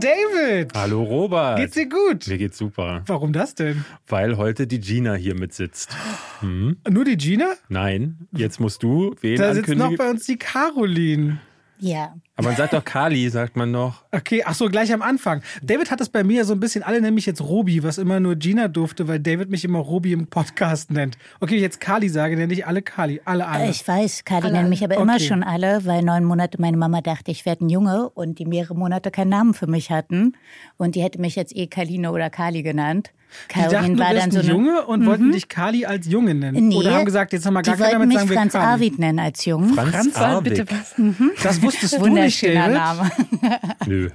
David. Hallo Robert. Geht's dir gut? Mir geht's super. Warum das denn? Weil heute die Gina hier mit sitzt. Hm? Nur die Gina? Nein, jetzt musst du wen Da sitzt noch bei uns die Caroline. Ja. Aber man sagt doch Kali, sagt man noch. Okay, ach so, gleich am Anfang. David hat es bei mir so ein bisschen, alle nennen mich jetzt Robi, was immer nur Gina durfte, weil David mich immer Robi im Podcast nennt. Okay, wenn ich jetzt Kali sage, nenne ich alle Kali. Alle, alle. Ich weiß, Kali nennen mich aber immer Okay. schon alle, weil neun Monate meine Mama dachte, ich werde ein Junge und die mehrere Monate keinen Namen für mich hatten. Und die hätte mich jetzt eh Kaline oder Kali genannt. Die dachten, Caroline du war bist dann so ein. Junge und wollten dich Kali als Junge nennen. Nee, Oder haben gesagt, jetzt haben wir gar keiner damit mich sagen, wir Franz Kali. Arvid nennen als Jungen. Franz, Franz Arwig. Bitte was? Das wusstest du nicht, Wunderschöner David. Name. Nö.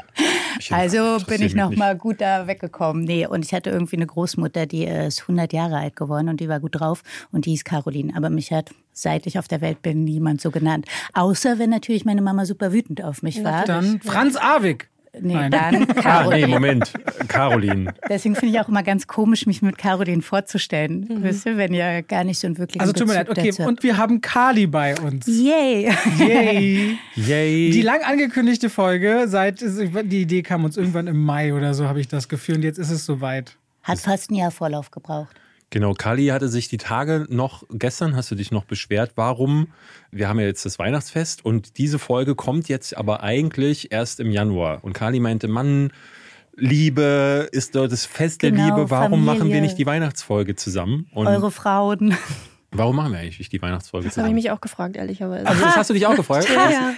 Also bin ich mich noch nicht. mal gut da weggekommen. Nee, und ich hatte irgendwie eine Großmutter, die ist 100 Jahre alt geworden und die war gut drauf und die hieß Caroline. Aber mich hat, seit ich auf der Welt bin, niemand so genannt. Außer wenn natürlich meine Mama super wütend auf mich war. Dann Franz Arwig. Nee, Nein. dann Ah, nee, Caroline. Moment. Caroline. Deswegen finde ich auch immer ganz komisch, mich mit Caroline vorzustellen. Wisst ihr, wenn ihr gar nicht so einen wirklichen Also tut mir leid, okay. Und wir haben Kali bei uns. Yay! Yay. Yay. Die lang angekündigte Folge, seit die Idee kam uns irgendwann im Mai oder so, habe ich das Gefühl. Und jetzt ist es soweit. Hat fast ein Jahr Vorlauf gebraucht. Genau, Kali hatte sich die Tage noch, gestern hast du dich noch beschwert, warum, wir haben ja jetzt das Weihnachtsfest und diese Folge kommt jetzt aber eigentlich erst im Januar. Und Kali meinte, Mann, Liebe ist dort das Fest der Genau, Liebe, warum machen wir Familie. nicht die Weihnachtsfolge zusammen? Und Eure Frauen. Warum machen wir eigentlich nicht die Weihnachtsfolge Das habe ich mich auch gefragt, ehrlicherweise. Also das hast du dich auch gefragt?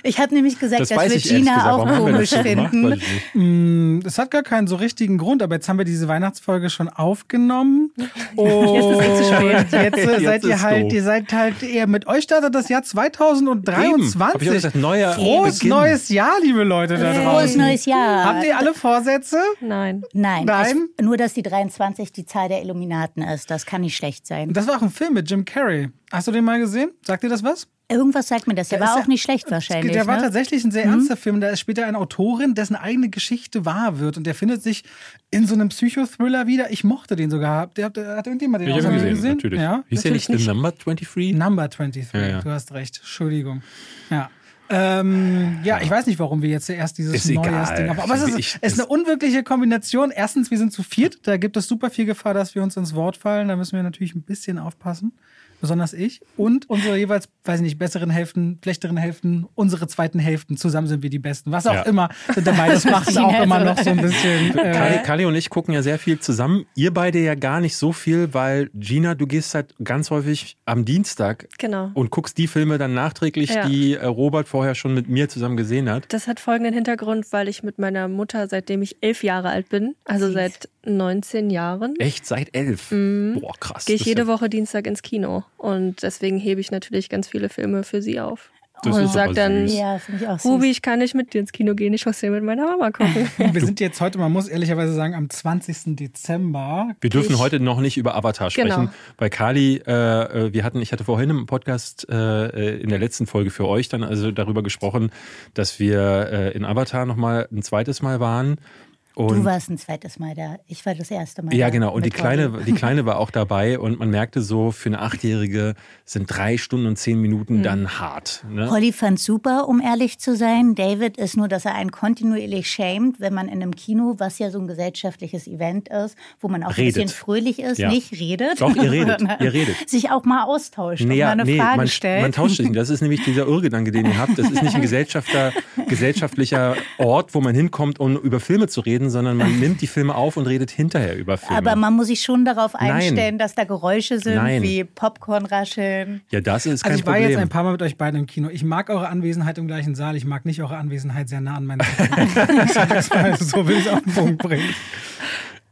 Ich habe nämlich gesagt, Das dass wir Gina gesagt. auch Warum das komisch so finden. Ich nicht. Es hat gar keinen so richtigen Grund, aber jetzt haben wir diese Weihnachtsfolge schon aufgenommen. Und Jetzt ist es zu spät. Jetzt, äh, Jetzt seid ihr halt, doof. ihr seid halt eher mit euch startet das Jahr Eben. Hab ich auch 2023. gesagt, neuer Frohes Beginn. neues Jahr, liebe Leute da Frohes draußen. neues Jahr. Habt ihr alle Vorsätze? Nein. Nein, Nein? Ich, nur dass die 23 die Zahl der Illuminaten ist. Das kann nicht schlecht sein. Das war auch ein Film mit Jim Carrey. Hast du den mal gesehen? Sagt dir das was? Irgendwas sagt mir das. Der Der war auch ja- nicht schlecht wahrscheinlich. Der war ne? tatsächlich ein sehr ernster Film. Da ist später eine Autorin, dessen eigene Geschichte wahr wird. Und der findet sich in so einem Psychothriller wieder. Ich mochte den sogar. Habt ihr- Hat, hat irgendjemand den Ich ihn mir gesehen, natürlich. Ja? Hieß der nicht The Number 23? Number 23. Ja, ja. Du hast recht. Entschuldigung. Ja. Ähm, ja, ich weiß nicht, warum wir jetzt erst dieses Ist egal. Neujahrsding haben. Aber es ist, Ich- es ist eine unwirkliche Kombination. Erstens, wir sind zu viert. Da gibt es super viel Gefahr, dass wir uns ins Wort fallen. Da müssen wir natürlich ein bisschen aufpassen. Besonders ich. Und unsere jeweils, weiß ich nicht, besseren Hälften, schlechteren Hälften, unsere zweiten Hälften. Zusammen sind wir die Besten. Was auch Ja. immer sind dabei. Das macht es auch Also- immer noch so ein bisschen. Kali, Äh, Kali und ich gucken ja sehr viel zusammen. Ihr beide ja gar nicht so viel, weil Gina, du gehst halt ganz häufig am Dienstag Genau. und guckst die Filme dann nachträglich, Ja. die äh, Robert vorher schon mit mir zusammen gesehen hat. Das hat folgenden Hintergrund, weil ich mit meiner Mutter, seitdem ich elf Jahre alt bin, also seit 19 Jahren, Echt seit elf? Boah, krass. gehe ich jede ja- Woche Dienstag ins Kino. Und deswegen hebe ich natürlich ganz viele Filme für sie auf. Das und sag dann. Ja, ich. Ruby, ich kann nicht mit dir ins Kino gehen, ich muss hier mit meiner Mama gucken. wir sind jetzt heute, man muss ehrlicherweise sagen, am 20. Dezember. Wir dürfen Ich- heute noch nicht über Avatar sprechen, Genau. weil Kali, äh, äh, wir hatten, ich hatte vorhin im Podcast äh, äh, in der letzten Folge für euch dann also darüber gesprochen, dass wir äh, in Avatar nochmal ein zweites Mal waren. Und Du warst ein zweites Mal da. Ich war das erste Mal Ja, da. genau. Und die Kleine, die Kleine war auch dabei und man merkte so, für eine Achtjährige sind drei Stunden und zehn. Minuten dann hart. Ne? Holly fand super, um ehrlich zu sein. David ist nur, dass er einen kontinuierlich schämt, wenn man in einem Kino, was ja so ein gesellschaftliches Event ist, wo man auch Redet. ein bisschen fröhlich ist, Ja. nicht redet. Doch, ihr redet, ihr redet. Sich auch mal austauscht und mal eine nee, Frage man, stellt. man tauscht sich. nicht. Das ist nämlich dieser Irrgedanke, den ihr habt. Das ist nicht ein gesellschaftlicher Ort, wo man hinkommt, um über Filme zu reden, sondern man nimmt die Filme auf und redet hinterher über Filme. Aber man muss sich schon darauf Nein. einstellen, dass da Geräusche sind, Nein. wie Popcornrascheln. ja, das ist kein Also ich war Problem. jetzt ein paar Mal mit euch beiden im Kino. Ich mag eure Anwesenheit im gleichen Saal. Ich mag nicht eure Anwesenheit sehr nah an meiner so will ich es auf den Punkt bringen.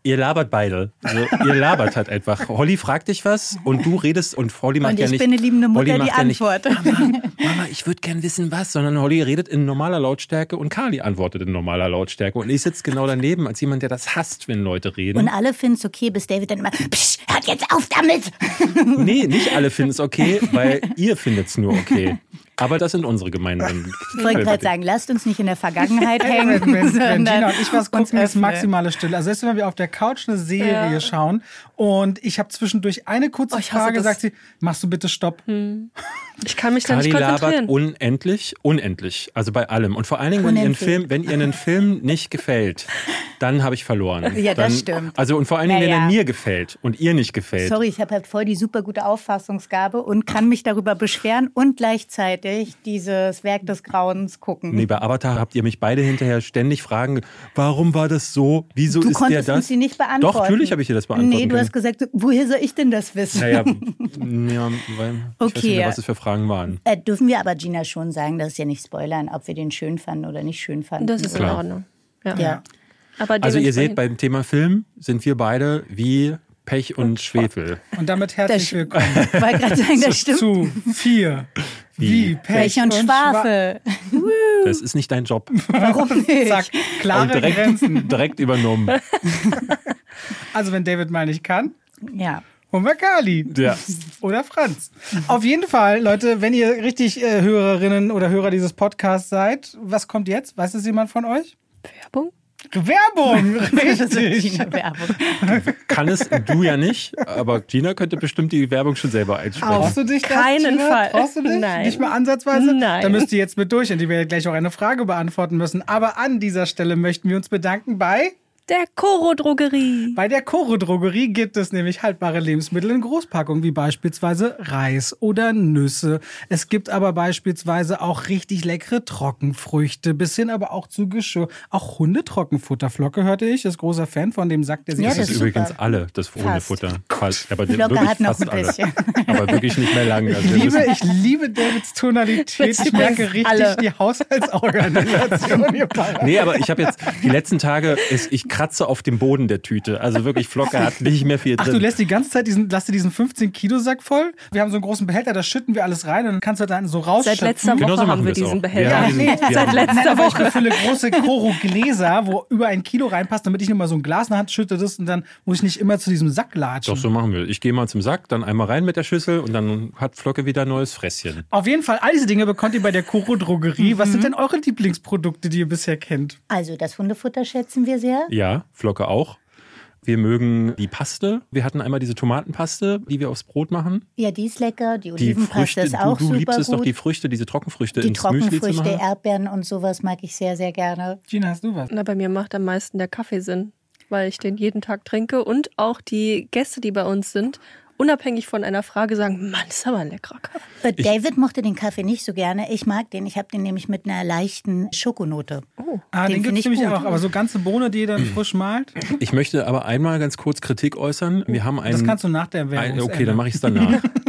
Ihr labert beide. Also, ihr labert halt einfach. Holly fragt dich was und du redest und Holly macht Und ja ich nicht. bin eine liebende Holly Mutter, die macht ja nicht, antwortet. Mama, ich würde gern wissen, was, sondern Holly redet in normaler Lautstärke und Kali antwortet in normaler Lautstärke. Und ich sitze genau daneben als jemand, der das hasst, wenn Leute reden. Und alle finden es okay, bis David dann immer, Psch, hört jetzt auf damit! nee, nicht alle finden es okay, weil ihr findet es nur okay. Aber das sind unsere gemeinsamen. Ich wollte gerade sagen, lasst uns nicht in der Vergangenheit hängen, Wenn, wenn, wenn Gina und ich was gucken, ist maximale Stille. Also selbst wenn wir auf der Couch eine Serie Ja. schauen und ich habe zwischendurch eine kurze Oh, Frage, das. sagt sie, machst du bitte Stopp. Ich kann mich da Kali nicht labert konzentrieren. unendlich, unendlich. Also bei allem. Und vor allen Dingen, wenn ihr, einen. Film, wenn ihr einen Film nicht gefällt, dann habe ich verloren. Ja, das dann, stimmt. Also und vor allen Dingen, wenn Naja. er mir gefällt und ihr nicht gefällt. Sorry, ich habe halt voll die super gute Auffassungsgabe und kann mich darüber beschweren und gleichzeitig dieses Werk des Grauens gucken. Nee, bei Avatar habt ihr mich beide hinterher ständig fragen, warum war das so? Wieso du ist der konntest das? uns sie nicht beantworten. Doch, natürlich habe ich dir das beantworten Nee, du. Hast gesagt, woher soll ich denn das wissen? Naja, ja, weil ich weiß nicht Okay. mehr, was es für Fragen waren. Äh, dürfen wir aber Gina schon sagen, das ist ja nicht spoilern, ob wir den schön fanden oder nicht schön fanden. Das ist in Klar. Ordnung. Ja. ja. Aber Also ihr seht, beim Thema Film sind wir beide wie Pech und Schwefel. Und damit herzlich Das- willkommen Ich wollte gerade sagen, das stimmt. zu vier wie Pech, Pech und Schwafel. Das ist nicht dein Job. Warum nicht? Zack, klare Und direkt, Grenzen. direkt übernommen. Also wenn David mal nicht kann, Ja. holen wir Kali. Ja. Oder Franz. Auf jeden Fall, Leute, wenn ihr richtig äh, Hörerinnen oder Hörer dieses Podcasts seid, was kommt jetzt? Weiß es jemand von euch? Werbung? Werbung! Das ist Richtig. Gina-Werbung. Kann es du ja nicht, aber Gina könnte bestimmt die Werbung schon selber einsprechen. Traust du dich das, Keinen Gina? Fall. Traust du dich? Nein. Nicht mal ansatzweise? Nein. Da müsst ihr jetzt mit durch und die wir gleich auch eine Frage beantworten müssen. Aber an dieser Stelle möchten wir uns bedanken bei Der Koro-Drogerie. Bei der Koro Drogerie gibt es nämlich haltbare Lebensmittel in Großpackungen, wie beispielsweise Reis oder Nüsse. Es gibt aber beispielsweise auch richtig leckere Trockenfrüchte, bis hin aber auch zu Geschirr. Auch Hundetrockenfutterflocke hörte ich, ist großer Fan von dem Sack, der sich Ja, Das ist übrigens super. alle, das Hundefutter. Fast. Aber Flocke wirklich hat noch ein alle. bisschen. Aber wirklich nicht mehr lang. Also Ich liebe, ich liebe Davids Tonalität. Ich merke richtig alle. die Haushaltsorganisation. Nee, aber ich habe jetzt die letzten Tage, ist, ich kratze auf dem Boden der Tüte. Also wirklich, Flocke hat nicht mehr viel Ach, drin. du lässt die ganze Zeit diesen, lass dir diesen 15-Kilo-Sack voll. Wir haben so einen großen Behälter, da schütten wir alles rein und dann kannst du dann so rausschöpfen. Seit letzter Woche Genau so machen haben wir wir es diesen auch. Behälter. Haben diesen- wir Seit letzter Nein, aber ich Woche. befülle große Koro-Gläser, wo über ein Kilo reinpasst, damit ich nur mal so ein Glas in der Hand schütte das und dann muss ich nicht immer zu diesem Sack latschen. Doch, so machen wir. Ich gehe mal zum Sack, dann einmal rein mit der Schüssel und dann hat Flocke wieder ein neues Fresschen. Auf jeden Fall, all diese Dinge bekommt ihr bei der Koro Drogerie. Was Mhm. sind denn eure Lieblingsprodukte, die ihr bisher kennt? Also das Hundefutter schätzen wir sehr. Ja, Flocke auch. Wir mögen die Paste. Wir hatten einmal diese Tomatenpaste, die wir aufs Brot machen. Ja, die ist lecker. Die Die Olivenpaste Früchte, ist du, auch du super liebst es gut. doch, die Früchte, diese Trockenfrüchte die ins Müsli zu Trockenfrüchte, machen. Erdbeeren und sowas mag ich sehr, sehr gerne. Gina, hast du was? Na, bei mir macht am meisten der Kaffee Sinn, weil ich den jeden Tag trinke und auch die Gäste, die bei uns sind, unabhängig von einer Frage sagen, Mann, das ist aber ein leckerer Kaffee. Äh, David mochte den Kaffee nicht so gerne. Ich mag den. Ich habe den nämlich mit einer leichten Schokonote. Ah, den, Den gibt's find ich nämlich gut. auch. Aber so ganze Bohne, die ihr dann frisch malt, Ich möchte aber einmal ganz kurz Kritik äußern. Wir haben einen. das kannst du nach der Werbung. ein, okay, dann mache ich es danach.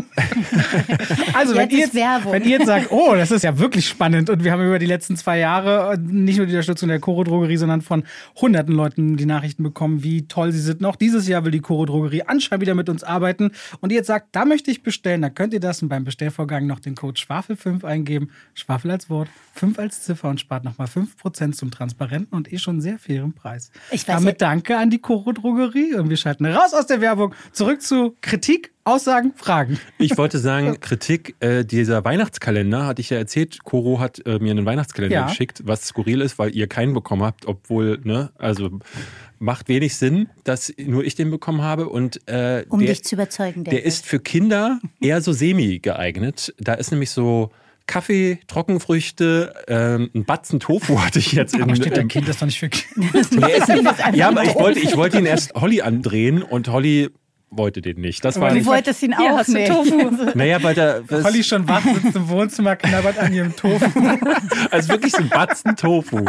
Also, wenn Jetzt ihr, ist jetzt, Werbung. wenn ihr jetzt sagt, oh, das ist ja wirklich spannend und wir haben über die letzten zwei Jahre äh, nicht nur die Unterstützung der Koro Drogerie, sondern von hunderten Leuten die Nachrichten bekommen, wie toll sie sind. Noch dieses Jahr will die Koro Drogerie anscheinend wieder mit uns arbeiten und ihr jetzt sagt, da möchte ich bestellen, dann könnt ihr das und beim Bestellvorgang noch den Code Schwafel5 eingeben. Schwafel als Wort, 5 als Ziffer und spart nochmal 5% zum transparenten und eh schon sehr fairen Preis. Ich weiß Damit ja- danke an die Koro Drogerie und wir schalten raus aus der Werbung, zurück zu Kritik, Aussagen, Fragen. Ich wollte sagen, Kritik, äh, dieser Weihnachtskalender, hatte ich ja erzählt, Coro hat äh, mir einen Weihnachtskalender Ja. geschickt, was skurril ist, weil ihr keinen bekommen habt, obwohl, ne, also macht wenig Sinn, dass nur ich den bekommen habe und äh, Um der, dich zu überzeugen, der ist für Kinder eher so semi geeignet. Da ist nämlich so Kaffee, Trockenfrüchte, ähm, ein Batzen Tofu hatte ich jetzt in, Aber steht da im, Kind, das ist doch nicht für Kinder. Der ist, ja, aber ich wollte, ich wollte ihn erst Holly andrehen und Holly wollte den nicht. Das war Du nicht. wolltest ihn auch du nicht. Tofu. Naja, weil das, Holly schon wach sitzt im Wohnzimmer, knabbert an ihrem Tofu. also wirklich so ein Batzen Tofu.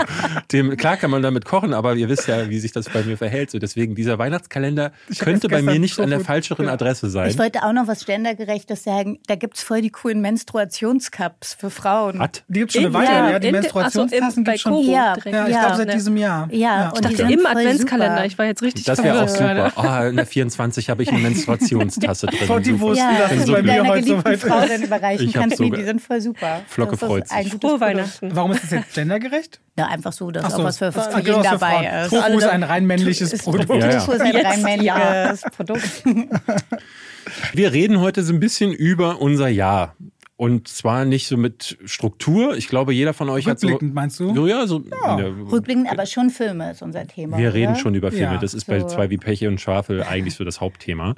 Dem, klar kann man damit kochen, aber ihr wisst ja, wie sich das bei mir verhält. So deswegen dieser Weihnachtskalender Ich könnte bei mir nicht an der Tofu- falscheren ja. Adresse sein. Ich wollte auch noch was Gendergerechtes sagen. Da gibt's voll die coolen Menstruationscups für Frauen. Hat? Die gibt schon eine In- Weile, ja, ja. Die in- Menstruationstassen gibt schon. bei Koro Ja, direkt. Ja, ich Ja. glaube seit Ne. diesem Jahr. Ja, und die Dachte, Im Adventskalender. super. Ich war jetzt richtig Das wäre auch super. Ah, in der 24 habe ich eine Menstruationstasse drin. Vor die. Wurst, Ja, dass es du bei mir deiner heute geliebten soweit Frau ist. dann überreichen Ich kannst, nee, die sind voll super. Flocke das freut sich. Frohe. Weihnachten. Warum ist das jetzt gendergerecht? Ja, einfach so, dass so, auch was für, für jeden genau, dabei Frauen. ist. Tofu ist ein rein männliches Ist- Produkt. Ja, ja. Tofu ist ein Jetzt, rein männliches Produkt. Wir reden heute so ein bisschen über unser Jahr. Und zwar nicht so mit Struktur. Ich glaube, jeder von euch hat so. Rückblickend, meinst du? So, ja, so. Ja. Ja, Rückblickend, aber schon Filme ist unser Thema. wir reden oder? schon über Filme. Ja, das ist bei so. zwei wie Peche und Schwafel eigentlich so das Hauptthema.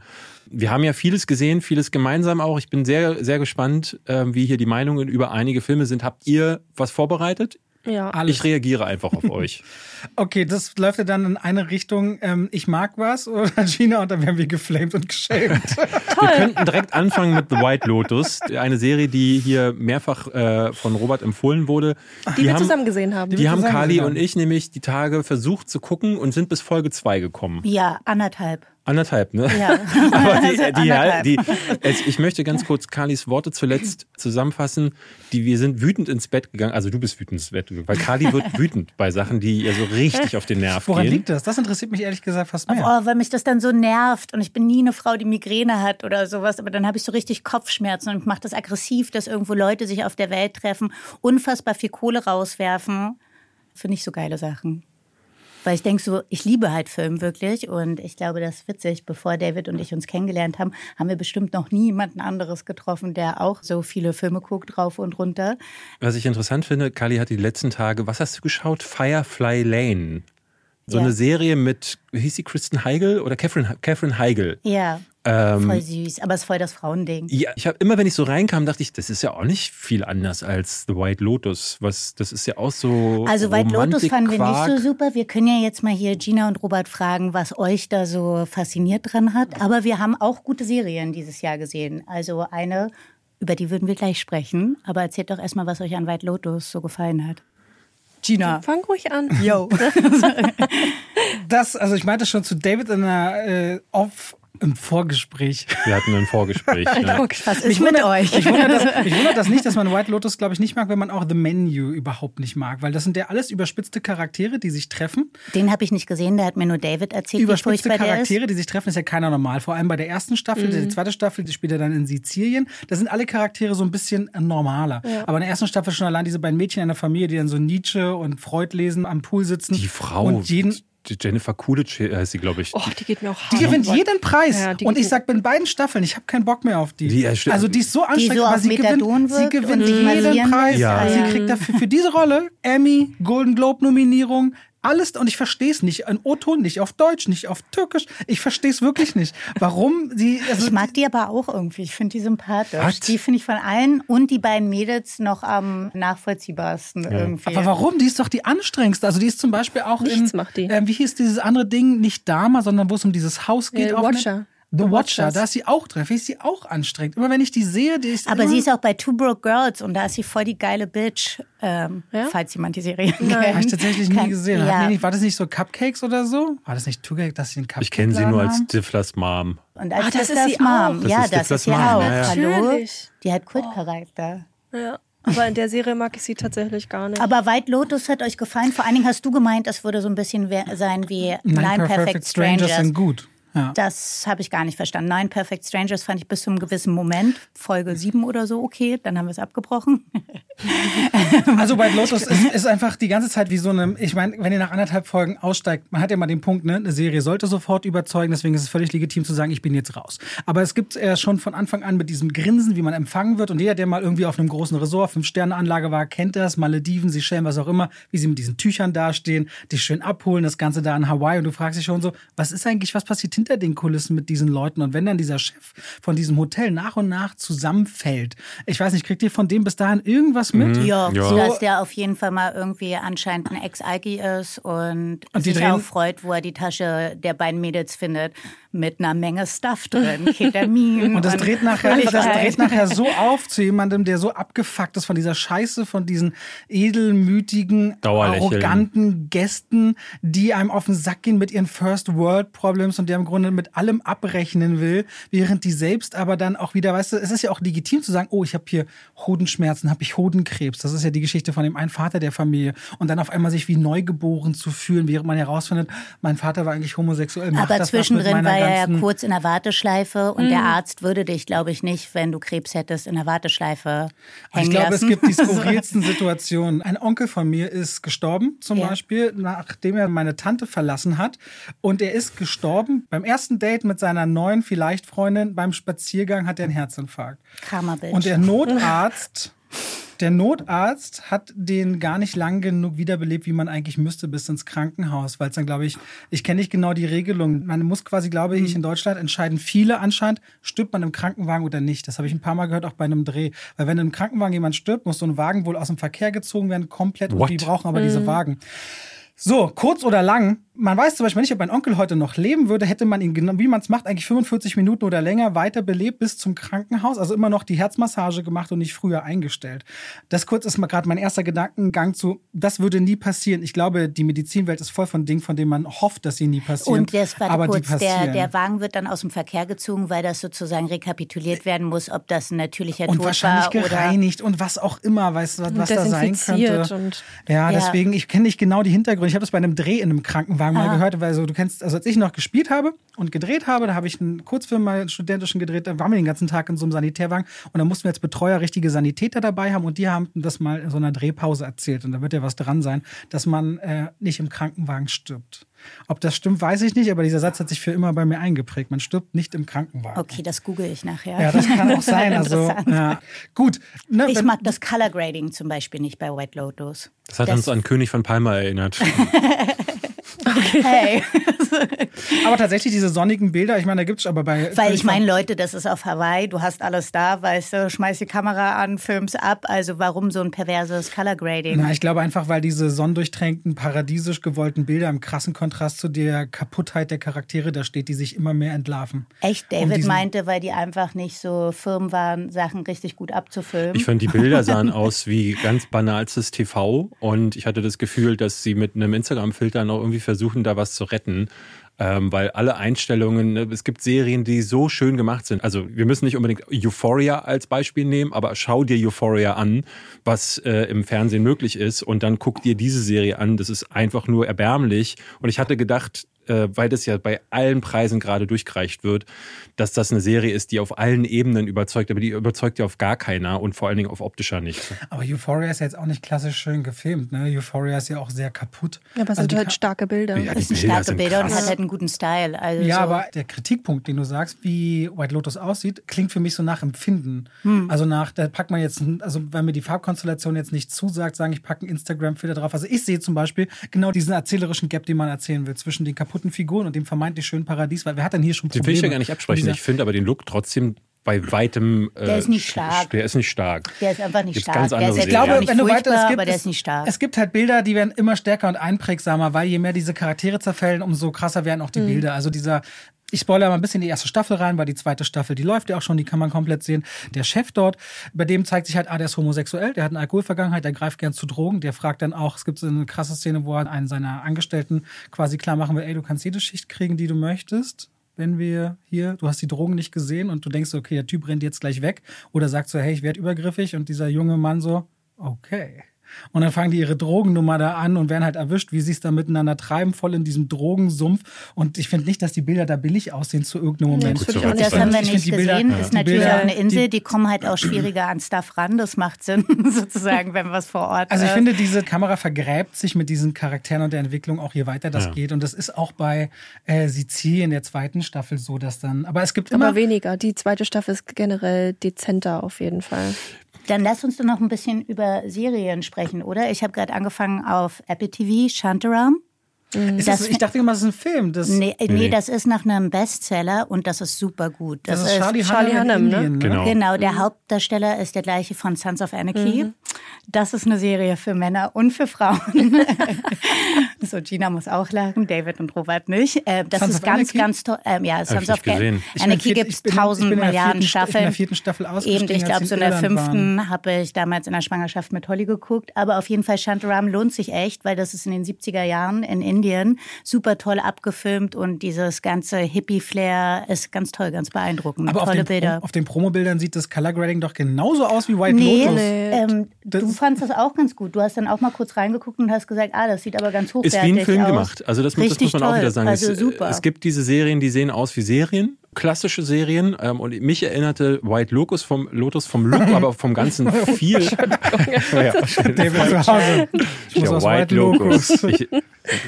Wir haben ja vieles gesehen, vieles gemeinsam auch. Ich bin sehr, sehr gespannt, äh, wie hier die Meinungen über einige Filme sind. Habt ihr was vorbereitet? Ja. Alles. Ich reagiere einfach auf euch. Okay, das läuft ja dann in eine Richtung, ähm, ich mag was oder Gina und dann werden wir geflamed und geschämt. Wir könnten direkt anfangen mit The White Lotus, eine Serie, die hier mehrfach äh, von Robert empfohlen wurde. Die, wir haben, zusammen gesehen haben. Die wir haben Kali und ich nämlich die Tage versucht zu gucken und sind bis Folge 2 gekommen. Ja, anderthalb. Anderthalb, ne? Ja. Aber die, Also die, anderthalb. die, es, ich möchte ganz kurz Kalis Worte zuletzt zusammenfassen. Die, wir sind wütend ins Bett gegangen. Also du bist wütend ins Bett gegangen, weil Kali wird wütend bei Sachen, die ihr so richtig auf den Nerv Woran gehen. liegt das? Das interessiert mich ehrlich gesagt fast mehr. Oh, weil mich das dann so nervt und ich bin nie eine Frau, die Migräne hat oder sowas, aber dann habe ich so richtig Kopfschmerzen und mache das aggressiv, dass irgendwo Leute sich auf der Welt treffen, unfassbar viel Kohle rauswerfen. Finde ich so geile Sachen. Weil ich denke so, ich liebe halt Film wirklich und ich glaube, das ist witzig. Bevor David und ich uns kennengelernt haben, haben wir bestimmt noch nie jemanden anderes getroffen, der auch so viele Filme guckt, rauf und runter. Was ich interessant finde, Kali hat die letzten Tage, was hast du geschaut? Firefly Lane. So Ja. eine Serie mit, wie hieß sie, Kristen Heigl oder Catherine, Catherine Heigl. Ja, Ähm, voll süß, aber es ist voll das Frauending. Ja, ich habe immer, wenn ich so reinkam, dachte ich, das ist ja auch nicht viel anders als The White Lotus. Was, das ist ja auch so. Also White Lotus fanden wir nicht so super. Wir können ja jetzt mal hier Gina und Robert fragen, was euch da so fasziniert dran hat. Aber wir haben auch gute Serien dieses Jahr gesehen. Also eine, über die würden wir gleich sprechen. Aber erzählt doch erstmal, was euch an White Lotus so gefallen hat. Gina. Fang ruhig an. Yo. Das, also ich meinte schon zu David in einer äh, Off im Vorgespräch. Wir hatten ein Vorgespräch. ja. Was ist mit euch? Ich wundert das, mich wundert das nicht, dass man White Lotus, glaube ich, nicht mag, wenn man auch The Menu überhaupt nicht mag. Weil das sind ja alles überspitzte Charaktere, die sich treffen. Den habe ich nicht gesehen, der hat mir nur David erzählt, Überspitzte. Charaktere, die sich treffen, ist ja keiner normal. Vor allem bei der ersten Staffel, Mhm. die zweite Staffel, die spielt er dann in Sizilien. Da sind alle Charaktere so ein bisschen normaler. Aber in der ersten Staffel schon allein diese beiden Mädchen in der Familie, die dann so Nietzsche und Freud lesen, am Pool sitzen. Die Frau, Und jeden, die Jennifer Coolidge heißt sie, glaube ich. Oh, die geht mir auch Die hart. gewinnt jeden Preis. Ja, die und ich sag in beiden Staffeln, ich habe keinen Bock mehr auf die. Die, stimmt. also die ist so anstrengend, so aber sie gewinnt, sie gewinnt jeden Preis. Ja. Sie kriegt dafür für diese Rolle Emmy, Golden Globe Nominierung, alles und ich verstehe es nicht. Ein O-Ton, nicht auf Deutsch, nicht auf Türkisch. Ich verstehe es wirklich nicht. Warum sie also Ich mag die aber auch irgendwie. Ich finde die sympathisch. Was? Die finde ich von allen und die beiden Mädels noch am nachvollziehbarsten irgendwie. aber warum? Die ist doch die anstrengendste. Also die ist zum Beispiel auch Nichts in, macht die. Ähm, wie hieß dieses andere Ding? Nicht Dama, sondern wo es um dieses Haus geht. Ja, auf Watcher. Net- The The Watcher, Watchers. da ist sie auch drin. Finde ich sie auch anstrengend. Immer wenn ich die sehe, die ist Aber sie ist auch bei Two Broke Girls und da ist sie voll die geile Bitch, ähm, Ja? falls jemand die Serie Habe ich kennt. tatsächlich nie gesehen. Ja. Nicht, war das nicht so Cupcakes oder so? War das nicht Tugek, dass sie einen Cupcake Ich kenne sie nur als? Stiflers Mom. Und als Ah, das das ist sie Mom. auch. Das ja, ist das Stiflers ist sie Mom, auch. ja, ja. Hallo? Die hat Kultcharakter. Ja. Aber in der Serie mag ich sie tatsächlich gar nicht. Aber White Lotus hat euch gefallen. Vor allen Dingen hast du gemeint, das würde so ein bisschen sein wie Nine, Nine Perfect, Strangers. sind gut. Ja. Das habe ich gar nicht verstanden. Nine Perfect Strangers fand ich bis zu einem gewissen Moment, Folge 7 oder so, okay, dann haben wir es abgebrochen. Also White Lotus ist, ist einfach die ganze Zeit wie so eine, ich meine, wenn ihr nach anderthalb Folgen aussteigt, man hat ja mal den Punkt, ne, eine Serie sollte sofort überzeugen, deswegen ist es völlig legitim zu sagen, ich bin jetzt raus. Aber es gibt ja schon von Anfang an mit diesem Grinsen, wie man empfangen wird und jeder, der mal irgendwie auf einem großen Resort, Fünf-Sterne-Anlage war, kennt das, Malediven, Seychellen, was auch immer, wie sie mit diesen Tüchern dastehen, dich schön abholen, das Ganze da in Hawaii und du fragst dich schon so, was ist eigentlich, was passiert hinter den Kulissen mit diesen Leuten und wenn dann dieser Chef von diesem Hotel nach und nach zusammenfällt, ich weiß nicht, kriegt ihr von dem bis dahin irgendwas mit? Ja, Ja. so, dass der auf jeden Fall mal irgendwie anscheinend ein Ex-Alki ist und, Und sich auch freut, wo er die Tasche der beiden Mädels findet mit einer Menge Stuff drin, Ketamin. Und das dreht nachher, das dreht nachher so auf zu jemandem, der so abgefuckt ist von dieser Scheiße, von diesen edelmütigen, arroganten Gästen, die einem auf den Sack gehen mit ihren First World Problems und der im Grunde mit allem abrechnen will, während die selbst aber dann auch wieder, weißt du, es ist ja auch legitim zu sagen, oh, ich habe hier Hodenschmerzen, habe ich Hodenkrebs. Das ist ja die Geschichte von dem einen Vater der Familie. Und dann auf einmal sich wie neugeboren zu fühlen, während man herausfindet, mein Vater war eigentlich homosexuell. macht Aber das was mit zwischendrin meiner war er ja kurz in der Warteschleife und der Arzt würde dich, glaube ich, nicht, wenn du Krebs hättest, in der Warteschleife hängen Ich glaube, es gibt die skurrilsten Situationen. Ein Onkel von mir ist gestorben, zum Ja. Beispiel, nachdem er meine Tante verlassen hat. Und er ist gestorben bei Beim ersten Date mit seiner neuen vielleicht Freundin beim Spaziergang hat er einen Herzinfarkt. Karma-Bitch. Und der Notarzt, der Notarzt hat den gar nicht lang genug wiederbelebt, wie man eigentlich müsste, bis ins Krankenhaus. Weil es dann, glaube ich, ich kenne nicht genau die Regelung. Man muss quasi, glaube ich, in Deutschland entscheiden viele anscheinend, stirbt man im Krankenwagen oder nicht. Das habe ich ein paar Mal gehört, auch bei einem Dreh. Weil wenn im Krankenwagen jemand stirbt, muss so ein Wagen wohl aus dem Verkehr gezogen werden, komplett. Und What? die brauchen aber diese Wagen. So, kurz oder lang, man weiß zum Beispiel nicht, ob mein Onkel heute noch leben würde, hätte man ihn, wie man es macht, eigentlich 45 Minuten oder länger weiter belebt bis zum Krankenhaus, also immer noch die Herzmassage gemacht und nicht früher eingestellt. Das kurz ist mal gerade mein erster Gedankengang zu, das würde nie passieren. Ich glaube, die Medizinwelt ist voll von Dingen, von denen man hofft, dass sie nie passieren. Und das war aber kurz, die der, passieren. der Wagen wird dann aus dem Verkehr gezogen, weil das sozusagen rekapituliert werden muss, ob das ein natürlicher und Tod wahrscheinlich war oder gereinigt und was auch immer, weißt du, was, was da sein desinfiziert könnte. und- ja, Ja. deswegen, ich kenne nicht genau die Hintergründe. Ich habe das bei einem Dreh in einem Krankenwagen mal Ah. gehört, weil so, du kennst, also als ich noch gespielt habe und gedreht habe, da habe ich einen Kurzfilm mal einen studentischen gedreht, da waren wir den ganzen Tag in so einem Sanitärwagen und da mussten wir als Betreuer richtige Sanitäter dabei haben und die haben das mal in so einer Drehpause erzählt und da wird ja was dran sein, dass man äh, nicht im Krankenwagen stirbt. Ob das stimmt, weiß ich nicht, aber dieser Satz hat sich für immer bei mir eingeprägt. Man stirbt nicht im Krankenwagen. Okay, das google ich nachher. Ja, das kann auch sein. Also, ja. Gut. Ne, Ich wenn- mag das Color Grading zum Beispiel nicht bei White Lotus. Das hat uns an König von Palma erinnert. Hey, Aber tatsächlich diese sonnigen Bilder, ich meine, da gibt's aber bei. weil ich meine, Leute, das ist auf Hawaii, du hast alles da, weißt du, schmeiß die Kamera an, film's ab. Also warum so ein perverses Color Grading? Na, ich glaube einfach, weil diese sonnendurchtränkten, paradiesisch gewollten Bilder im krassen Kontrast zu der Kaputtheit der Charaktere da steht, die sich immer mehr entlarven. Echt, Um David diesen- meinte, weil die einfach nicht so firm waren, Sachen richtig gut abzufilmen. Ich fand, die Bilder sahen aus wie ganz banalstes TV und ich hatte das Gefühl, dass sie mit einem Instagram-Filter noch irgendwie versuchen, da was zu retten. Ähm, weil alle Einstellungen, ne, es gibt Serien, die so schön gemacht sind. Also wir müssen nicht unbedingt Euphoria als Beispiel nehmen, aber schau dir Euphoria an, was äh, im Fernsehen möglich ist und dann guck dir diese Serie an. Das ist einfach nur erbärmlich. Und ich hatte gedacht, äh, weil das ja bei allen Preisen gerade durchgereicht wird, dass das eine Serie ist, die auf allen Ebenen überzeugt, aber die überzeugt ja auf gar keiner und vor allen Dingen auf optischer nicht. Aber Euphoria ist ja jetzt auch nicht klassisch schön gefilmt. Ne? Euphoria ist ja auch sehr kaputt. Ja, aber es Also sind halt starke Bilder. Ja, die das sind Bilder starke sind Bilder und krass. hat halt einen guten Style. Also Ja, so. aber der Kritikpunkt, den du sagst, wie White Lotus aussieht, klingt für mich so nach Empfinden. Hm. Also nach, da packt man jetzt, also wenn mir die Farbkonstellation jetzt nicht zusagt, sagen, ich packe einen Instagram-Filter drauf. Also ich sehe zum Beispiel genau diesen erzählerischen Gap, den man erzählen will, zwischen den kaputten Figuren und dem vermeintlich schönen Paradies, weil wer hat denn hier schon Den Probleme? will ich ja gar nicht absprechen. Ich finde aber den Look trotzdem bei weitem. Äh, Der ist nicht stark. Der ist nicht stark. Der ist einfach nicht Gibt's stark. ganz Der ist Ich glaube, wenn du weiter, es gibt, aber der es, ist nicht stark. es gibt halt Bilder, die werden immer stärker und einprägsamer, weil je mehr diese Charaktere zerfällen, umso krasser werden Mhm. auch die Bilder. Also dieser, ich spoilere mal ein bisschen die erste Staffel rein, weil die zweite Staffel, die läuft ja auch schon, die kann man komplett sehen. Der Chef dort, bei dem zeigt sich halt, ah, der ist homosexuell, der hat eine Alkoholvergangenheit, der greift gern zu Drogen, der fragt dann auch, es gibt so eine krasse Szene, wo er einen seiner Angestellten quasi klar machen will, ey, du kannst jede Schicht kriegen, die du möchtest wenn wir hier, du hast die Drogen nicht gesehen und du denkst, okay, der Typ rennt jetzt gleich weg oder sagt so, hey, ich werde übergriffig und dieser junge Mann so, okay. Und dann fangen die ihre Drogennummer da an und werden halt erwischt, wie sie es da miteinander treiben, voll in diesem Drogensumpf. Und ich finde nicht, dass die Bilder da billig aussehen zu irgendeinem Moment. das Gut, würde ich auch soweit nicht Das haben wir Ich nicht die Bilder- gesehen. ja. Ist natürlich Bilder- auch eine Insel. die- Die, kommen halt auch schwieriger an Stuff ran. Das macht Sinn, sozusagen, wenn was vor Ort Also ich finde, diese Kamera vergräbt sich mit diesen Charakteren und der Entwicklung auch je weiter das Ja. geht. Und das ist auch bei äh, Sizilien der zweiten Staffel so, dass dann. Aber es gibt immer. Aber weniger. Die zweite Staffel ist generell dezenter auf jeden Fall. Dann lass uns doch noch ein bisschen über Serien sprechen, oder? Ich habe gerade angefangen auf Apple TV, Shantaram. Ist das- das, ich dachte immer, das ist ein Film. Das, Nee, nee, nee. das ist nach einem Bestseller und das ist super gut. das, ist Charlie, Charlie Hunnam in ne? Indien, ne? Genau. Genau, der Hauptdarsteller ist der gleiche von Sons of Anarchy. Das ist eine Serie für Männer und für Frauen. so, Gina muss auch lachen, David und Robert nicht. Äh, das Sons ist ganz, Anarchy? ganz toll. Ähm, ja, Sons of gesehen. Ich bin Anarchy gibt ich es bin- ich tausend bin Milliarden vierten Sta- Staffeln. in der vierten Staffel Eben, ich glaube, so in der fünften habe ich damals in der Schwangerschaft mit Holly geguckt. Aber auf jeden Fall Shantaram lohnt sich echt, weil das ist in den 70er Jahren in Indien super toll abgefilmt und dieses ganze Hippie-Flair ist ganz toll, ganz beeindruckend. Aber auf Tolle den, Bilder. Pro- auf den Promobildern sieht das Color Grading doch genauso aus wie White Nee, Lotus. ähm, Das- du fandst das auch ganz gut. Du hast dann auch mal kurz reingeguckt und hast gesagt, ah, das sieht aber ganz Ist hochwertig wie ein Film aus. gemacht. Also das, muss- das muss man auch toll. wieder sagen. Also es, super. es gibt diese Serien, die sehen aus wie Serien, klassische Serien. Ähm, und mich erinnerte White Lotus vom Lotus vom Look, aber vom ganzen viel. ja, David zu Hause. Ich muss ja, White Locus. Ich,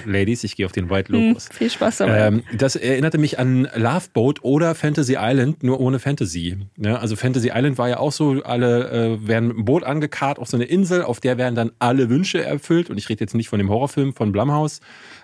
Ladies, ich gehe auf den White Locust. Hm, viel Spaß dabei. Ähm, das erinnerte mich an Love Boat oder Fantasy Island, nur ohne Fantasy. Ne? Also Fantasy Island war ja auch so, alle äh, werden mit dem Boot angekarrt auf so eine Insel, auf der werden dann alle Wünsche erfüllt. Und ich rede jetzt nicht von dem Horrorfilm von Blumhouse,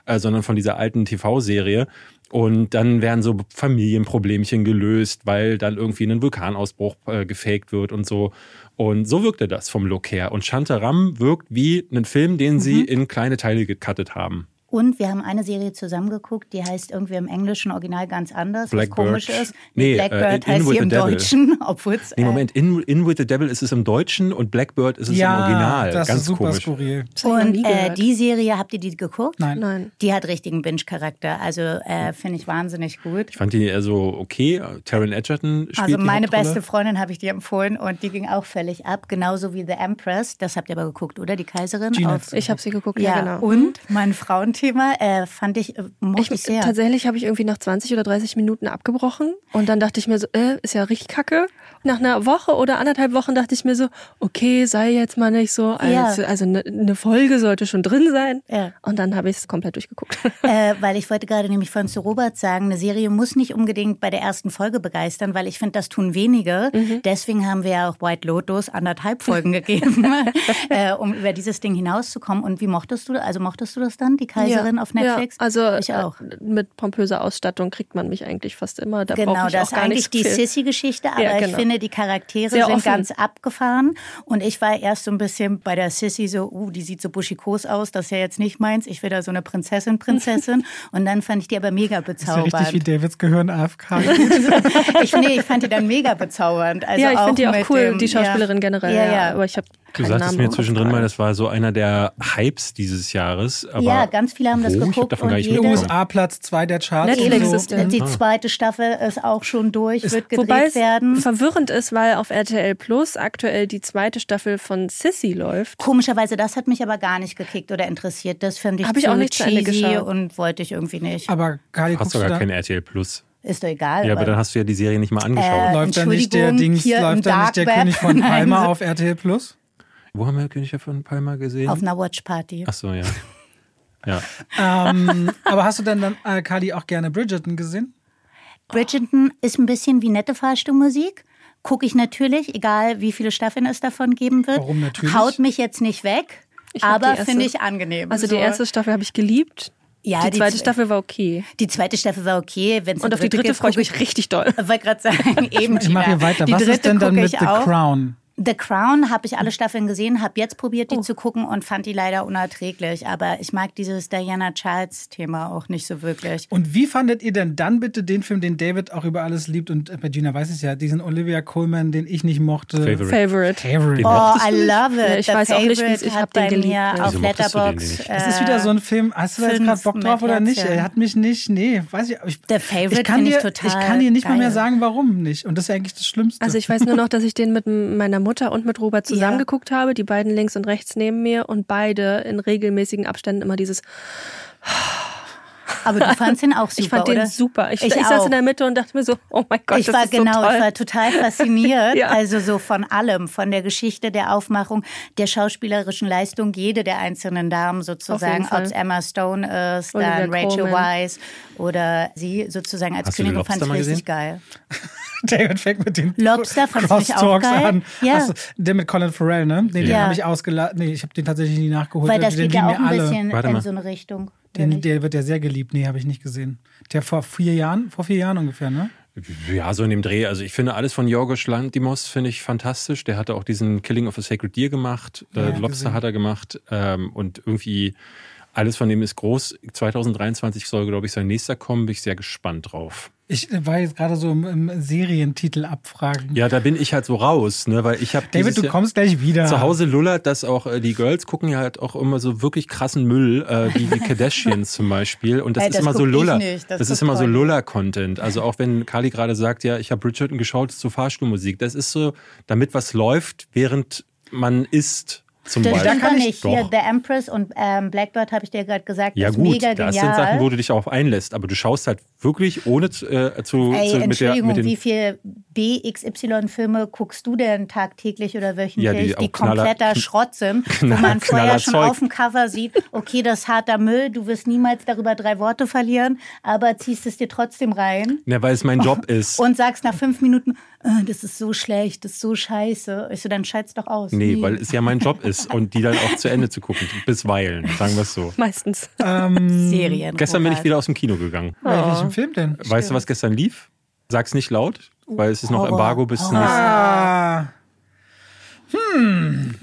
äh, sondern von dieser alten TV-Serie. Und dann werden so Familienproblemchen gelöst, weil dann irgendwie ein Vulkanausbruch äh, gefaked wird und so. Und so wirkte das vom Look her. Und Shantaram wirkt wie ein Film, den sie in kleine Teile gecuttet haben. Und wir haben eine Serie zusammengeguckt, die heißt irgendwie im englischen Original ganz anders, Blackbird. was komisch ist. Nee, Blackbird äh, In- In heißt with hier im the Devil. Deutschen, obwohl es Nee, äh, Moment, in, in with the Devil ist es im Deutschen und Blackbird ist es im Original. das Ganz ist super komisch. skurril. Und äh, die Serie, habt ihr die geguckt? Nein. Nein. Die hat richtigen Binge-Charakter. Also äh, finde ich wahnsinnig gut. Ich fand die eher so okay. Taron Egerton spielt Also meine beste Freundin habe ich dir empfohlen und die ging auch völlig ab, genauso wie The Empress. Das habt ihr aber geguckt, oder? Die Kaiserin. Auf, Ich habe sie geguckt, ja, ja, genau. und mein Frauenthema äh, fand ich, äh, mochte ich, Ich, sehr. tatsächlich habe ich irgendwie nach 20 oder 30 Minuten abgebrochen und dann dachte ich mir so, äh, ist ja richtig kacke. Nach einer Woche oder anderthalb Wochen dachte ich mir so, okay, sei jetzt mal nicht so, Ja. also, also eine, eine Folge sollte schon drin sein. Ja. Und dann habe ich es komplett durchgeguckt. äh, weil ich wollte gerade nämlich von zu Robert sagen, eine Serie muss nicht unbedingt bei der ersten Folge begeistern, weil ich finde, das tun wenige. Mhm. Deswegen haben wir ja auch White Lotus anderthalb Folgen gegeben, äh, um über dieses Ding hinauszukommen. Und wie mochtest du, also mochtest du das dann, die Kaiserin auf Netflix? Ja, also ich auch. äh, mit pompöser Ausstattung kriegt man mich eigentlich fast immer. Da Genau, ich das auch ist gar eigentlich die. Sissy-Geschichte, aber Ja, ich genau. Finde, die Charaktere Sehr sind offen. ganz abgefahren. Und ich war erst so ein bisschen bei der Sissy so, uh, die sieht so buschikos aus, das ist ja jetzt nicht meins. Ich will da so eine Prinzessin, Prinzessin. Und dann fand ich die aber mega Das ist ja richtig wie bezaubernd. Davids Gehirn AFK. ich, nee, ich fand die dann mega bezaubernd. Also ja, ich finde die auch cool, dem, die Schauspielerin ja, generell. Ja, ja. Aber ich habe Du sagtest Namen mir zwischendrin mal, das war so einer der Hypes dieses Jahres. Aber Ja, ganz viele haben das wo? Ich hab geguckt davon gar und mitbekommen. USA Platz 2 der Charts. Netflix so. ist. Die Ah. zweite Staffel ist auch schon durch, wird gedreht Wobei es werden. verwirrend ist, weil auf RTL Plus aktuell die zweite Staffel von Sissy läuft. Komischerweise, das hat mich aber gar nicht gekickt oder interessiert. Das finde ich Hab ich auch nicht cheesy geschaut. und wollte ich irgendwie nicht. Aber Kali, Hast du gar kein RTL Plus. Ist doch egal. Ja, aber dann hast du ja die Serie nicht mal angeschaut. Äh, Läuft da nicht der Dings, läuft da nicht der Web? König von Nein, Palma auf RTL Plus? Wo haben wir König von Palma gesehen? auf einer Watchparty. Ach so, ja. Ja. ähm, aber hast du denn dann, äh, Kali, auch gerne Bridgerton gesehen? Bridgerton ist ein bisschen wie nette Fahrstuhlmusik. Gucke ich natürlich, egal wie viele Staffeln es davon geben wird. Warum natürlich? Haut mich jetzt nicht weg, Ich aber die finde ich angenehm. Also die So. erste Staffel habe ich geliebt. ja, die zweite zwe- Staffel war okay. Die zweite Staffel war okay. Wenn's Und auf die dritte freue ich mich richtig doll. Ich wollte gerade sagen, eben. Ich mache hier weiter. Die Was ist denn dann mit The auch. Crown? The Crown habe ich alle Staffeln gesehen, habe jetzt probiert, Oh. die zu gucken und fand die leider unerträglich. Aber ich mag dieses Diana Charles-Thema auch nicht so wirklich. Und wie fandet ihr denn dann bitte den Film, den David auch über alles liebt und äh, bei Gina weiß es ja, diesen Olivia Colman, den ich nicht mochte? Favorite. Favorite. Favorite. Oh, I love it. Ja, ich The weiß auch nicht, wie es- Favorite ich hab hat den geliebt. mir auf Letterboxd. nicht? Es ist wieder so ein Film, hast du da jetzt gerade Bock drauf oder nicht? Er hat mich nicht, nee, weiß ich. ich The Favorite ich kann find ich dir, total Ich kann dir nicht mal mehr geil. sagen, warum nicht. Und das ist ja eigentlich das Schlimmste. Also ich weiß nur noch, dass ich den mit meiner Mutter und mit Robert zusammen Ja. habe, die beiden links und rechts neben mir und beide in regelmäßigen Abständen immer dieses Aber du fandst ihn auch super, Ich fand oder? den super. Ich, Ich ich, saß in der Mitte und dachte mir so, oh mein Gott, ich das war ist genau, so toll. ich war total fasziniert. Ja. Also so von allem, von der Geschichte, der Aufmachung, der schauspielerischen Leistung, jede der einzelnen Damen sozusagen, ob es Emma Stone ist, Olivia dann Rachel. Weisz oder sie sozusagen als Hast Königin fand ich richtig gesehen? geil. David fängt mit den Lobster Crosstalks geil? an. Ja. Achso, der mit Colin Farrell, ne? Nee, den Ja. habe ich ausgeladen. Nee, ich habe den tatsächlich nie nachgeholt. Weil das den geht ja auch ein bisschen in so eine Richtung. Den, der wird ja sehr geliebt. Nee, habe ich nicht gesehen. Der vor vier Jahren, vor vier Jahren ungefähr, ne? Ja, so in dem Dreh. Also ich finde alles von Jorgos Lantimos finde ich fantastisch. Der hatte auch diesen Killing of a Sacred Deer gemacht. Ja, äh, Lobster gesehen. hat er gemacht. Ähm, und irgendwie alles von dem ist groß. 2023 soll, glaube ich, sein nächster kommen. Bin ich sehr gespannt drauf. Ich war jetzt gerade so im, im Serientitel abfragen. Ja, da bin ich halt so raus, ne, weil ich habe David, du kommst gleich wieder. zu Hause lullert, dass auch äh, die Girls gucken ja halt auch immer so wirklich krassen Müll, äh, wie die Kardashians zum Beispiel. Und das Ey, ist das immer so Luller. das Das, ist immer so Conny. Luller-Content. Also auch wenn Kali gerade sagt, ja, ich habe Bridgerton geschaut zur Fahrstuhlmusik. Das ist so, damit was läuft, während man isst. Zum Das Beispiel. kann doch ich- nicht. Hier, Doch. The Empress und ähm, Blackbird habe ich dir gerade gesagt, Ja ist gut, mega das genial. sind Sachen, wo du dich darauf einlässt, aber du schaust halt wirklich ohne zu, äh, zu, Ey, zu mit, der, Entschuldigung, mit den wie viel BXY-Filme guckst du denn tagtäglich oder wöchentlich, Ja, die die, kompletter Schrott sind, wo Knaller- man vorher schon Knallerzeug. auf dem Cover sieht, okay, das ist harter Müll, du wirst niemals darüber drei Worte verlieren, aber ziehst es dir trotzdem rein Ja, weil es mein Job ist. und sagst nach fünf Minuten, äh, das ist so schlecht, das ist so scheiße. Ich so, dann scheid's doch aus. Nee, weil es ja mein Job ist und die dann auch zu Ende zu gucken, bisweilen, sagen wir es so. Meistens. Ähm, Serien. Gestern bin ich wieder aus dem Kino gegangen. bei welchem Film denn? Weißt du, was gestern lief? Sag's nicht laut, weil es ist noch Horror. Embargo bis zum nächsten. Ah,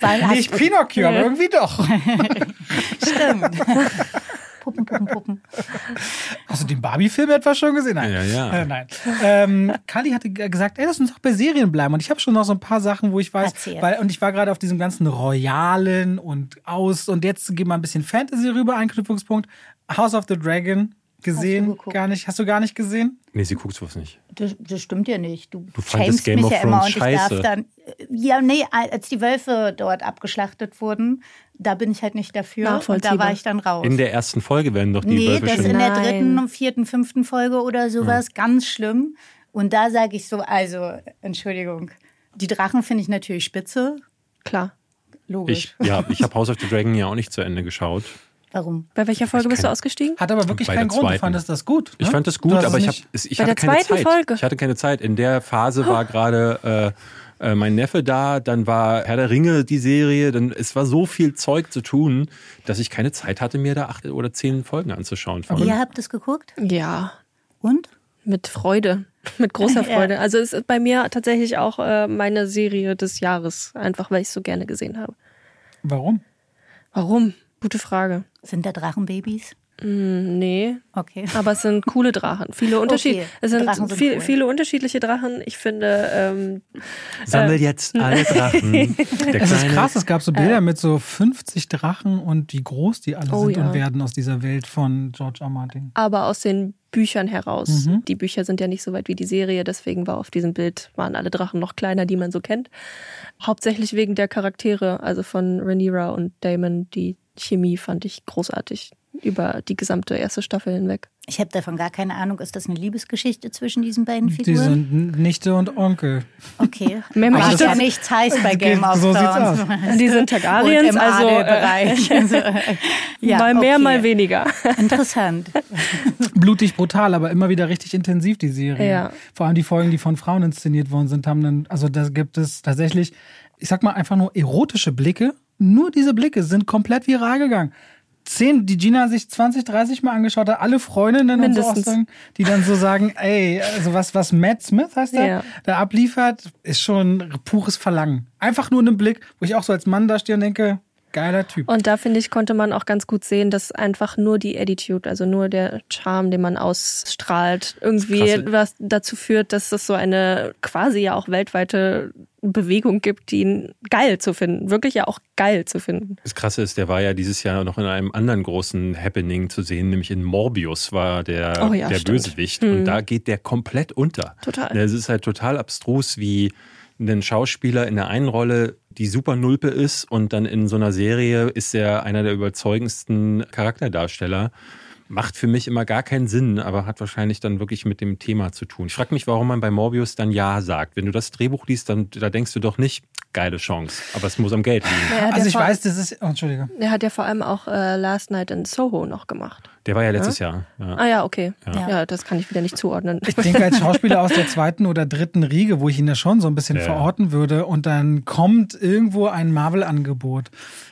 Weil hast, nicht Pinocchio, aber irgendwie doch. stimmt. Puppen, Puppen, Puppen. Hast du den Barbie-Film etwa schon gesehen? Nein. Ja, ja. Äh, nein. Ähm, Kali hatte gesagt, ey, lass uns doch bei Serien bleiben. Und ich habe schon noch so ein paar Sachen, wo ich weiß, Erzähl. weil, und ich war gerade auf diesem ganzen Royalen und aus und jetzt gehen wir ein bisschen Fantasy rüber, Anknüpfungspunkt. House of the Dragon gesehen, gar nicht. Hast du gar nicht gesehen? Nee, sie guckt sowas nicht. Das, das stimmt ja nicht. Du, Du fandest Game mich of ja immer Thrones und ich darf scheiße. dann. Ja, nee, als die Wölfe dort abgeschlachtet wurden, da bin ich halt nicht dafür. Und da war ich dann raus. In der ersten Folge werden doch die nee, Wölfe das schon. in der dritten, vierten, fünften Folge oder sowas. Ganz schlimm. Und da sage ich so, also, Entschuldigung. Die Drachen finde ich natürlich spitze. Klar. Logisch. Ich, ja, ich habe House of the Dragon ja auch nicht zu Ende geschaut. Warum? Bei welcher Folge bist du ausgestiegen? Hat aber wirklich Bei keinen Grund. Du fandest das gut. Ich ne? fand das gut, aber ich, hab, ich Bei hatte der keine zweiten Zeit. Folge? Ich hatte keine Zeit. In der Phase war gerade äh, äh, mein Neffe da, dann war Herr der Ringe die Serie, dann es war so viel Zeug zu tun, dass ich keine Zeit hatte, mir da acht oder zehn Folgen anzuschauen. Von. Ihr habt es geguckt? Ja, Und? mit Freude. Mit großer Ja. Freude. Also es ist bei mir tatsächlich auch äh, meine Serie des Jahres. Einfach weil ich es so gerne gesehen habe. Warum? Warum? Gute Frage. Sind da Drachenbabys? Hm, nee, Okay. aber es sind coole Drachen. Viele, Unterschied Okay, es sind sind viel, cool. viele unterschiedliche Drachen. Ich finde, ähm, Sammel jetzt alle Drachen. Der Es ist krass, es gab so Bilder mit so 50 Drachen und wie groß die alle Oh sind ja. und werden aus dieser Welt von George R. R. Martin. aber aus den Büchern heraus. Mhm. Die Bücher sind ja nicht so weit wie die Serie, deswegen war auf diesem Bild waren alle Drachen noch kleiner, die man so kennt. Hauptsächlich wegen der Charaktere, also von Rhaenyra und Damon. Die Chemie fand ich großartig über die gesamte erste Staffel hinweg. Ich habe davon gar keine Ahnung. Ist das eine Liebesgeschichte zwischen diesen beiden Die Figuren? sind Nichte und Onkel. Okay. Mehr möchte ja ich nichts heißt bei Game of So sieht's Thrones. Die sind Targaryens, also äh, Adelbereich. Also, ja, mal mehr, okay. mal weniger. Interessant. Blutig brutal, aber immer wieder richtig intensiv, die Serie. Ja. Vor allem die Folgen, die von Frauen inszeniert worden sind, haben dann, also da gibt es tatsächlich, ich sag mal einfach nur erotische Blicke. Nur diese Blicke sind komplett viral gegangen. Zehn, die Gina sich 20, 30 Mal angeschaut hat, alle Freundinnen und so Mindestens. die dann so sagen, ey, also was, was Matt Smith heißt der, Ja. da abliefert, ist schon pures Verlangen. Einfach nur einen Blick, wo ich auch so als Mann da stehe und denke, geiler Typ. Und da finde ich, konnte man auch ganz gut sehen, dass einfach nur die Attitude, also nur der Charme, den man ausstrahlt, irgendwie was dazu führt, dass es so eine quasi ja auch weltweite Bewegung gibt, die ihn geil zu finden, wirklich ja auch geil zu finden. Das Krasse ist, der war ja dieses Jahr noch in einem anderen großen Happening zu sehen, nämlich in Morbius war der, Oh ja, der stimmt. Bösewicht. Und da geht der komplett unter. Total. Es ist halt total abstrus, wie ein Schauspieler in der einen Rolle die super Nulpe ist und dann in so einer Serie ist er einer der überzeugendsten Charakterdarsteller. Macht für mich immer gar keinen Sinn, aber hat wahrscheinlich dann wirklich mit dem Thema zu tun. Ich frage mich, warum man bei Morbius dann Ja sagt. Wenn du das Drehbuch liest, dann da denkst du doch nicht, geile Chance. Aber es muss am Geld liegen. Er hat Also ja ich vor, weiß, das ist, oh, Entschuldige. Er hat ja vor allem auch äh, Last Night in Soho noch gemacht. Der war ja letztes Jahr. Ja. Ah ja, okay. Ja. Ja, das kann ich wieder nicht zuordnen. Ich denke, als Schauspieler aus der zweiten oder dritten Riege, wo ich ihn da schon so ein bisschen Ja. verorten würde, und dann kommt irgendwo ein Marvel-Angebot.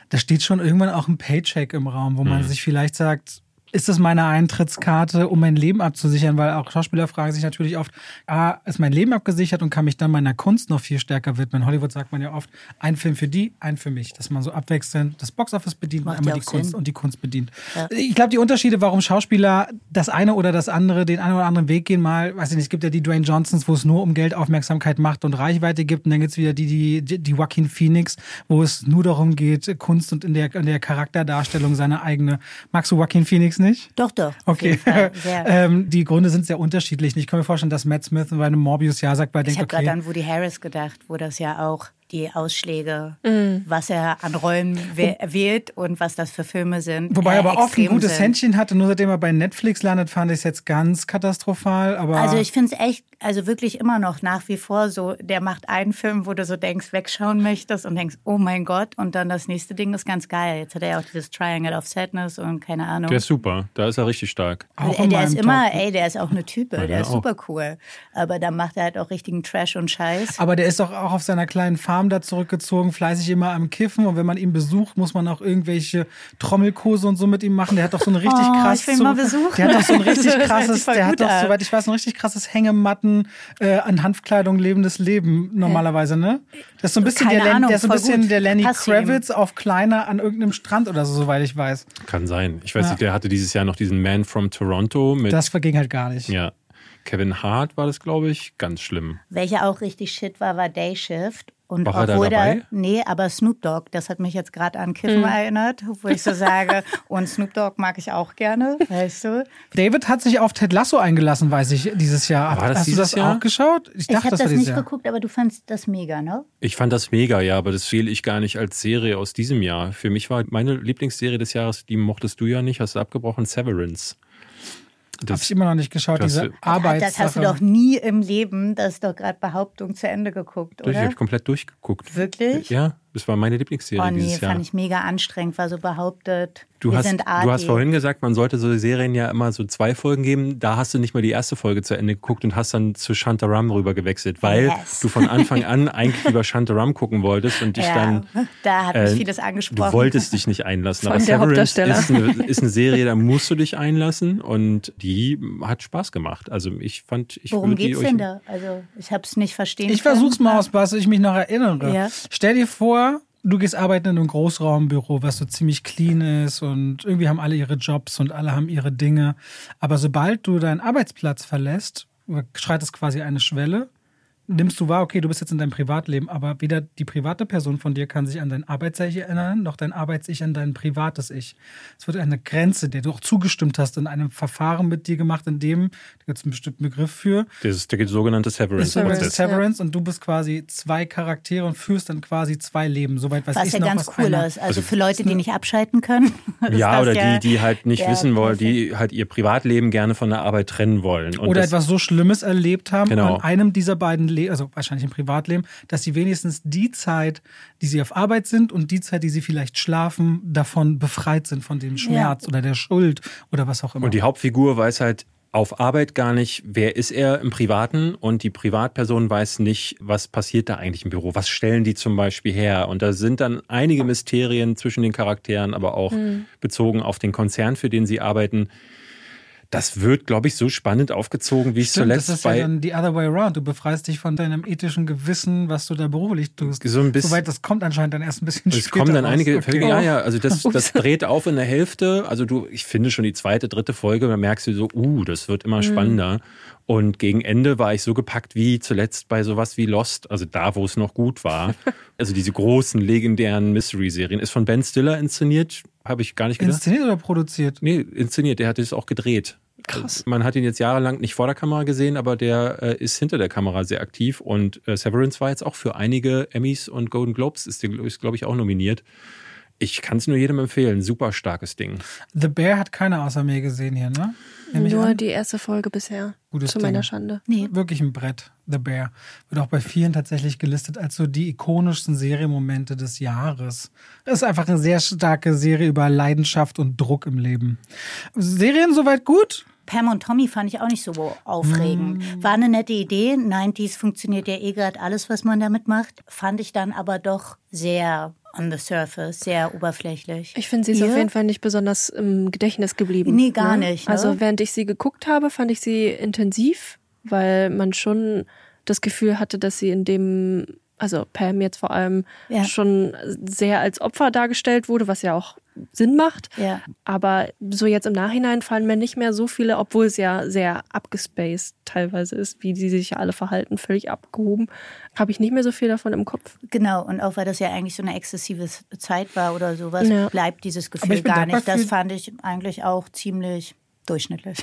Da steht schon irgendwann auch ein Paycheck im Raum, wo man sich vielleicht sagt, ist das meine Eintrittskarte, um mein Leben abzusichern? Weil auch Schauspieler fragen sich natürlich oft, ah, ist mein Leben abgesichert und kann mich dann meiner Kunst noch viel stärker widmen? In Hollywood sagt man ja oft, ein Film für die, ein für mich. Dass man so abwechselnd das Boxoffice bedient Macht und einmal die auch Kunst Sinn. und die Kunst bedient. Ja. Ich glaube, die Unterschiede, warum Schauspieler das eine oder das andere, den einen oder anderen Weg gehen, mal, weiß ich nicht, es gibt ja die Dwayne Johnsons, wo es nur um Geld, Aufmerksamkeit, Macht und Reichweite gibt. Und dann gibt's wieder die, die, die Joaquin Phoenix, wo es nur darum geht, Kunst und in der, in der Charakterdarstellung seine eigene. Magst du Joaquin Phoenix nicht? Doch, doch. Okay. ähm, die Gründe sind sehr unterschiedlich. Ich kann mir vorstellen, dass Matt Smith bei einem Morbius ja sagt, weil er ich habe okay. gerade an Woody Harris gedacht, wo das ja auch die Ausschläge, mhm. was er an Rollen wählt und was das für Filme sind. Wobei er aber oft ein gutes sind. Händchen hatte, nur seitdem er bei Netflix landet, fand ich es jetzt ganz katastrophal. Aber also ich finde es echt, also wirklich immer noch nach wie vor so, der macht einen Film, wo du so denkst, wegschauen möchtest und denkst, oh mein Gott, und dann das nächste Ding ist ganz geil. Jetzt hat er ja auch dieses Triangle of Sadness und keine Ahnung. Der ist super, da ist er richtig stark. Auch ey, der ist immer, ey, der ist auch eine Type, ja, der ist auch. super cool. Aber da macht er halt auch richtigen Trash und Scheiß. Aber der ist doch auch auf seiner kleinen Farm Farm da zurückgezogen, fleißig immer am Kiffen. Und wenn man ihn besucht, muss man auch irgendwelche Trommelkurse und so mit ihm machen. Der hat doch so ein richtig oh, krasses. Ich will mal besuchen. Der hat doch so ein richtig krasses, der hat doch, soweit ich weiß, ein richtig krasses Hängematten äh, an Hanfkleidung lebendes Leben normalerweise, ne? Das ist so ein bisschen, der, Ahnung, der, ist so ein bisschen der Lenny Passt Kravitz ihm. auf kleiner an irgendeinem Strand oder so, soweit ich weiß. Kann sein. Ich weiß ja. nicht, der hatte dieses Jahr noch diesen Man from Toronto mit. Das verging halt gar nicht. Ja. Kevin Hart war das, glaube ich, ganz schlimm. Welcher auch richtig shit war, war Day Shift. Und War obwohl er da dabei? nee, aber Snoop Dogg, das hat mich jetzt gerade an Kiffen mhm. erinnert, wo ich so sage, und Snoop Dogg mag ich auch gerne, weißt du. David hat sich auf Ted Lasso eingelassen, weiß ich, dieses Jahr. War das Hast du das Jahr? auch geschaut? Ich, ich habe das, das nicht Jahr. geguckt, aber du fandst das mega, ne? Ich fand das mega, ja, aber das fehle ich gar nicht als Serie aus diesem Jahr. Für mich war meine Lieblingsserie des Jahres, die mochtest du ja nicht, hast du abgebrochen, Severance. Das habe ich immer noch nicht geschaut, diese Arbeit. Das hast du doch nie im Leben, das ist doch gerade Behauptung zu Ende geguckt, oder? Ich habe komplett durchgeguckt. Wirklich? Ja, das war meine Lieblingsserie oh, nee, dieses Jahr. fand ich mega anstrengend, war so behauptet. Du hast, du hast vorhin gesagt, man sollte so Serien ja immer so zwei Folgen geben. Da hast du nicht mal die erste Folge zu Ende geguckt und hast dann zu Shantaram rüber gewechselt, weil yes. du von Anfang an eigentlich lieber Shantaram gucken wolltest und dich ja, dann. Da hat mich äh, vieles angesprochen. Du wolltest dich nicht einlassen. Von Aber Severance ist eine, ist eine Serie, da musst du dich einlassen und die hat Spaß gemacht. Also ich fand, ich Worum geht's denn da? Also ich habe es nicht verstehen. Ich versuch's mal aus, was ich mich noch erinnere. Ja. Stell dir vor, du gehst arbeiten in einem Großraumbüro, was so ziemlich clean ist und irgendwie haben alle ihre Jobs und alle haben ihre Dinge. Aber sobald du deinen Arbeitsplatz verlässt, schreitest quasi eine Schwelle nimmst du wahr, okay, du bist jetzt in deinem Privatleben, aber weder die private Person von dir kann sich an dein Arbeits-Ich erinnern, noch dein Arbeits-Ich an dein privates Ich. Es wird eine Grenze, der du auch zugestimmt hast, in einem Verfahren mit dir gemacht, in dem, da gibt es einen bestimmten Begriff für. Das ist der sogenannte Severance. Severance, Severance ja. und du bist quasi zwei Charaktere und führst dann quasi zwei Leben. Soweit weiß was ich ja noch, ganz was cool ist. Also, also, für Leute, die nicht abschalten können. Ja, oder ja die, die halt nicht wissen wollen, die halt ihr Privatleben gerne von der Arbeit trennen wollen. Und oder etwas so Schlimmes erlebt haben genau. an einem dieser beiden Leben, also wahrscheinlich im Privatleben, dass sie wenigstens die Zeit, die sie auf Arbeit sind und die Zeit, die sie vielleicht schlafen, davon befreit sind von dem Schmerz ja. oder der Schuld oder was auch immer. Und die Hauptfigur weiß halt auf Arbeit gar nicht, wer ist er im Privaten und die Privatperson weiß nicht, was passiert da eigentlich im Büro, was stellen die zum Beispiel her. Und da sind dann einige Mysterien zwischen den Charakteren, aber auch mhm. bezogen auf den Konzern, für den sie arbeiten, das wird, glaube ich, so spannend aufgezogen, wie ich zuletzt das ist bei. Ja dann die other way around. Du befreist dich von deinem ethischen Gewissen, was du da beruflich tust. So ein bisschen. Soweit das kommt anscheinend dann erst ein bisschen später. Es kommen dann einige. Okay. Ja, ja. Also das, das dreht auf in der Hälfte. Also du, ich finde schon die zweite, dritte Folge, da merkst du so, uh, das wird immer mhm. spannender. Und gegen Ende war ich so gepackt wie zuletzt bei sowas wie Lost, also da, wo es noch gut war. also diese großen, legendären Mystery-Serien. Ist von Ben Stiller inszeniert, habe ich gar nicht gedacht. Inszeniert oder produziert? Nee, inszeniert. Der hat es auch gedreht. Krass. Man hat ihn jetzt jahrelang nicht vor der Kamera gesehen, aber der äh, ist hinter der Kamera sehr aktiv. Und äh, Severance war jetzt auch für einige Emmys und Golden Globes, ist, ist glaube ich, auch nominiert. Ich kann es nur jedem empfehlen. Super starkes Ding. The Bear hat keiner außer mir gesehen hier, ne? Nur an. die erste Folge bisher. Gutes zu meiner Ding. Schande. Nee. Wirklich ein Brett. The Bear. Wird auch bei vielen tatsächlich gelistet als so die ikonischsten Serienmomente des Jahres. Das ist einfach eine sehr starke Serie über Leidenschaft und Druck im Leben. Serien soweit gut? Pam und Tommy fand ich auch nicht so aufregend. Mm. War eine nette Idee. 90s funktioniert ja eh gerade alles, was man damit macht. Fand ich dann aber doch sehr on the surface, sehr oberflächlich. Ich finde, sie ist Ihr? auf jeden Fall nicht besonders im Gedächtnis geblieben. Nee, gar ne? nicht. Ne? Also während ich sie geguckt habe, fand ich sie intensiv, weil man schon das Gefühl hatte, dass sie in dem also Pam jetzt vor allem ja. schon sehr als Opfer dargestellt wurde, was ja auch Sinn macht. Ja. Aber so jetzt im Nachhinein fallen mir nicht mehr so viele, obwohl es ja sehr abgespaced teilweise ist, wie die sich ja alle verhalten, völlig abgehoben, habe ich nicht mehr so viel davon im Kopf. Genau, und auch weil das ja eigentlich so eine exzessive Zeit war oder sowas, ja. bleibt dieses Gefühl gar nicht. Das fand ich eigentlich auch ziemlich durchschnittlich.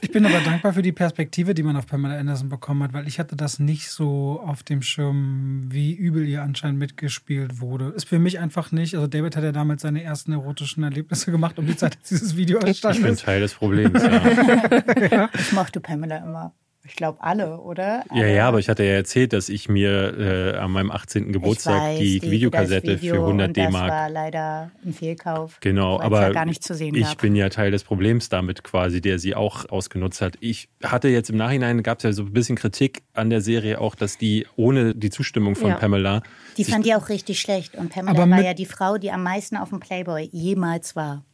Ich bin aber dankbar für die Perspektive, die man auf Pamela Anderson bekommen hat, weil ich hatte das nicht so auf dem Schirm, wie übel ihr anscheinend mitgespielt wurde. Ist für mich einfach nicht. Also David hat ja damals seine ersten erotischen Erlebnisse gemacht, um die Zeit, als dieses Video entstanden Ich bin ist. Teil des Problems, ja. Ich mochte Pamela immer. Ich glaube alle, oder? Ja, ja, aber ich hatte ja erzählt, dass ich mir äh, an meinem 18. Geburtstag weiß, die, Videokassette das Video für 100 und Das D-Mark. war leider ein Fehlkauf. Genau, aber ja gar nicht zu sehen ich gab. bin ja Teil des Problems damit quasi, der sie auch ausgenutzt hat. Ich hatte jetzt im Nachhinein, gab es ja so ein bisschen Kritik an der Serie auch, dass die ohne die Zustimmung von Ja. Pamela, Die fand die auch richtig schlecht. Und Pamela Aber war ja die Frau, die am meisten auf dem Playboy jemals war.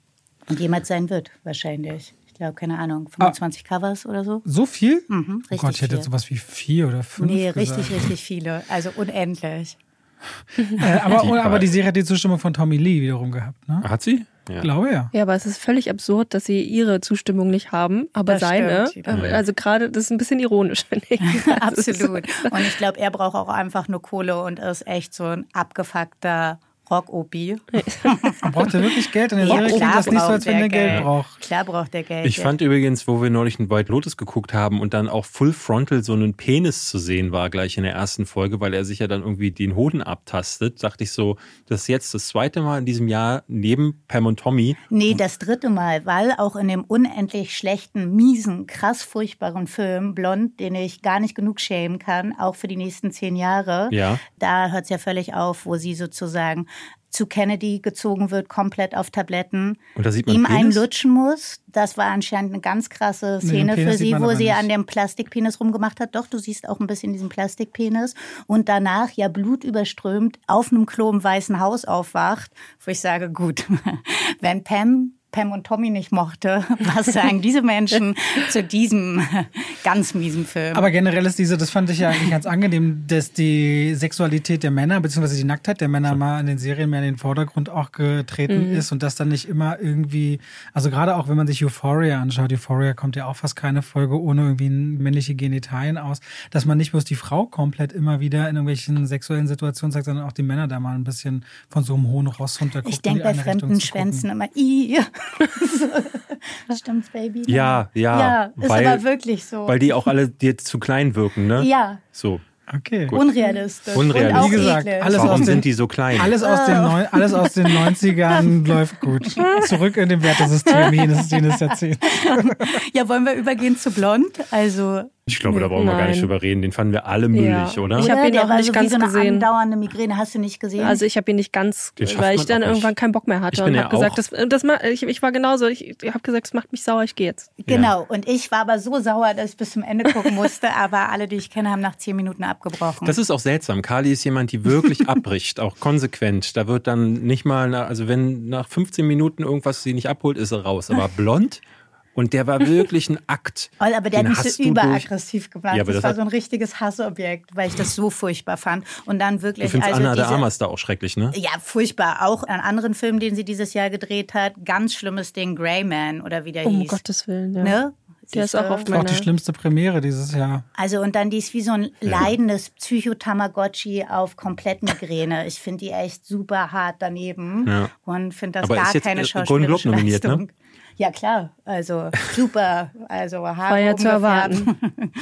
Und jemals sein wird, wahrscheinlich. Ich glaube, keine Ahnung, 25 Covers oder so. So viel? Mhm, oh richtig Gott, ich hätte viel. jetzt sowas wie vier oder fünf. Nee, gesagt. richtig, richtig viele. Also unendlich. Äh, aber, Die aber die Serie hat die Zustimmung von Tommy Lee wiederum gehabt, ne? hat sie? Ja. Glaube ja. Ja, aber es ist völlig absurd, dass sie ihre Zustimmung nicht haben, aber Das seine. stimmt. äh, Also gerade, das ist ein bisschen ironisch, finde ich. Absolut. Und ich glaube, er braucht auch einfach nur Kohle und ist echt so ein abgefuckter Rock-Opi. Man braucht ja wirklich Geld. In der Serie klingt das nicht so, als wenn der er Geld braucht. Klar braucht der Geld. Ich ja. fand übrigens, wo wir neulich einen White Lotus geguckt haben und dann auch Full Frontal so einen Penis zu sehen war gleich in der ersten Folge, weil er sich ja dann irgendwie den Hoden abtastet, dachte ich so, das ist jetzt das zweite Mal in diesem Jahr neben Pam und Tommy. Nee, das dritte Mal, weil auch in dem unendlich schlechten, miesen, krass furchtbaren Film Blond, den ich gar nicht genug schämen kann, auch für die nächsten zehn Jahre, Ja. da hört es ja völlig auf, wo sie sozusagen zu Kennedy gezogen wird, komplett auf Tabletten, Und da sieht man ihm einen lutschen muss. Das war anscheinend eine ganz krasse Nee, Szene Penis für sie, wo sie nicht. an dem Plastikpenis rumgemacht hat. Doch, du siehst auch ein bisschen diesen Plastikpenis. Und danach ja blutüberströmt auf einem Klo im Weißen Haus aufwacht, wo ich sage, gut, wenn Pam Pam und Tommy nicht mochte, was sagen diese Menschen zu diesem ganz miesen Film? Aber generell ist diese, das fand ich ja eigentlich ganz angenehm, dass die Sexualität der Männer, beziehungsweise die Nacktheit der Männer mal in den Serien mehr in den Vordergrund auch getreten ist und das dann nicht immer irgendwie, also gerade auch wenn man sich Euphoria anschaut, Euphoria kommt ja auch fast keine Folge ohne irgendwie männliche Genitalien aus, dass man nicht bloß die Frau komplett immer wieder in irgendwelchen sexuellen Situationen zeigt, sondern auch die Männer da mal ein bisschen von so einem hohen Ross runtergucken. ich denke bei fremden Schwänzen immer, i. Stimmt's, Baby? Ja, ja, Ja, ist weil- aber wirklich so. Weil die auch alle dir zu klein wirken, ne? ja, So. Okay. unrealistisch. Unrealistisch. Und auch Wie gesagt, eklig. alles aus Warum den- sind die so klein? Alles aus, den Neu alles aus den 90ern läuft gut. Zurück in dem Wertesystem jenes, jenes Jahrzehnts. Ja, wollen wir übergehen zu blond? Also, Ich glaube, da brauchen wir gar nicht drüber reden. Den fanden wir alle müllig, Ja. oder? Ich oder? hab ihn auch nicht so ganz wie so eine gesehen. andauernde Migräne. Hast du nicht gesehen? Also ich habe ihn nicht ganz, weil ich dann irgendwann keinen Bock mehr hatte und ja habe gesagt, das, das ich, ich war genauso, ich, ich habe gesagt, das macht mich sauer, ich gehe jetzt. genau. Und ich war aber so sauer, dass ich bis zum Ende gucken musste. aber alle, die ich kenne, haben nach zehn Minuten abgebrochen. Das ist auch seltsam. Kali ist jemand, die wirklich abbricht, auch konsequent. Da wird dann nicht mal, nach, also wenn nach 15 Minuten irgendwas sie nicht abholt, ist er raus. Aber blond und der war wirklich ein Akt. Oh, aber der Den hat mich hast so überaggressiv gemacht. Ja, das, das war hat- so ein richtiges Hassobjekt, weil ich das so furchtbar fand. Und dann wirklich. Du findest also Anna de diese- Armas da auch schrecklich, ne? Ja, furchtbar. Auch an anderen Filmen, den sie dieses Jahr gedreht hat. Ganz schlimmes Ding, Grey Man oder wie der Um hieß. Gottes Willen, ja. Ne? Der ist auch auf Das war auch die meiner... schlimmste Premiere dieses Jahr. Also und dann die ist wie so ein leidendes Psychotamagotchi auf Komplettmigräne. Ich finde die echt super hart daneben Ja. und finde das Aber gar ist jetzt, keine äh, Golden Globe schauspielerische nominiert, ne? Ja klar, also super, also Haare ja zu umgefärbt.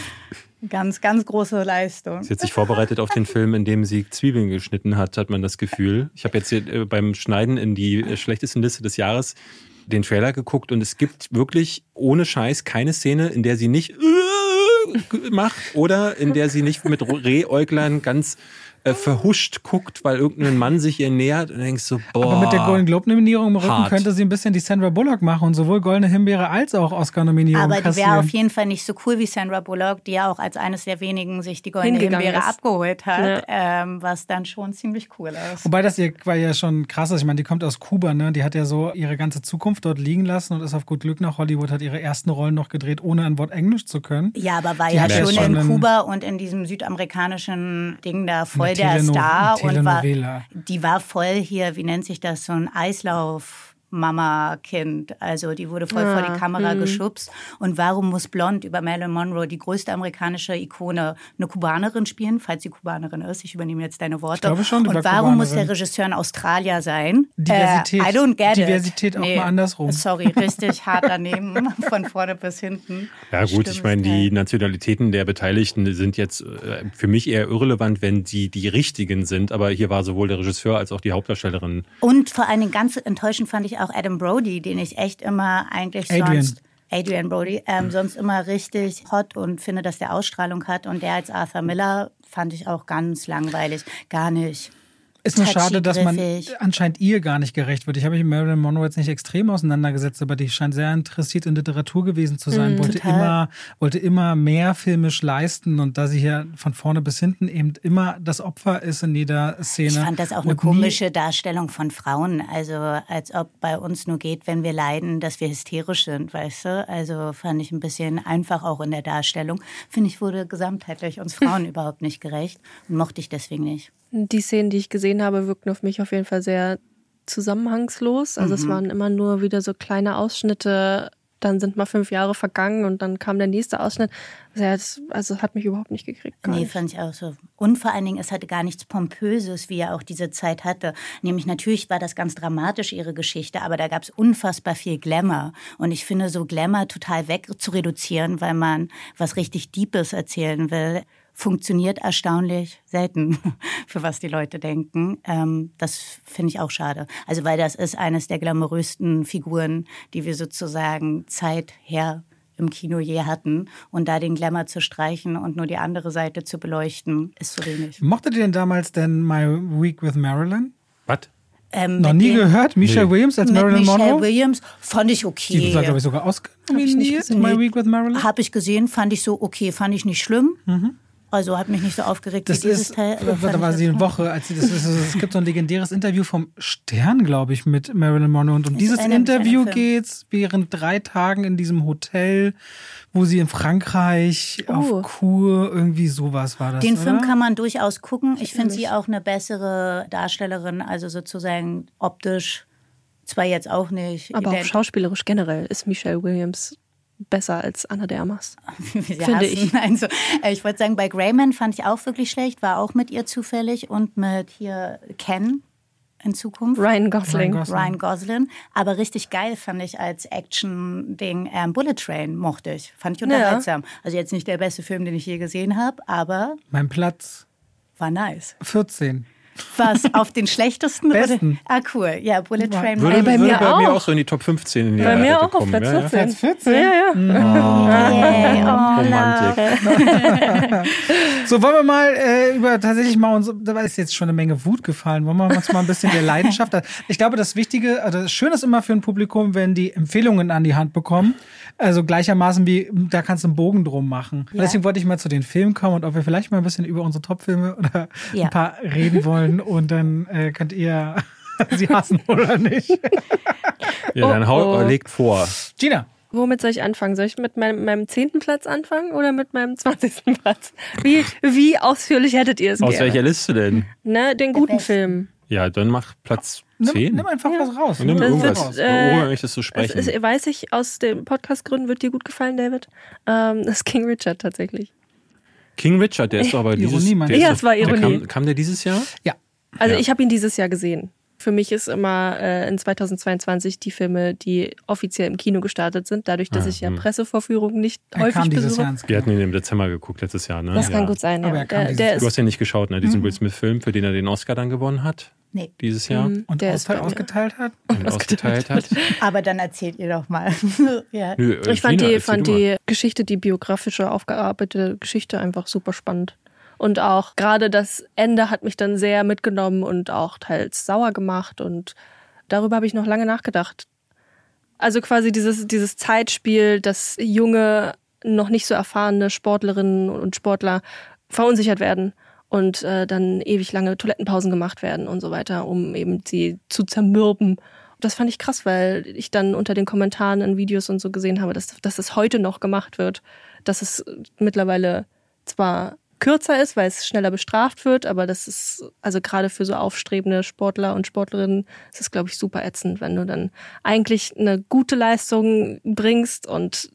ganz, ganz große Leistung. Sie hat sich vorbereitet auf den Film, in dem sie Zwiebeln geschnitten hat, hat man das Gefühl. Ich habe jetzt hier, äh, beim Schneiden in die äh, schlechtesten Liste des Jahres den Trailer geguckt und es gibt wirklich ohne Scheiß keine Szene, in der sie nicht äh, macht oder in der sie nicht mit Rehäuglern ganz äh, verhuscht guckt, weil irgendein Mann sich ihr nähert und denkst so, boah. Aber mit der Golden Globe-Nominierung im Rücken hart. könnte sie ein bisschen die Sandra Bullock machen und sowohl Goldene Himbeere als auch Oscar-Nominierung Aber die wäre kassieren. auf jeden Fall nicht so cool wie Sandra Bullock, die ja auch als eines der wenigen sich die goldene Himbeere ist. abgeholt hat, ähm, was dann schon ziemlich cool ist. Wobei das ihr war ja schon krass ist. Ich meine, die kommt aus Kuba, ne? Die hat ja so ihre ganze Zukunft dort liegen lassen und ist auf gut Glück nach Hollywood, hat ihre ersten Rollen noch gedreht, ohne ein Wort Englisch zu können. Ja, aber war Die ja ja schon in Kuba und in diesem südamerikanischen Ding da voll Eine der Teleno- Star und war, die war voll hier, wie nennt sich das, so ein Eislauf. Mama-Kind. Also die wurde voll vor Ah, die Kamera hm. geschubst. Und warum muss Blond über Marilyn Monroe, die größte amerikanische Ikone, eine Kubanerin spielen, falls sie Kubanerin ist? Ich übernehme jetzt deine Worte. glaube schon, Und war warum muss Kubanerin. der Regisseur ein Australier sein? Diversität. Äh, I don't get Diversität it. auch mal andersrum. Sorry, richtig hart daneben, von vorne bis hinten. Ja gut, ich meine, die. Nationalitäten der Beteiligten sind jetzt äh, für mich eher irrelevant, wenn die die richtigen sind. Aber hier war sowohl der Regisseur als auch die Hauptdarstellerin. Und vor allen Dingen ganz enttäuschend fand ich auch Adam Brody, den ich echt immer eigentlich Adrian. sonst. Adrian Brody, ähm, sonst immer richtig hot und finde, dass der Ausstrahlung hat. Und der als Arthur Miller fand ich auch ganz langweilig. Gar nicht. Ist nur schade, dass man anscheinend ihr gar nicht gerecht wird. Ich habe mich mit Marilyn Monroe jetzt nicht extrem auseinandergesetzt, aber die scheint sehr interessiert in Literatur gewesen zu sein. wollte total. immer, wollte immer mehr filmisch leisten und da sie hier von vorne bis hinten eben immer das Opfer ist in jeder Szene. Ich fand das auch eine komische Darstellung von Frauen. Also als ob bei uns nur geht, wenn wir leiden, dass wir hysterisch sind, weißt du? Also fand ich ein bisschen einfach auch in der Darstellung. Finde ich, wurde gesamtheitlich uns Frauen überhaupt nicht gerecht und mochte ich deswegen nicht. Die Szenen, die ich gesehen habe, wirkten auf mich auf jeden Fall sehr zusammenhangslos. Also es Mhm. waren immer nur wieder so kleine Ausschnitte. Dann sind mal fünf Jahre vergangen und dann kam der nächste Ausschnitt. Also, also hat mich überhaupt nicht gekriegt. Nee, nicht. fand ich auch so. Und vor allen Dingen, es hatte gar nichts Pompöses, wie er auch diese Zeit hatte. Nämlich natürlich war das ganz dramatisch, ihre Geschichte, aber da gab es unfassbar viel Glamour. Und ich finde, so Glamour total weg zu reduzieren, weil man was richtig Deepes erzählen will, funktioniert erstaunlich selten, für was die Leute denken. Ähm, das finde ich auch schade. Also, weil das ist eines der glamourösten Figuren, die wir sozusagen zeither im Kino je hatten. Und da den Glamour zu streichen und nur die andere Seite zu beleuchten, ist zu wenig. Mochtet ihr denn damals denn My Week with Marilyn? Was? Ähm, Noch nie gehört? Michelle Nee. Williams als Mit Marilyn Michelle Monroe? Williams fand ich Die okay. war, glaube ich, sogar ausnominiert. gesehen. My Week with Marilyn? Habe ich gesehen, fand ich so okay, fand ich nicht schlimm. Also hat mich nicht so aufgeregt. Das wie dieses ist, Teil. da war sie eine. Woche, als sie das ist, es gibt so ein legendäres Interview vom Stern, glaube ich, mit Marilyn Monroe. Und um Ich dieses Interview Film. geht's während drei Tagen in diesem Hotel, wo sie in Frankreich Oh. auf Kur, irgendwie sowas war das. Den oder? Film kann man durchaus gucken. Ich finde sie auch eine bessere Darstellerin, also sozusagen optisch. Zwar jetzt auch nicht. Aber auch schauspielerisch generell ist Michelle Williams besser als Anna de Armas. Finde ich. Also, äh, ich wollte sagen, bei Greyman fand ich auch wirklich schlecht, war auch mit ihr zufällig und mit hier Ken in Zukunft. Ryan Gosling. Ryan Gosling. Ryan Gosling. Aber richtig geil fand ich als Action-Ding ähm, Bullet Train, mochte ich. Fand ich unterhaltsam. Also jetzt nicht der beste Film, den ich je gesehen habe, aber Mein Platz war nice. 14. Was, auf den schlechtesten? Besten. Oder? Ah, cool. Ja, Bullet Train. Würde, war bei würde mir bei mir auch. auch so in die Top 15 in die Bei mir auch auf kommen. Platz ja, ja. 14. Platz 14? Ja, ja. Yay, oh, Romantik. So, wollen wir mal äh, über tatsächlich mal uns, da ist jetzt schon eine Menge Wut gefallen, wollen wir uns mal ein bisschen der Leidenschaft. Ich glaube, das Wichtige, also das Schöne ist immer für ein Publikum, wenn die Empfehlungen an die Hand bekommen. Also gleichermaßen wie, da kannst du einen Bogen drum machen. Und Ja. deswegen wollte ich mal zu den Filmen kommen und ob wir vielleicht mal ein bisschen über unsere Top-Filme oder Ja. ein paar reden wollen und dann äh, könnt ihr sie hassen oder nicht. Ja, dann hau, Oh, oh. legt vor. Gina, Womit soll ich anfangen? Soll ich mit meinem, meinem zehnten Platz anfangen oder mit meinem zwanzigsten Platz? Wie, wie ausführlich hättet ihr es Aus gerne? welcher Liste denn? Ne, den guten. Film. Ja, dann mach Platz nimm, 10. nimm einfach was raus. Nimm Das irgendwas. wird, äh, Worüber möchtest du Es sprechen? ist, weiß ich, aus den Podcastgründen wird dir gut gefallen, David. Ähm, das ist King Richard tatsächlich. King Richard, der ist doch aber Ironie, dieses meinst der ist Ja, doch- es war der Ironie. Kam, kam der dieses Jahr? Ja. Also Ja. ich habe ihn dieses Jahr gesehen. Für mich ist immer äh, in 2022 die Filme, die offiziell im Kino gestartet sind, dadurch, dass Ah, ich ja hm. Pressevorführungen nicht Er häufig besuche. Jahr ins Wir hatten ihn im Dezember geguckt, letztes Jahr, ne? Das ja. kann gut sein, ja. Aber er kam Der, der. Du hast ja nicht geschaut, ne? Diesen Will Smith-Film, für den er den Oscar dann gewonnen hat. Nee, Dieses Jahr. Mhm. Und der aus, ist bei mir. ausgeteilt hat. Und ausgeteilt hat. aber dann erzählt ihr doch mal. ja. Nö, ich fand, die, fand die Geschichte, die biografische, aufgearbeitete Geschichte einfach super spannend. Und auch gerade das Ende hat mich dann sehr mitgenommen und auch teils sauer gemacht. Und darüber habe ich noch lange nachgedacht. Also quasi dieses, dieses Zeitspiel, dass junge, noch nicht so erfahrene Sportlerinnen und Sportler verunsichert werden und äh, dann ewig lange Toilettenpausen gemacht werden und so weiter, um eben sie zu zermürben. Das fand ich krass, weil ich dann unter den Kommentaren in Videos und so gesehen habe, dass, dass es heute noch gemacht wird, dass es mittlerweile zwar kürzer ist, weil es schneller bestraft wird. Aber das ist, also gerade für so aufstrebende Sportler und Sportlerinnen, ist es, glaube ich, super ätzend, wenn du dann eigentlich eine gute Leistung bringst und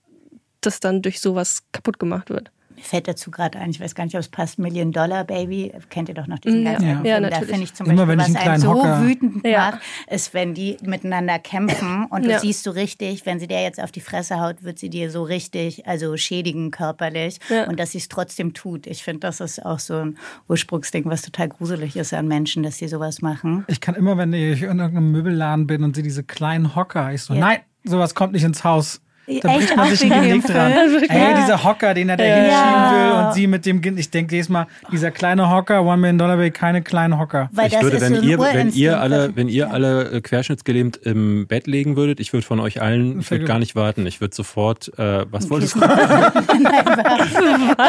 das dann durch sowas kaputt gemacht wird. Mir fällt dazu gerade ein, ich weiß gar nicht, ob es passt, Million Dollar Baby. Kennt ihr doch noch diesen Ja. ganz alten Ja, Film? Da natürlich. finde ich zum Immer Beispiel, was einen so Hocker- wütend Ja. macht, ist, wenn die miteinander kämpfen und Ja. du siehst so richtig, wenn sie dir jetzt auf die Fresse haut, wird sie dir so richtig, also schädigen körperlich Ja. und dass sie es trotzdem tut. Ich finde, das ist auch so ein Ursprungsding, was total gruselig ist an Menschen, dass sie sowas machen. Ich kann immer, wenn ich in irgendeinem Möbelladen bin und sehe diese kleinen Hocker, ich so, Ja. nein, sowas kommt nicht ins Haus. Da Echt? bricht man sich ein Genick dran. Film? Ey, Ja. dieser Hocker, den er da Ja. hinschieben will und sie mit dem Kind. Ich denke jedes Mal, dieser kleine Hocker, One Million Dollar Bill, keine kleinen Hocker. Weil ich würde, wenn so ihr, wenn ihr alle, wenn ihr alle äh, querschnittsgelähmt im Bett legen würdet, ich würde von euch allen, ich würde gar nicht warten, ich würde sofort, äh, was wolltest du?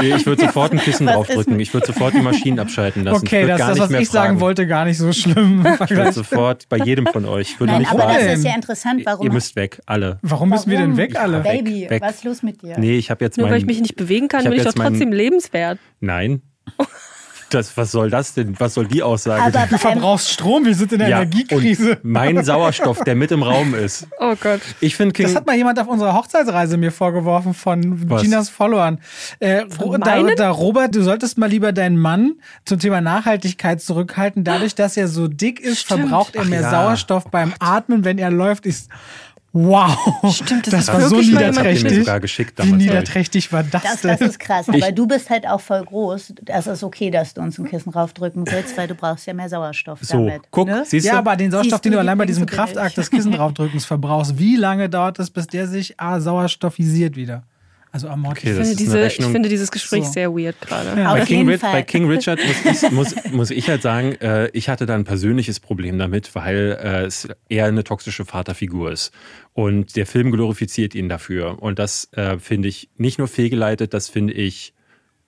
Nee, ich würde sofort ein Kissen Was draufdrücken. Ich würde sofort die Maschinen abschalten lassen. Okay, das ist das, nicht was mehr ich sagen fragen. wollte, gar nicht so schlimm. im Ich würde sofort bei jedem von euch. Ich würde Nein, nicht aber fragen. das ist ja interessant, warum. Ihr müsst weg, alle. Warum müssen wir denn weg alle? Weg, Baby, weg. was ist los mit dir? Nee, ich habe jetzt Nur weil mein, ich mich nicht bewegen kann, ich bin ich doch mein- trotzdem lebenswert. Nein. Das, was soll das denn? Was soll die Aussage Aber denn? Du verbrauchst Strom, wir sind in der Ja, Energiekrise. und mein Sauerstoff, der mit im Raum ist. Oh Gott. Ich finde King. Das hat mal jemand auf unserer Hochzeitsreise mir vorgeworfen von Was? Ginas Followern. Äh, Ro- da, da, Robert, du solltest mal lieber deinen Mann zum Thema Nachhaltigkeit zurückhalten. Dadurch, dass er so dick ist, verbraucht er Ach mehr ja. Sauerstoff beim Atmen, wenn er läuft. Ist wow. Stimmt, das das ist war so niederträchtig. sogar geschickt Wie niederträchtig war das, Das, denn? das ist krass. Aber du bist halt auch voll groß. Das ist okay, dass du uns ein Kissen raufdrücken willst, weil du brauchst ja mehr Sauerstoff so, damit. guck, ne? siehst du? ja, aber den Sauerstoff, Siehst den du, allein bei diesem. Kraftakt des Kissen draufdrückens verbrauchst, wie lange dauert es, bis der sich A, sauerstoffisiert wieder? Also amortisiert. Okay, das Ich ist finde, diese, ich finde dieses Gespräch So. sehr weird gerade. Ja. Bei, bei King Richard muss ich, muss, muss ich halt sagen, äh, ich hatte da ein persönliches Problem damit, weil äh, es eher eine toxische Vaterfigur ist. Und der Film glorifiziert ihn dafür. Und das äh, finde ich nicht nur fehlgeleitet, das finde ich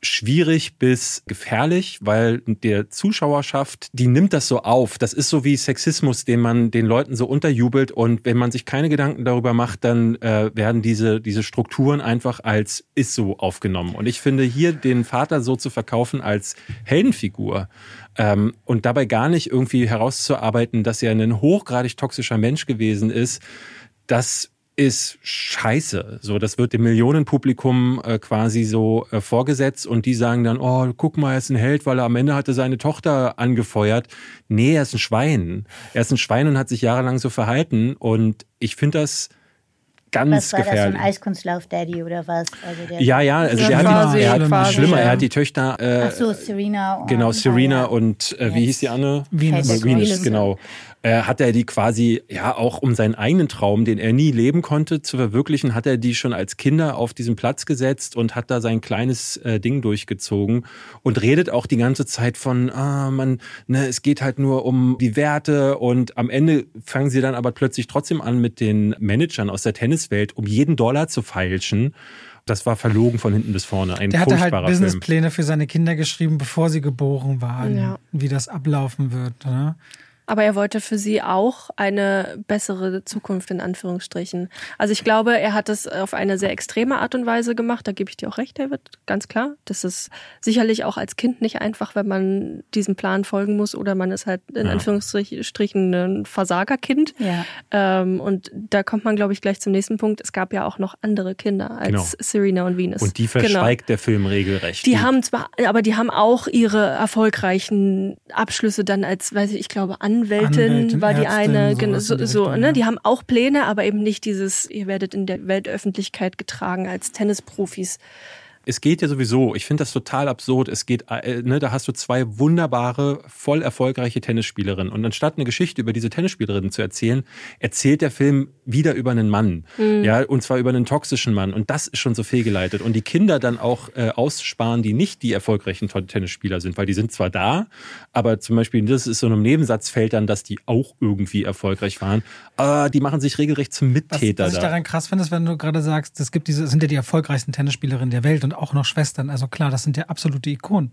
schwierig bis gefährlich, weil der Zuschauerschaft, die nimmt das so auf. Das ist so wie Sexismus, den man den Leuten so unterjubelt. Und wenn man sich keine Gedanken darüber macht, dann äh, werden diese, diese Strukturen einfach als ist so aufgenommen. Und ich finde, hier den Vater so zu verkaufen als Heldenfigur ähm, und dabei gar nicht irgendwie herauszuarbeiten, dass er ein hochgradig toxischer Mensch gewesen ist, das ist scheiße. So, das wird dem Millionenpublikum äh, quasi so äh, vorgesetzt und die sagen dann, oh, guck mal, er ist ein Held, weil er am Ende hatte seine Tochter angefeuert. Nee, er ist ein Schwein. Er ist ein Schwein und hat sich jahrelang so verhalten und ich finde das ganz Was war das, so ein gefährlich. Eiskunstlauf-Daddy oder was? Also der ja, ja, also Ja, der hat, die, er hat schlimmer, er hat die Töchter, äh, Ach so, Serena. Und, genau, Serena und äh, wie hieß die Anne? Venus, Venus. genau. Äh, hat er die quasi, ja, auch um seinen eigenen Traum, den er nie leben konnte, zu verwirklichen, hat er die schon als Kinder auf diesen Platz gesetzt und hat da sein kleines äh, Ding durchgezogen und redet auch die ganze Zeit von, ah, man, ne, es geht halt nur um die Werte und am Ende fangen sie dann aber plötzlich trotzdem an mit den Managern aus der Tenniswelt, um jeden Dollar zu feilschen. Das war verlogen von hinten bis vorne. Ein Der hatte halt. Businesspläne für seine Kinder geschrieben, bevor sie geboren waren, Ja. wie das ablaufen wird. Ne? Aber er wollte für sie auch eine bessere Zukunft in Anführungsstrichen. Also ich glaube, er hat es auf eine sehr extreme Art und Weise gemacht. Da gebe ich dir auch recht, David, ganz klar. Das ist sicherlich auch als Kind nicht einfach, wenn man diesem Plan folgen muss oder man ist halt in Ja. Anführungsstrichen ein Versagerkind. Ja. Ähm, und da kommt man, glaube ich, gleich zum nächsten Punkt. Es gab ja auch noch andere Kinder als Genau. Serena und Venus. Und die Genau. verschweigt der Film regelrecht. Die haben zwar, aber die haben auch ihre erfolgreichen Abschlüsse dann als, weiß ich, ich glaube, Anwältin, Anwältin, war die Ärztin, eine, genau, so, so Richtung, ne? ja. Die haben auch Pläne, aber eben nicht dieses, ihr werdet in der Weltöffentlichkeit getragen als Tennisprofis. Es geht ja sowieso, ich finde das total absurd. Es geht, äh, ne, da hast du zwei wunderbare, voll erfolgreiche Tennisspielerinnen. Und anstatt eine Geschichte über diese Tennisspielerinnen zu erzählen, erzählt der Film wieder über einen Mann. Ja, und zwar über einen toxischen Mann. Und das ist schon so fehlgeleitet. Und die Kinder dann auch äh, aussparen, die nicht die erfolgreichen Tennisspieler sind, weil die sind zwar da, aber zum Beispiel, das ist so einem Nebensatz fällt dann, dass die auch irgendwie erfolgreich waren. Aber die machen sich regelrecht zum Was, Mittäter was ich da. daran krass finde, ist, wenn du gerade sagst, es gibt diese, es sind ja die erfolgreichsten Tennisspielerinnen der Welt und auch noch Schwestern. Also klar, das sind ja absolute Ikonen.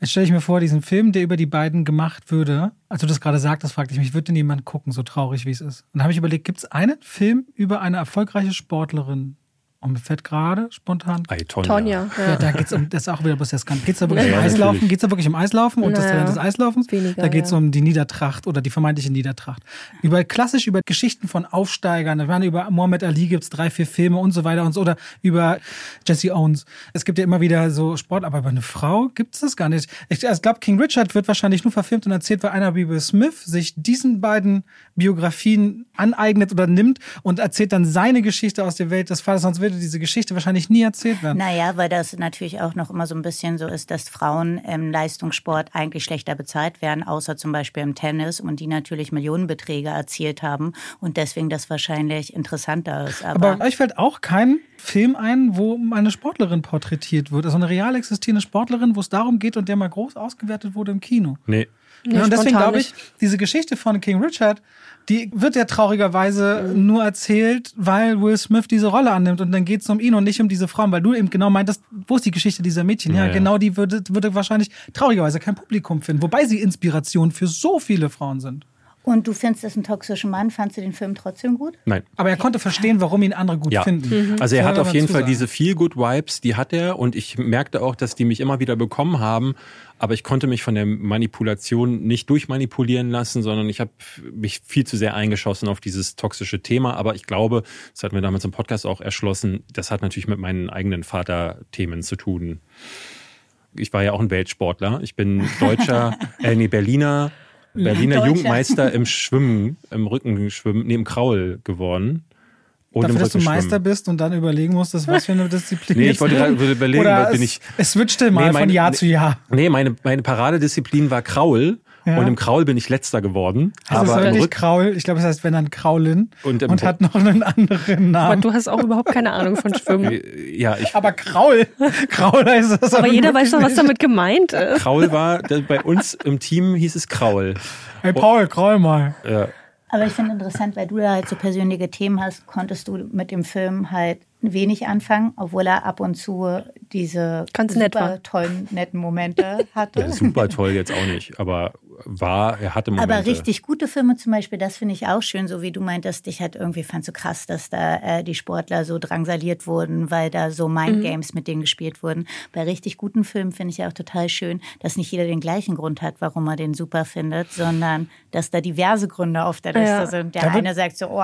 Jetzt stelle ich mir vor, diesen Film, der über die beiden gemacht würde, als du das gerade sagtest, fragte ich mich, würde denn jemand gucken, so traurig wie es ist? Und dann habe ich überlegt, gibt es einen Film über eine erfolgreiche Sportlerin, Und mir fällt gerade spontan. Ei, Tonja. Tonja. Ja, Ja. da geht es um, das ist auch wieder, bloß das kann. Geht es da wirklich Ja, um Eislaufen? natürlich. Geht es da wirklich um Eislaufen und das Naja, Talent des Eislaufens? weniger, da geht es ja. um die Niedertracht oder die vermeintliche Niedertracht. Über klassisch über Geschichten von Aufsteigern. Ich meine, über Muhammad Ali gibt es drei, vier Filme und so weiter und so. Oder über Jesse Owens. Es gibt ja immer wieder so Sport, aber über eine Frau gibt es das gar nicht. Ich, ich glaube, King Richard wird wahrscheinlich nur verfilmt und erzählt, weil einer wie Will Smith sich diesen beiden Biografien aneignet oder nimmt und erzählt dann seine Geschichte aus der Welt des Vaters. Sonst würde diese Geschichte wahrscheinlich nie erzählt werden. Naja, weil das natürlich auch noch immer so ein bisschen so ist, dass Frauen im Leistungssport eigentlich schlechter bezahlt werden, außer zum Beispiel im Tennis und die natürlich Millionenbeträge erzielt haben und deswegen das wahrscheinlich interessanter ist. Aber, Aber euch fällt auch kein Film ein, wo eine Sportlerin porträtiert wird. Also eine real existierende Sportlerin, wo es darum geht und der mal groß ausgewertet wurde im Kino. Nee. Nee, ja, und deswegen glaube ich, diese Geschichte von King Richard, die wird ja traurigerweise Mhm. nur erzählt, weil Will Smith diese Rolle annimmt. Und dann geht es um ihn und nicht um diese Frauen, weil du eben genau meintest, wo ist die Geschichte dieser Mädchen? Ja, Ja, ja. genau die würde, würde wahrscheinlich traurigerweise kein Publikum finden. Wobei sie Inspiration für so viele Frauen sind. Und du findest das einen toxischen Mann, fandst du den Film trotzdem gut? Nein. Aber er konnte verstehen, warum ihn andere gut Ja, finden. also er hat auf jeden Fall sagen. diese Feel-Good-Vibes, die hat er und ich merkte auch, dass die mich immer wieder bekommen haben, aber ich konnte mich von der Manipulation nicht durchmanipulieren lassen, sondern ich habe mich viel zu sehr eingeschossen auf dieses toxische Thema, aber ich glaube, das hat mir damals im Podcast auch erschlossen, das hat natürlich mit meinen eigenen Vaterthemen zu tun. Ich war ja auch ein Weltsportler, ich bin Deutscher, äh, nee, Berliner Berliner. Jugendmeister im Schwimmen, im Rückenschwimmen, im Kraul geworden. Und Dafür, dass du. Meister bist und dann überlegen musstest, was für eine Disziplin. Nee, ich wollte gerade überlegen, Oder bin es, ich- Es switchte mal Nee, von meine- Jahr nee. zu Jahr. Nee, meine, meine Paradedisziplin war Kraul. Ja. Und im Kraul bin ich letzter geworden. Das aber ist im wirklich. Kraul. Ich glaube, es heißt, wenn dann Kraulin. Und Und, hat noch einen anderen Aber Namen. du hast auch überhaupt keine Ahnung von Schwimmen. Äh, Ja, ich. Aber Kraul. Kraul heißt das. Aber jeder weiß doch, was damit gemeint ist. Kraul war, das- bei uns im Team hieß es Kraul. Hey Paul, Kraul mal. Ja. Aber ich finde interessant, weil du da halt so persönliche Themen hast, konntest du mit dem Film halt wenig anfangen, obwohl er ab und zu diese Ganz nett super war. tollen, netten Momente hatte. Ja, super toll jetzt auch nicht, aber war, er hatte Momente. Aber richtig gute Filme zum Beispiel, das finde ich auch schön, so wie du meintest, ich halt irgendwie fand so krass, dass da äh, die Sportler so drangsaliert wurden, weil da so Mindgames mit denen gespielt wurden. Bei richtig guten Filmen finde ich ja auch total schön, dass nicht jeder den gleichen Grund hat, warum er den super findet, sondern dass da diverse Gründe auf der Liste Ja. sind. Der Da eine sagt so, oh,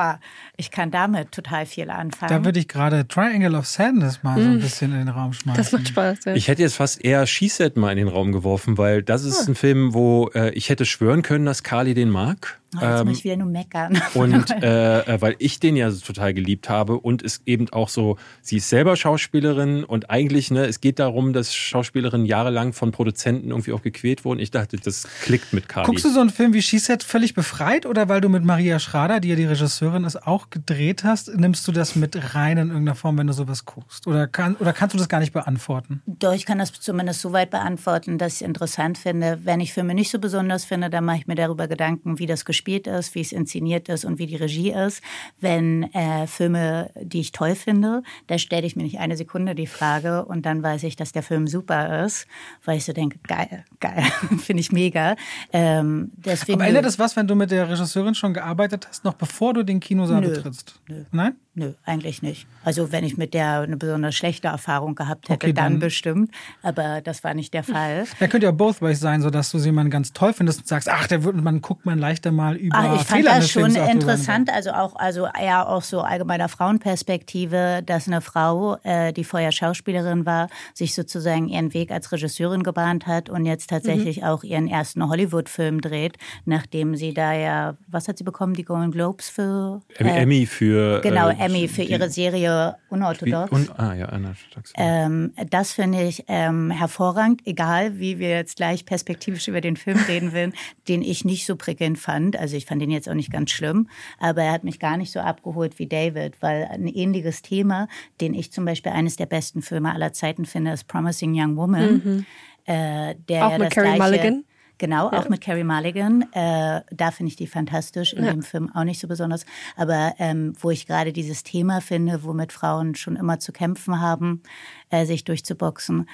ich kann damit total viel anfangen. Da würde ich gerade Triangle of Sadness mal so ein bisschen in den Raum schmeißen. Das macht Spaß. Ja. Ich hätte jetzt fast eher She-Set mal in den Raum geworfen, weil das ist ein Film, wo äh, ich hätte schwören können, dass Carly den mag. Oh, jetzt Ähm, muss ich wieder nur meckern. Und äh, äh, weil ich den ja so total geliebt habe und es eben auch so, sie ist selber Schauspielerin und eigentlich, ne, es geht darum, dass Schauspielerinnen jahrelang von Produzenten irgendwie auch gequält wurden. Ich dachte, das klickt mit Carly. Guckst du so einen Film wie She Said völlig befreit oder weil du mit Maria Schrader, die ja die Regisseurin ist, auch gedreht hast, nimmst du das mit rein in irgendeiner Form, wenn du sowas guckst? Oder, kann, oder kannst du das gar nicht beantworten? Doch, ich kann das zumindest so weit beantworten, dass ich es interessant finde. Wenn ich Filme nicht so besonders finde, dann mache ich mir darüber Gedanken, wie das gespielt ist, wie es inszeniert ist und wie die Regie ist. Wenn äh, Filme, die ich toll finde, da stelle ich mir nicht eine Sekunde die Frage und dann weiß ich, dass der Film super ist, weil ich so denke, geil, geil, finde ich mega. Ähm, deswegen, Aber ändert es was, wenn du mit der Regisseurin schon gearbeitet hast, noch bevor du den Kinosaal Nö. betrittst? Nein? Nö, eigentlich nicht. Also wenn ich mit der eine besonders schlechte Erfahrung gehabt hätte, Okay, dann, dann- bestimmt. Aber das war nicht der Fall. Da könnte ja both ways sein, soda's du jemanden ganz toll findest und sagst, ach, der wird, man guckt man leichter mal über Ah, ich fand Fehler das schon interessant, also auch, also eher auch so allgemeiner Frauenperspektive, dass eine Frau, äh, die vorher Schauspielerin war, sich sozusagen ihren Weg als Regisseurin gebahnt hat und jetzt tatsächlich auch ihren ersten Hollywood-Film dreht, nachdem sie da ja, was hat sie bekommen, die Golden Globes für? Emmy, äh, Emmy für. Genau, äh, Emmy für ihre Serie Unorthodox. und, ah, ja, unorthodox. Ähm, das finde ich ähm, hervorragend, egal wie wir jetzt gleich perspektivisch über den Film reden will, den ich nicht so prickelnd fand. Also ich fand den jetzt auch nicht ganz schlimm, aber er hat mich gar nicht so abgeholt wie David, weil ein ähnliches Thema, den ich zum Beispiel eines der besten Filme aller Zeiten finde, ist Promising Young Woman. Äh, der Auch ja mit gleiche- Mulligan? Genau, auch mit Carrie Mulligan. Äh, da finde ich die fantastisch, in dem Film auch nicht so besonders. Aber ähm, wo ich gerade dieses Thema finde, womit Frauen schon immer zu kämpfen haben, äh, sich durchzuboxen,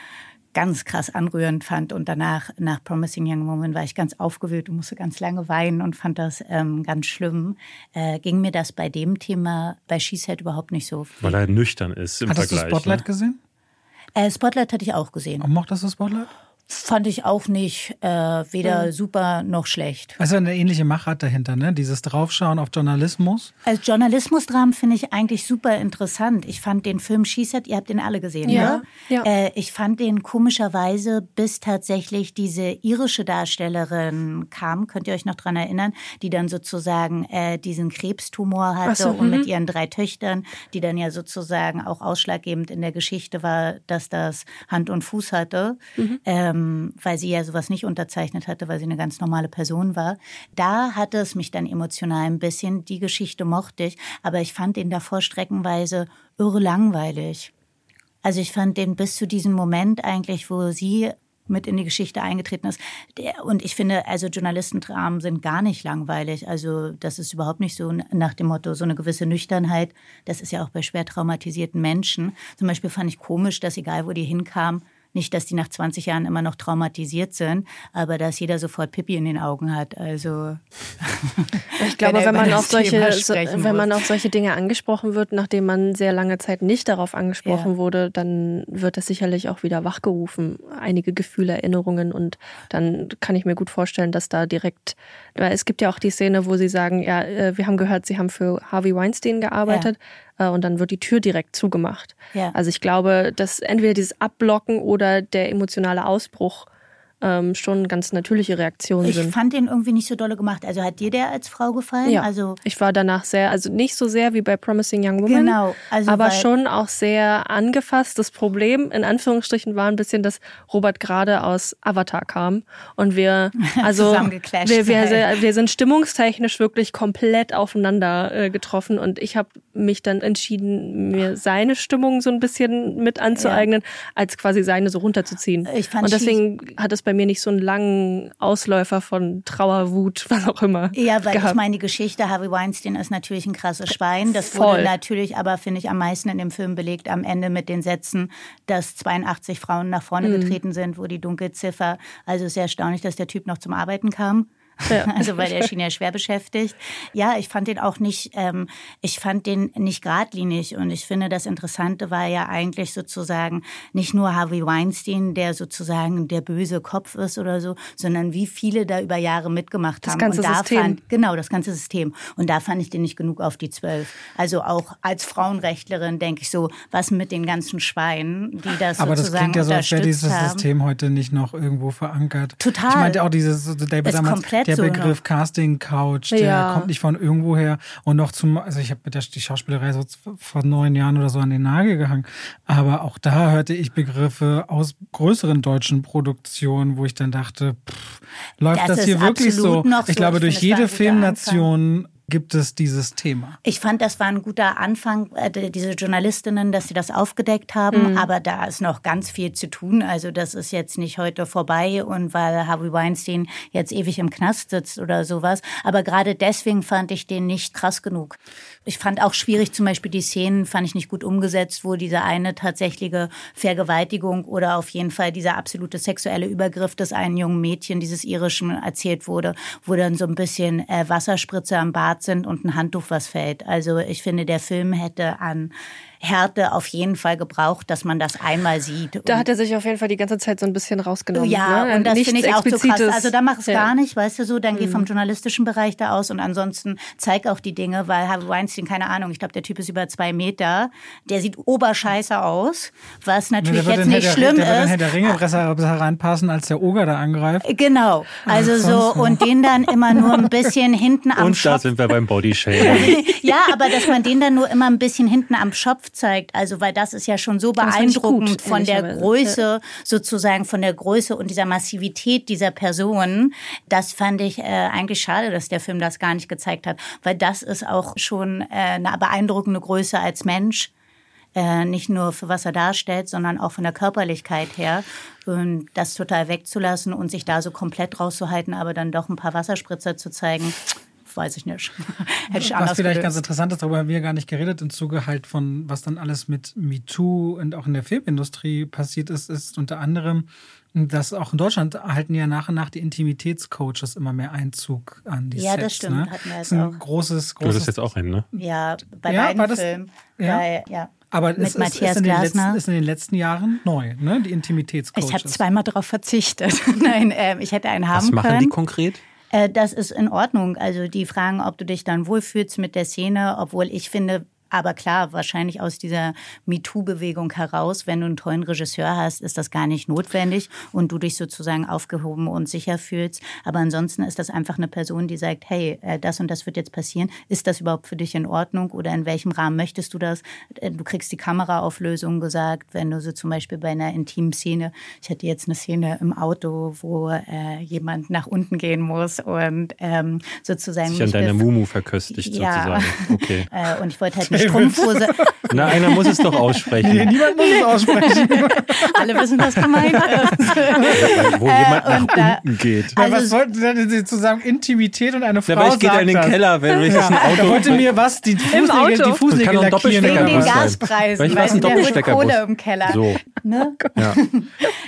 ganz krass anrührend fand. Und danach, nach Promising Young Woman, war ich ganz aufgewühlt und musste ganz lange weinen und fand das ähm, ganz schlimm. Äh, ging mir das bei dem Thema bei She Said überhaupt nicht so. Weil er nüchtern ist im Hattest Vergleich. du Spotlight ne? gesehen? Äh, Spotlight hatte ich auch gesehen. Und mochtest du Spotlight? Fand ich auch nicht äh, weder super noch schlecht. Also eine ähnliche Machart dahinter, ne? Dieses Draufschauen auf Journalismus. Als Journalismusdramen finde ich eigentlich super interessant. Ich fand den Film Said, ihr habt den alle gesehen, Ja, ne? ja. Äh, ich fand den komischerweise, bis tatsächlich diese irische Darstellerin kam, könnt ihr euch noch dran erinnern, die dann sozusagen äh, diesen Krebstumor hatte so, und mhm. mit ihren drei Töchtern, die dann ja sozusagen auch ausschlaggebend in der Geschichte war, dass das Hand und Fuß hatte, ähm, weil sie ja sowas nicht unterzeichnet hatte, weil sie eine ganz normale Person war. Da hatte es mich dann emotional ein bisschen. Die Geschichte mochte ich, aber ich fand ihn davor streckenweise irre langweilig. Also ich fand den bis zu diesem Moment eigentlich, wo sie mit in die Geschichte eingetreten ist. Und ich finde, also Journalistendramen sind gar nicht langweilig. Also das ist überhaupt nicht so nach dem Motto, so eine gewisse Nüchternheit. Das ist ja auch bei schwer traumatisierten Menschen. Zum Beispiel fand ich komisch, dass egal, wo die hinkamen, nicht, dass die nach 20 Jahren immer noch traumatisiert sind, aber dass jeder sofort Pipi in den Augen hat. Also Ich glaube, wenn, über man auf solche, so, wenn man auf solche Dinge angesprochen wird, nachdem man sehr lange Zeit nicht darauf angesprochen Ja. wurde, dann wird das sicherlich auch wieder wachgerufen. Einige Gefühle, Erinnerungen und dann kann ich mir gut vorstellen, dass da direkt, weil es gibt ja auch die Szene, wo sie sagen, ja, äh, wir haben gehört, sie haben für Harvey Weinstein gearbeitet äh, und dann wird die Tür direkt zugemacht. Ja. Also ich glaube, dass entweder dieses Abblocken oder der emotionale Ausbruch ähm, schon ganz natürliche Reaktionen ich sind. fand den irgendwie nicht so dolle gemacht. Also hat dir der als Frau gefallen? Ja, Also ich war danach sehr, also nicht so sehr wie bei Promising Young Woman, Genau, also aber schon auch sehr angefasst. Das Problem in Anführungsstrichen war ein bisschen, dass Robert gerade aus Avatar kam und wir, also wir, wir, seid. wir sind stimmungstechnisch wirklich komplett aufeinander äh, getroffen und ich habe mich dann entschieden, mir seine Stimmung so ein bisschen mit anzueignen, als quasi seine so runterzuziehen. Ich fand und deswegen hat es bei mir nicht so einen langen Ausläufer von Trauer, Wut, was auch immer. Ja, weil gehabt. ich meine, die Geschichte Harvey Weinstein ist natürlich ein krasses Schwein. Das Voll. wurde natürlich aber, finde ich, am meisten in dem Film belegt am Ende mit den Sätzen, dass 82 Frauen nach vorne Mhm. getreten sind, wo die Dunkelziffer, also sehr erstaunlich, dass der Typ noch zum Arbeiten kam. Ja. Also weil er schien ja schwer beschäftigt. Ja, ich fand den auch nicht, ähm, ich fand den nicht geradlinig und ich finde das Interessante war ja eigentlich sozusagen nicht nur Harvey Weinstein, der sozusagen der böse Kopf ist oder so, sondern wie viele da über Jahre mitgemacht Das haben. ganze und da System. Fand, genau, das ganze System. Und da fand ich den nicht genug auf die zwölf. Also auch als Frauenrechtlerin denke ich so, was mit den ganzen Schweinen, die das Aber das sozusagen klingt ja so, als wäre dieses haben. System heute nicht noch irgendwo verankert. Total. Ich meinte auch dieses, so der, Ist damals, komplett der so Begriff noch. Casting Couch, der Ja. kommt nicht von irgendwo her und noch zum, also ich habe mit der die Schauspielerei so vor neun Jahren oder so an den Nagel gehangen. Aber auch da hörte ich Begriffe aus größeren deutschen Produktionen, wo ich dann dachte, pff, läuft Das das, hier wirklich so? Ich so. glaube, Ich durch jede Filmnation gibt es dieses Thema. Ich fand, das war ein guter Anfang, äh, diese Journalistinnen, dass sie das aufgedeckt haben. Mhm. Aber da ist noch ganz viel zu tun. Also das ist jetzt nicht heute vorbei und weil Harvey Weinstein jetzt ewig im Knast sitzt oder sowas. Aber gerade deswegen fand ich den nicht krass genug. Ich fand auch schwierig, zum Beispiel die Szenen fand ich nicht gut umgesetzt, wo diese eine tatsächliche Vergewaltigung oder auf jeden Fall dieser absolute sexuelle Übergriff des einen jungen Mädchen, dieses irischen, erzählt wurde, wo dann so ein bisschen äh, Wasserspritze am Bart sind und ein Handtuch, was fällt. Also ich finde, der Film hätte an Härte auf jeden Fall gebraucht, dass man das einmal sieht. Da Und- hat er sich auf jeden Fall die ganze Zeit so ein bisschen rausgenommen. ja, ne? und das finde ich auch so krass. Explizites. Also da mach es Ja. gar nicht, weißt du so, dann geh Mhm. vom journalistischen Bereich da aus und ansonsten zeig auch die Dinge, weil Harvey Weinstein, keine Ahnung, ich glaube, der Typ ist über zwei Meter, der sieht oberscheiße aus, was natürlich wird jetzt nicht schlimm der, der wird ist. der Ringe besser, besser reinpassen, als der Oger da angreift. Genau, also so Ansonsten- und den dann immer nur ein bisschen hinten am Und da Schopf sind wir beim Bodyshaming. ja, aber dass man den dann nur immer ein bisschen hinten am Schopf zeigt, also weil das ist ja schon so beeindruckend gut, von der. Größe, sozusagen von der Größe und dieser Massivität dieser Person. Das fand ich äh, eigentlich schade, dass der Film das gar nicht gezeigt hat, weil das ist auch schon äh, eine beeindruckende Größe als Mensch. Äh, nicht nur für was er darstellt, sondern auch von der Körperlichkeit her. Und das total wegzulassen und sich da so komplett rauszuhalten, aber dann doch ein paar Wasserspritzer zu zeigen, weiß ich nicht. Hätte ich was anders vielleicht gelöst. ganz interessant ist, darüber haben wir gar nicht geredet, im Zuge halt von, was dann alles mit MeToo und auch in der Filmindustrie passiert ist, ist unter anderem, dass auch in Deutschland erhalten ja nach und nach die Intimitätscoaches immer mehr Einzug an die Ja, Sets. das stimmt, Ne? hatten wir Das ist jetzt ein auch. großes, Du hattest großes jetzt auch einen, ne? Ja, bei Ja, beiden das- Filmen. ja? Bei, ja. Aber Mit es ist, ist, Matthias in den Glasner. letzten, ist in den letzten Jahren neu, ne? Die Intimitätscoaches. Ich habe zweimal darauf verzichtet. Nein, ähm, ich hätte einen haben Was machen können. die konkret? Äh, das ist in Ordnung. Also die fragen, ob du dich dann wohlfühlst mit der Szene, obwohl ich finde, aber klar, wahrscheinlich aus dieser MeToo-Bewegung heraus, wenn du einen tollen Regisseur hast, ist das gar nicht notwendig und du dich sozusagen aufgehoben und sicher fühlst. Aber ansonsten ist das einfach eine Person, die sagt, hey, äh, das und das wird jetzt passieren. Ist das überhaupt für dich in Ordnung oder in welchem Rahmen möchtest du das? Äh, Du kriegst die Kameraauflösung gesagt, wenn du so zum Beispiel bei einer intimen Szene, ich hatte jetzt eine Szene im Auto, wo äh, jemand nach unten gehen muss und ähm, sozusagen Sich an deiner Mumu verköstigt Ja. sozusagen. Okay. äh, und ich wollte halt eine Strumpfhose. Na, einer muss es doch aussprechen. Nee, niemand muss es aussprechen. Alle wissen, was gemeint ist. Wo jemand und nach da- unten geht. Ja, Also- was wollten Sie denn zusammen? Intimität und eine Frau Ja, weil ich gehe in den. Keller, wenn ich das ein Ja, Auto... er wollte mir was, die Fußnägel, Auto. die Fußnägel kann lackieren. Doppelstecker Wegen den. Gaspreisen. Weil weißt ein du, der holt Doppelsteckerbus. Kohle im Keller. So. Ne? Ja.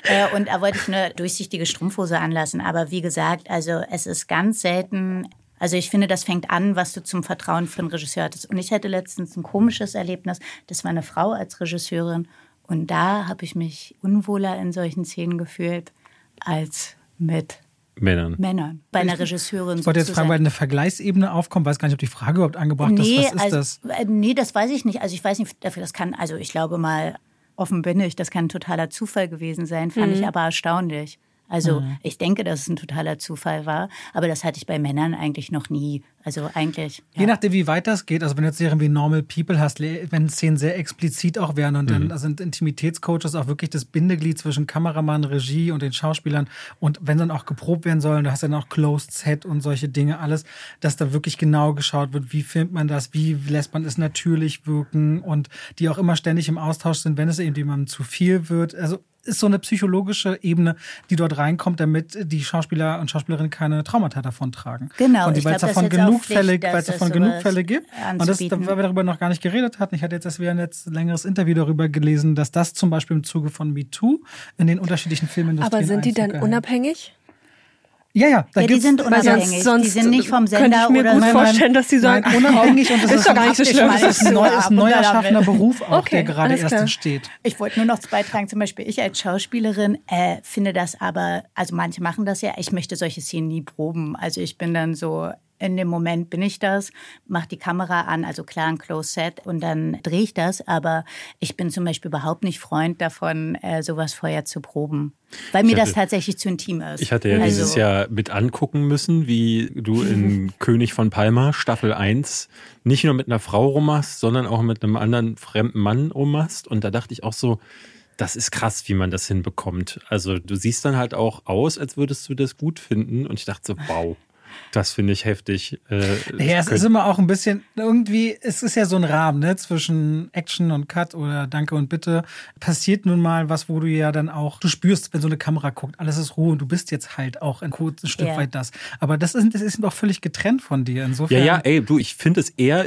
Äh, und da wollte ich eine durchsichtige Strumpfhose anlassen. Aber wie gesagt, also es ist ganz selten. Also ich finde, das fängt an, was du zum Vertrauen für einen Regisseur hattest. Und ich hatte letztens ein komisches Erlebnis. Das war eine Frau als Regisseurin. Und da habe ich mich unwohler in solchen Szenen gefühlt als mit Männern. Männern. Bei einer Regisseurin Ich wollte jetzt fragen, weil eine Vergleichsebene aufkommt, weiß gar nicht, ob die Frage überhaupt angebracht nee, ist. Was ist also, das? äh, Nee, das weiß ich nicht. Also ich weiß nicht, dafür das kann, also ich glaube mal, offen bin ich, das kann ein totaler Zufall gewesen sein, fand ich aber erstaunlich. Also ich denke, dass es ein totaler Zufall war, aber das hatte ich bei Männern eigentlich noch nie. Also eigentlich. Ja. Je nachdem, wie weit das geht, also wenn du jetzt Serien wie Normal People hast, wenn Szenen sehr explizit auch wären und Mhm. dann sind Intimitätscoaches auch wirklich das Bindeglied zwischen Kameramann, Regie und den Schauspielern und wenn dann auch geprobt werden soll, du hast dann auch Closed Set und solche Dinge alles, dass da wirklich genau geschaut wird, wie filmt man das, wie lässt man es natürlich wirken und die auch immer ständig im Austausch sind, wenn es eben jemandem zu viel wird. Also ist so eine psychologische Ebene, die dort reinkommt, damit die Schauspieler und Schauspielerinnen keine Traumata davon tragen. Genau, Und ich weil es davon ist jetzt auch genug Fälle, weil es davon genug Fälle gibt. Und das, weil wir darüber noch gar nicht geredet hatten. Ich hatte jetzt erst wieder ein längeres Interview darüber gelesen, dass das zum Beispiel im Zuge von MeToo in den unterschiedlichen Filmindustrien Aber sind die dann unabhängig? Ja, ja, da Ja, die sind weil unabhängig. sonst- sonst die sind nicht vom könnte Sender ich mir oder gut so. vorstellen, dass die sagen, Nein, unabhängig und das ist ist, doch ein gar nicht so schlimm. Das ist ein, neu, ist neu erschaffener Beruf auch, Okay, der gerade erst klar. entsteht. Ich wollte nur noch beitragen, zum Beispiel ich als Schauspielerin äh, finde das aber, also manche machen das ja, ich möchte solche Szenen nie proben. Also ich bin dann so, in dem Moment bin ich das, mache die Kamera an, also klar ein Close Set und dann drehe ich das, aber ich bin zum Beispiel überhaupt nicht Freund davon, äh, sowas vorher zu proben. Weil mir Ich das hatte- tatsächlich zu intim ist. Ich hatte ja also, dieses Jahr mit angucken müssen, wie du in König von Palma Staffel 1 nicht nur mit einer Frau rummachst, sondern auch mit einem anderen fremden Mann rummachst. Und da dachte ich auch so, das ist krass, wie man das hinbekommt. Also du siehst dann halt auch aus, als würdest du das gut finden. Und ich dachte so, wow, das finde ich heftig. Äh, Ja, es ist immer auch ein bisschen, irgendwie, es ist ja so ein Rahmen, ne, zwischen Action und Cut oder Danke und Bitte. Passiert nun mal was, wo du ja dann auch, du spürst, wenn so eine Kamera guckt, alles ist Ruhe und du bist jetzt halt auch ein kurzes Stück Ja. weit das. Aber das ist, das ist auch völlig getrennt von dir. Insofern. Ja, ja, ey, du, ich finde es eher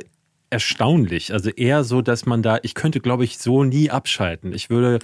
erstaunlich. Also eher so, dass man da, ich könnte, glaube ich, so nie abschalten. Ich würde,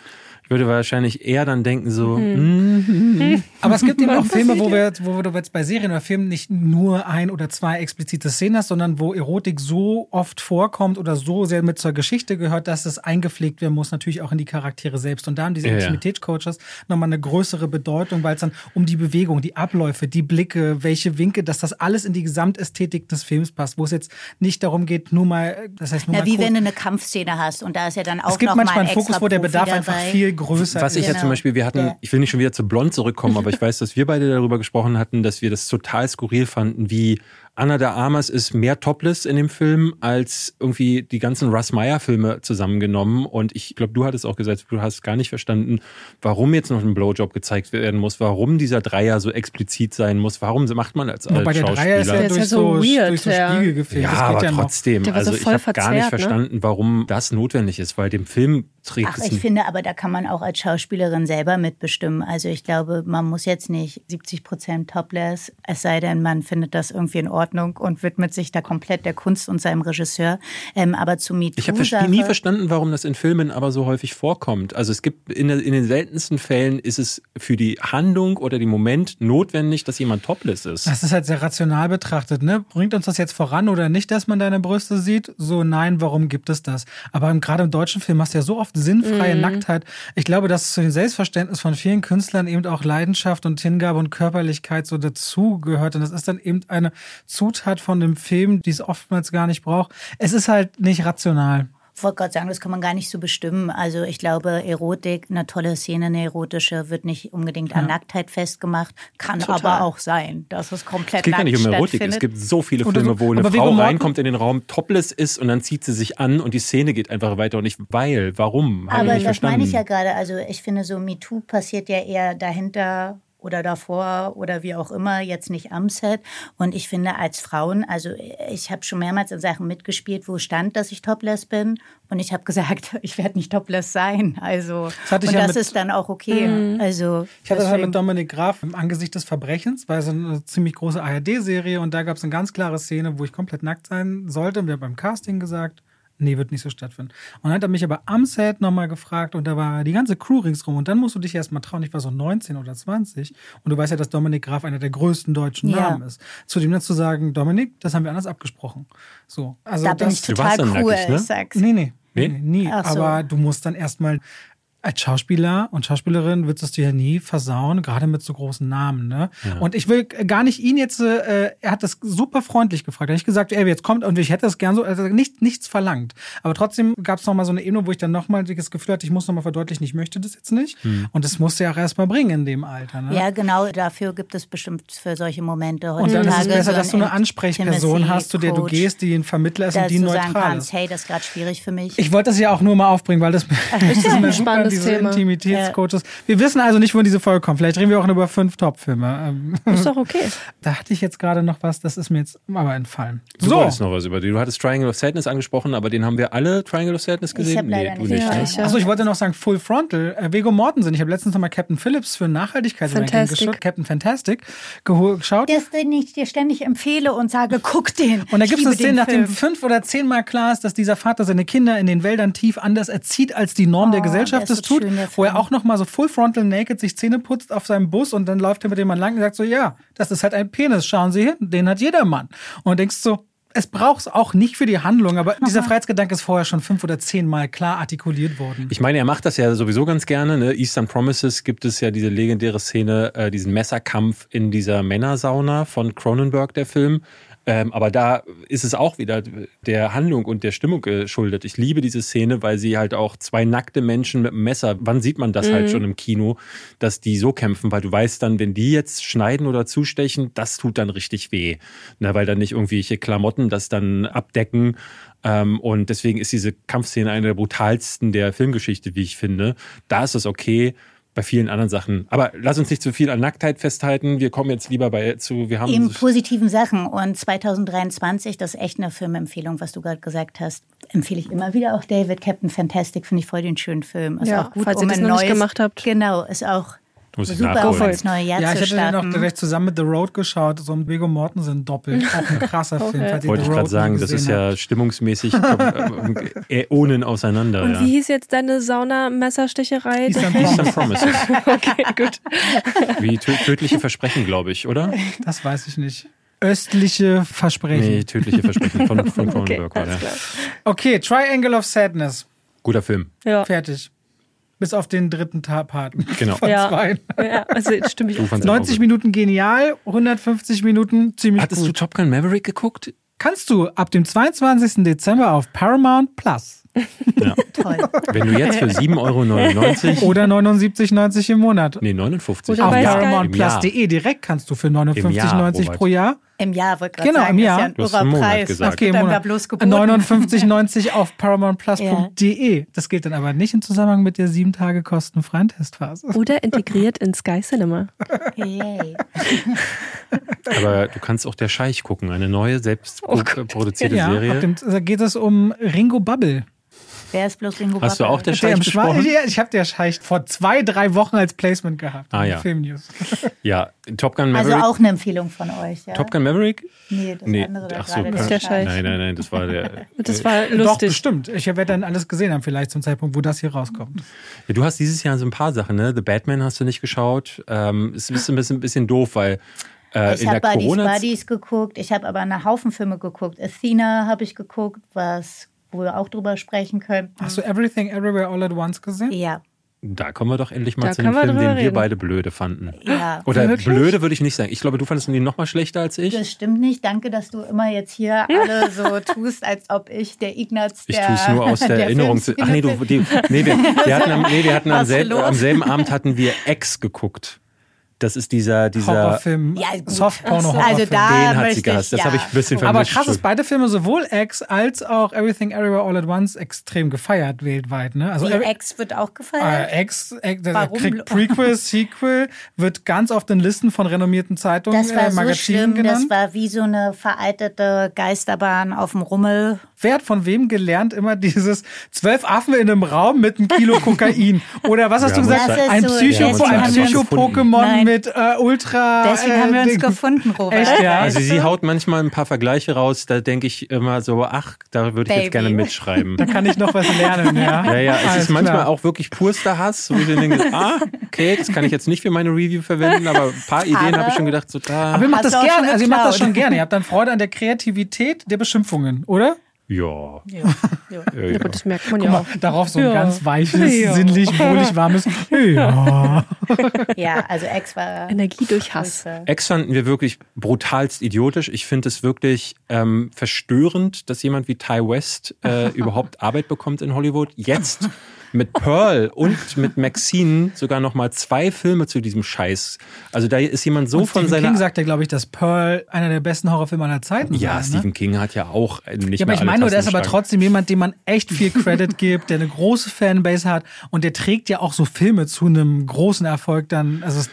ich würde wahrscheinlich eher dann denken, so, mm, Aber es gibt eben auch Filme, wo wir, wo du jetzt bei Serien oder Filmen nicht nur ein oder zwei explizite Szenen hast, sondern wo Erotik so oft vorkommt oder so sehr mit zur Geschichte gehört, dass es eingepflegt werden muss, natürlich auch in die Charaktere selbst. Und da haben diese Ja, ja. Intimitätscoaches nochmal eine größere Bedeutung, weil es dann um die Bewegung, die Abläufe, die Blicke, welche Winkel, dass das alles in die Gesamtästhetik des Films passt, wo es jetzt nicht darum geht, nur mal, das heißt nur Ja, mal wie kurz, wenn du eine Kampfszene hast und da ist ja dann auch es gibt noch manchmal mal einen ein Fokus, wo der Bedarf einfach dabei. Viel größer Was ist. ich ja Genau. zum Beispiel, wir hatten, Ja. ich will nicht schon wieder zu blond zurückkommen, aber ich weiß, dass wir beide darüber gesprochen hatten, dass wir das total skurril fanden, wie Anna de Armas ist mehr topless in dem Film als irgendwie die ganzen Russ Meyer Filme zusammengenommen. Und ich glaube, du hattest auch gesagt, du hast gar nicht verstanden, warum jetzt noch ein Blowjob gezeigt werden muss, warum dieser Dreier so explizit sein muss, warum macht man als, als Wobei der Dreier ist ja, Schauspieler. Ist durch, ja so so, weird, durch so ja. Spiegel gefilmt. Ja, das geht aber ja noch. trotzdem. Der war Also so ich habe gar nicht ne? verstanden, warum das notwendig ist, weil dem Film trägt Ach, es ich finde aber, da kann man auch als Schauspielerin selber mitbestimmen. Also ich glaube, man muss jetzt nicht 70 Prozent topless, es sei denn, man findet das irgendwie in Ordnung Ordnung und widmet sich da komplett der Kunst und seinem Regisseur. Ähm, aber zu MeToo. Ich habe nie verstanden, warum das in Filmen aber so häufig vorkommt. Also es gibt in, in, den seltensten Fällen ist es für die Handlung oder den Moment notwendig, dass jemand topless ist. Das ist halt sehr rational betrachtet. Ne? Bringt uns das jetzt voran oder nicht, dass man deine Brüste sieht? So nein, warum gibt es das? Aber gerade im deutschen Film hast du ja so oft sinnfreie mm. Nacktheit. Ich glaube, dass zu dem Selbstverständnis von vielen Künstlern eben auch Leidenschaft und Hingabe und Körperlichkeit so dazugehört. Und das ist dann eben eine Zutat von dem Film, die es oftmals gar nicht braucht. Es ist halt nicht rational ich wollte gerade sagen, das kann man gar nicht so bestimmen. Also ich glaube, Erotik, eine tolle Szene, eine erotische, wird nicht unbedingt an Nacktheit festgemacht, kann Total. aber auch sein, dass es komplett Es geht gar nicht um Erotik. Es gibt so viele Filme, wo eine Frau reinkommt in den Raum, topless ist und dann zieht sie sich an und die Szene geht einfach weiter und nicht weil. Warum? Hab aber das meine ich ja gerade. Also ich finde, so MeToo passiert ja eher dahinter oder davor oder wie auch immer, jetzt nicht am Set. Und ich finde, als Frauen, also ich habe schon mehrmals in Sachen mitgespielt, wo stand, dass ich topless bin. Und ich habe gesagt, ich werde nicht topless sein. Also, das und ja das ist dann auch okay. Mhm. Also, ich hatte das halt mit Dominik Graf im Angesicht des Verbrechens, weil so eine ziemlich große ARD-Serie und da gab es eine ganz klare Szene, wo ich komplett nackt sein sollte. Wir haben beim Casting gesagt, Nee, wird nicht so stattfinden. Und dann hat er mich aber am Set nochmal gefragt und da war die ganze Crew ringsrum und dann musst du dich erstmal trauen, ich war so 19 oder 20 und du weißt ja, dass Dominik Graf einer der größten deutschen ja. Namen ist. Zu dem dann zu sagen, Dominik, das haben wir anders abgesprochen. So, also da bin ich total cool, nackig, ne? ich sag's. Nee, nee. Nee? nee nie. So. Aber du musst dann erstmal als Schauspieler und Schauspielerin wird es dir ja nie versauen, gerade mit so großen Namen. Ne? Ja. Und ich will gar nicht ihn jetzt, äh, er hat das super freundlich gefragt. Er hat nicht gesagt, ey, jetzt kommt und ich hätte das gern so, also nicht, nichts verlangt. Aber trotzdem gab es nochmal so eine Ebene, wo ich dann nochmal das Gefühl hatte, ich muss nochmal verdeutlichen, ich möchte das jetzt nicht. Hm. Und das musste ja auch erstmal bringen in dem Alter. Ne? Ja, genau, dafür gibt es bestimmt für solche Momente Und dann ist es besser, so dass du eine Ansprechperson hast, zu der du gehst, die ein Vermittler ist und die neutral sagen kannst, ist. hey, das ist gerade schwierig für mich. Ich wollte das ja auch nur mal aufbringen, weil das, das ist ein spannendes diese Thema. Intimität Qualitätscoaches. Ja. Wir wissen also nicht, wo diese Folge kommt. Vielleicht reden wir auch über fünf Top-Filme. Ähm, ist doch okay. Da hatte ich jetzt gerade noch was, das ist mir jetzt aber entfallen. Du so. wolltest noch was über die. Du hattest Triangle of Sadness angesprochen, aber den haben wir alle Triangle of Sadness gesehen? Ich habe leider nee, nicht. nicht ja, ne? Achso, ich wollte noch sagen Full Frontal. Äh, Vego Mortensen. Ich habe letztens noch mal Captain Phillips für Nachhaltigkeitsranking geschaut. Captain Fantastic geschaut. Das, den ich dir ständig empfehle und sage, guck den. Und da gibt es eine Szene, nachdem fünf oder zehnmal klar ist, dass dieser Vater seine Kinder in den Wäldern tief anders erzieht, als die Norm oh, der Gesellschaft es tut, wo er auch noch mal so Full Frontal naked sich Zähne putzt auf seinem Bus und dann läuft er mit dem Mann lang und sagt so, ja, das ist halt ein Penis, schauen Sie hin, den hat jeder Mann. Und du denkst so, es braucht es auch nicht für die Handlung, aber dieser Freiheitsgedanke ist vorher schon fünf oder zehn Mal klar artikuliert worden. Ich meine, er macht das ja sowieso ganz gerne. Ne? Eastern Promises gibt es ja diese legendäre Szene, äh, diesen Messerkampf in dieser Männersauna von Cronenberg, der Film. Ähm, aber da ist es auch wieder der Handlung und der Stimmung geschuldet. Ich liebe diese Szene, weil sie halt auch zwei nackte Menschen mit einem Messer, wann sieht man das halt mhm. halt schon im Kino, dass die so kämpfen, weil du weißt dann, wenn die jetzt schneiden oder zustechen, das tut dann richtig weh. Na, weil dann nicht irgendwelche Klamotten das dann abdecken. Ähm, und deswegen ist diese Kampfszene eine der brutalsten der Filmgeschichte, wie ich finde. Da ist es okay bei vielen anderen Sachen. Aber lass uns nicht zu viel an Nacktheit festhalten. Wir kommen jetzt lieber bei zu. Wir haben Eben positiven Sachen. Und 2023, das ist echt eine Filmempfehlung, was du gerade gesagt hast. Empfehle ich immer wieder auch David Captain Fantastic. Finde ich voll den schönen Film. Ist ja, auch gut, falls um ihr das noch neues, nicht gemacht habt. Genau, ist auch muss ich Super, um ins neue Jahr ja, ich hätte den auch direkt zusammen mit The Road geschaut, so ein Vigo Mortensen doppelt. Auch ein krasser okay. Film. Wollte ich gerade sagen, das ist ja stimmungsmäßig Äonen auseinander. Und ja. wie hieß jetzt deine Sauna-Messerstecherei? Eastern Promises. okay, gut. Wie tödliche Versprechen, glaube ich, oder? Das weiß ich nicht. Östliche Versprechen. Nee, tödliche Versprechen von, von Cronenberg. Okay, ja. okay, Triangle of Sadness. Guter Film. Ja. Fertig. Bis auf den dritten Part. Genau. Von ja. zwei. Ja, also stimme ich. 90 Minuten genial, 150 Minuten ziemlich Hattest gut. du Top Gun Maverick geguckt? Kannst du ab dem 22. Dezember auf Paramount Plus. Ja. Toll. Wenn du jetzt für 7,99 Euro oder 79,90 im Monat. Nee, 59 Auf paramountplus.de direkt kannst du für 59,90 pro Jahr. Im Jahr, wollte ich genau, sagen. im Jahr. Das ist ja ein Preis. Okay, im Monat. 59,90 auf paramountplus.de. Ja. Das gilt dann aber nicht im Zusammenhang mit der sieben Tage kostenfreien Testphase. Oder integriert in Sky Cinema. Yay. aber du kannst auch Der Scheich gucken, eine neue, selbst oh produzierte ja, Serie. Dem, da geht es um Ringo Bubble. Wer ist bloß Ringo Hast du auch der Scheich besprochen? ja, ich habe der Scheich vor zwei, drei Wochen als Placement gehabt. Ah, in ja. Filmnews. Ja, Top Gun Also Maverick. auch eine Empfehlung von euch, ja? Top Gun Maverick? Nee, das Nee, andere ach so. Das ist der Scheich. Nein, nein, nein, das war der. Das war Doch, lustig. bestimmt. Ich werde dann alles gesehen haben, vielleicht zum Zeitpunkt, wo das hier rauskommt. Ja, du hast dieses Jahr so ein paar Sachen, ne? The Batman hast du nicht geschaut. Ähm, ist ein bisschen, ein bisschen, doof, weil äh, Ich in der habe Buddies. Buddies geguckt, ich habe aber einen Haufen Filme geguckt. Athena habe ich geguckt, was wo wir auch drüber sprechen können. Hast du Everything Everywhere All at Once gesehen? Ja, Da kommen wir doch endlich mal Da zu wir Film, den wir reden. beide blöde fanden. ja. Oder Wirklich? blöde würde ich nicht sagen. Ich glaube, du fandest ihn noch mal schlechter als ich. Das stimmt nicht. Danke, dass du immer jetzt hier alle so tust, als ob ich der Ignaz Ich der tue es nur aus der, Erinnerung. Zu, ach nee, du, die, nee, wir, wir hatten, am, nee, wir hatten am, selben, am selben Abend hatten wir Ex geguckt. Das ist dieser, dieser. Horrorfilm, Ja. Soft-Porno-Horrorfilm. Also da Den hat sie gehasst. Das ich, habe ich ja. ein bisschen Aber vermischt. krass ist, beide Filme, sowohl X als auch Everything Everywhere All at Once, extrem gefeiert weltweit. Ne? Also Ex wird auch gefeiert. äh, X, X kriegt Prequel, Sequel, wird ganz oft in Listen von renommierten Zeitungen, das war äh, so Magazinen schlimm, genannt. das war wie so eine veraltete Geisterbahn auf dem Rummel. Wer hat von wem gelernt immer dieses zwölf Affen in einem Raum mit einem Kilo Kokain? Oder was hast du gesagt? Ein so- Psycho, deswegen ein Psycho-Pokémon mit äh, Ultra. Deswegen äh, haben wir uns Ding. gefunden, Robert. Echt, ja? Also sie haut manchmal ein paar Vergleiche raus, da denke ich immer so, ach, da würde ich jetzt Baby. gerne mitschreiben. Da kann ich noch was lernen, ja. Ja, ja, es Alles ist manchmal klar. auch wirklich purster Hass, wo ich dann denke, ah, okay, das kann ich jetzt nicht für meine Review verwenden, aber ein paar Ideen habe ich schon gedacht, so da. Aber ihr macht das gerne, schon also ihr macht das schon gerne. Ihr habt dann Freude an der Kreativität der Beschimpfungen, oder? Ja. Ja. ja, Ja, ja. aber das merkt man Guck ja mal, auch. darauf so ein Ja. ganz weiches, sinnlich, wohlig, warmes. Ja. ja, also Ex war. Energie durch Hass. Ex fanden wir wirklich brutalst idiotisch. Ich finde es wirklich ähm, verstörend, dass jemand wie Ty West äh, überhaupt Arbeit bekommt in Hollywood. Jetzt mit Pearl und mit Maxine sogar noch mal zwei Filme zu diesem Scheiß. Also da ist jemand so Und von Stephen seiner King sagt ja, glaube ich, dass Pearl einer der besten Horrorfilme aller Zeiten ja, war. Ne? Stephen King hat ja auch äh, nicht Ja, aber ich meine nur, der ist aber trotzdem jemand, dem man echt viel Credit gibt, der eine große Fanbase hat und der trägt ja auch so Filme zu einem großen Erfolg dann. Also es-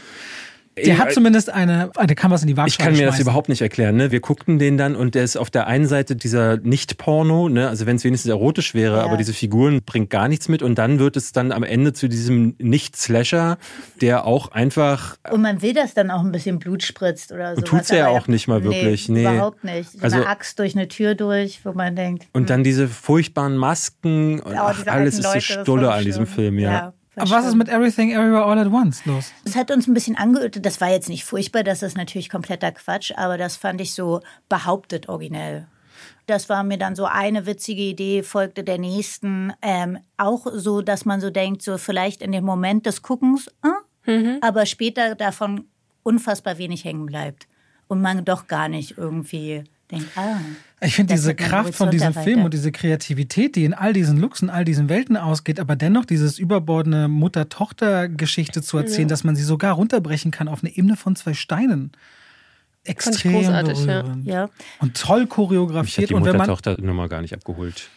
der hat zumindest eine, der kann was in die Waagschale Ich kann mir das schmeißen. überhaupt nicht erklären. Ne? Wir guckten den dann und der ist auf der einen Seite dieser Nicht-Porno, ne? also wenn es wenigstens erotisch wäre, Ja. aber diese Figuren bringt gar nichts mit und dann wird es dann am Ende zu diesem Nicht-Slasher, der auch einfach Und man will, dass dann auch ein bisschen Blut spritzt oder so. tut's ja auch nicht mal wirklich, nee. Überhaupt nicht. So Also- eine Axt durch eine Tür durch, wo man denkt, und dann diese furchtbaren Masken und oh, ach, alles ist so Leute, das stulle so an diesem. Film, ja. Aber was ist mit Everything Everywhere All at Once los? Das hat uns ein bisschen angeödet. Das war jetzt nicht furchtbar, das ist natürlich kompletter Quatsch, aber das fand ich so behauptet originell. Das war mir dann so eine witzige Idee, folgte der nächsten. Ähm, auch so, dass man so denkt, so vielleicht in dem Moment des Guckens, äh, aber später davon unfassbar wenig hängen bleibt. Und man doch gar nicht irgendwie denkt, ah. Ich finde diese hat Kraft von diesem. Film und diese Kreativität, die in all diesen Looks, in all diesen Welten ausgeht, aber dennoch dieses überbordene Mutter-Tochter-Geschichte zu erzählen, dass man sie sogar runterbrechen kann auf eine Ebene von zwei Steinen. ich Extrem großartig, ja. berührend. Ja. Und toll Mich hat choreografiert. die Und wenn man Mutter-Tochter-Nummer gar nicht abgeholt.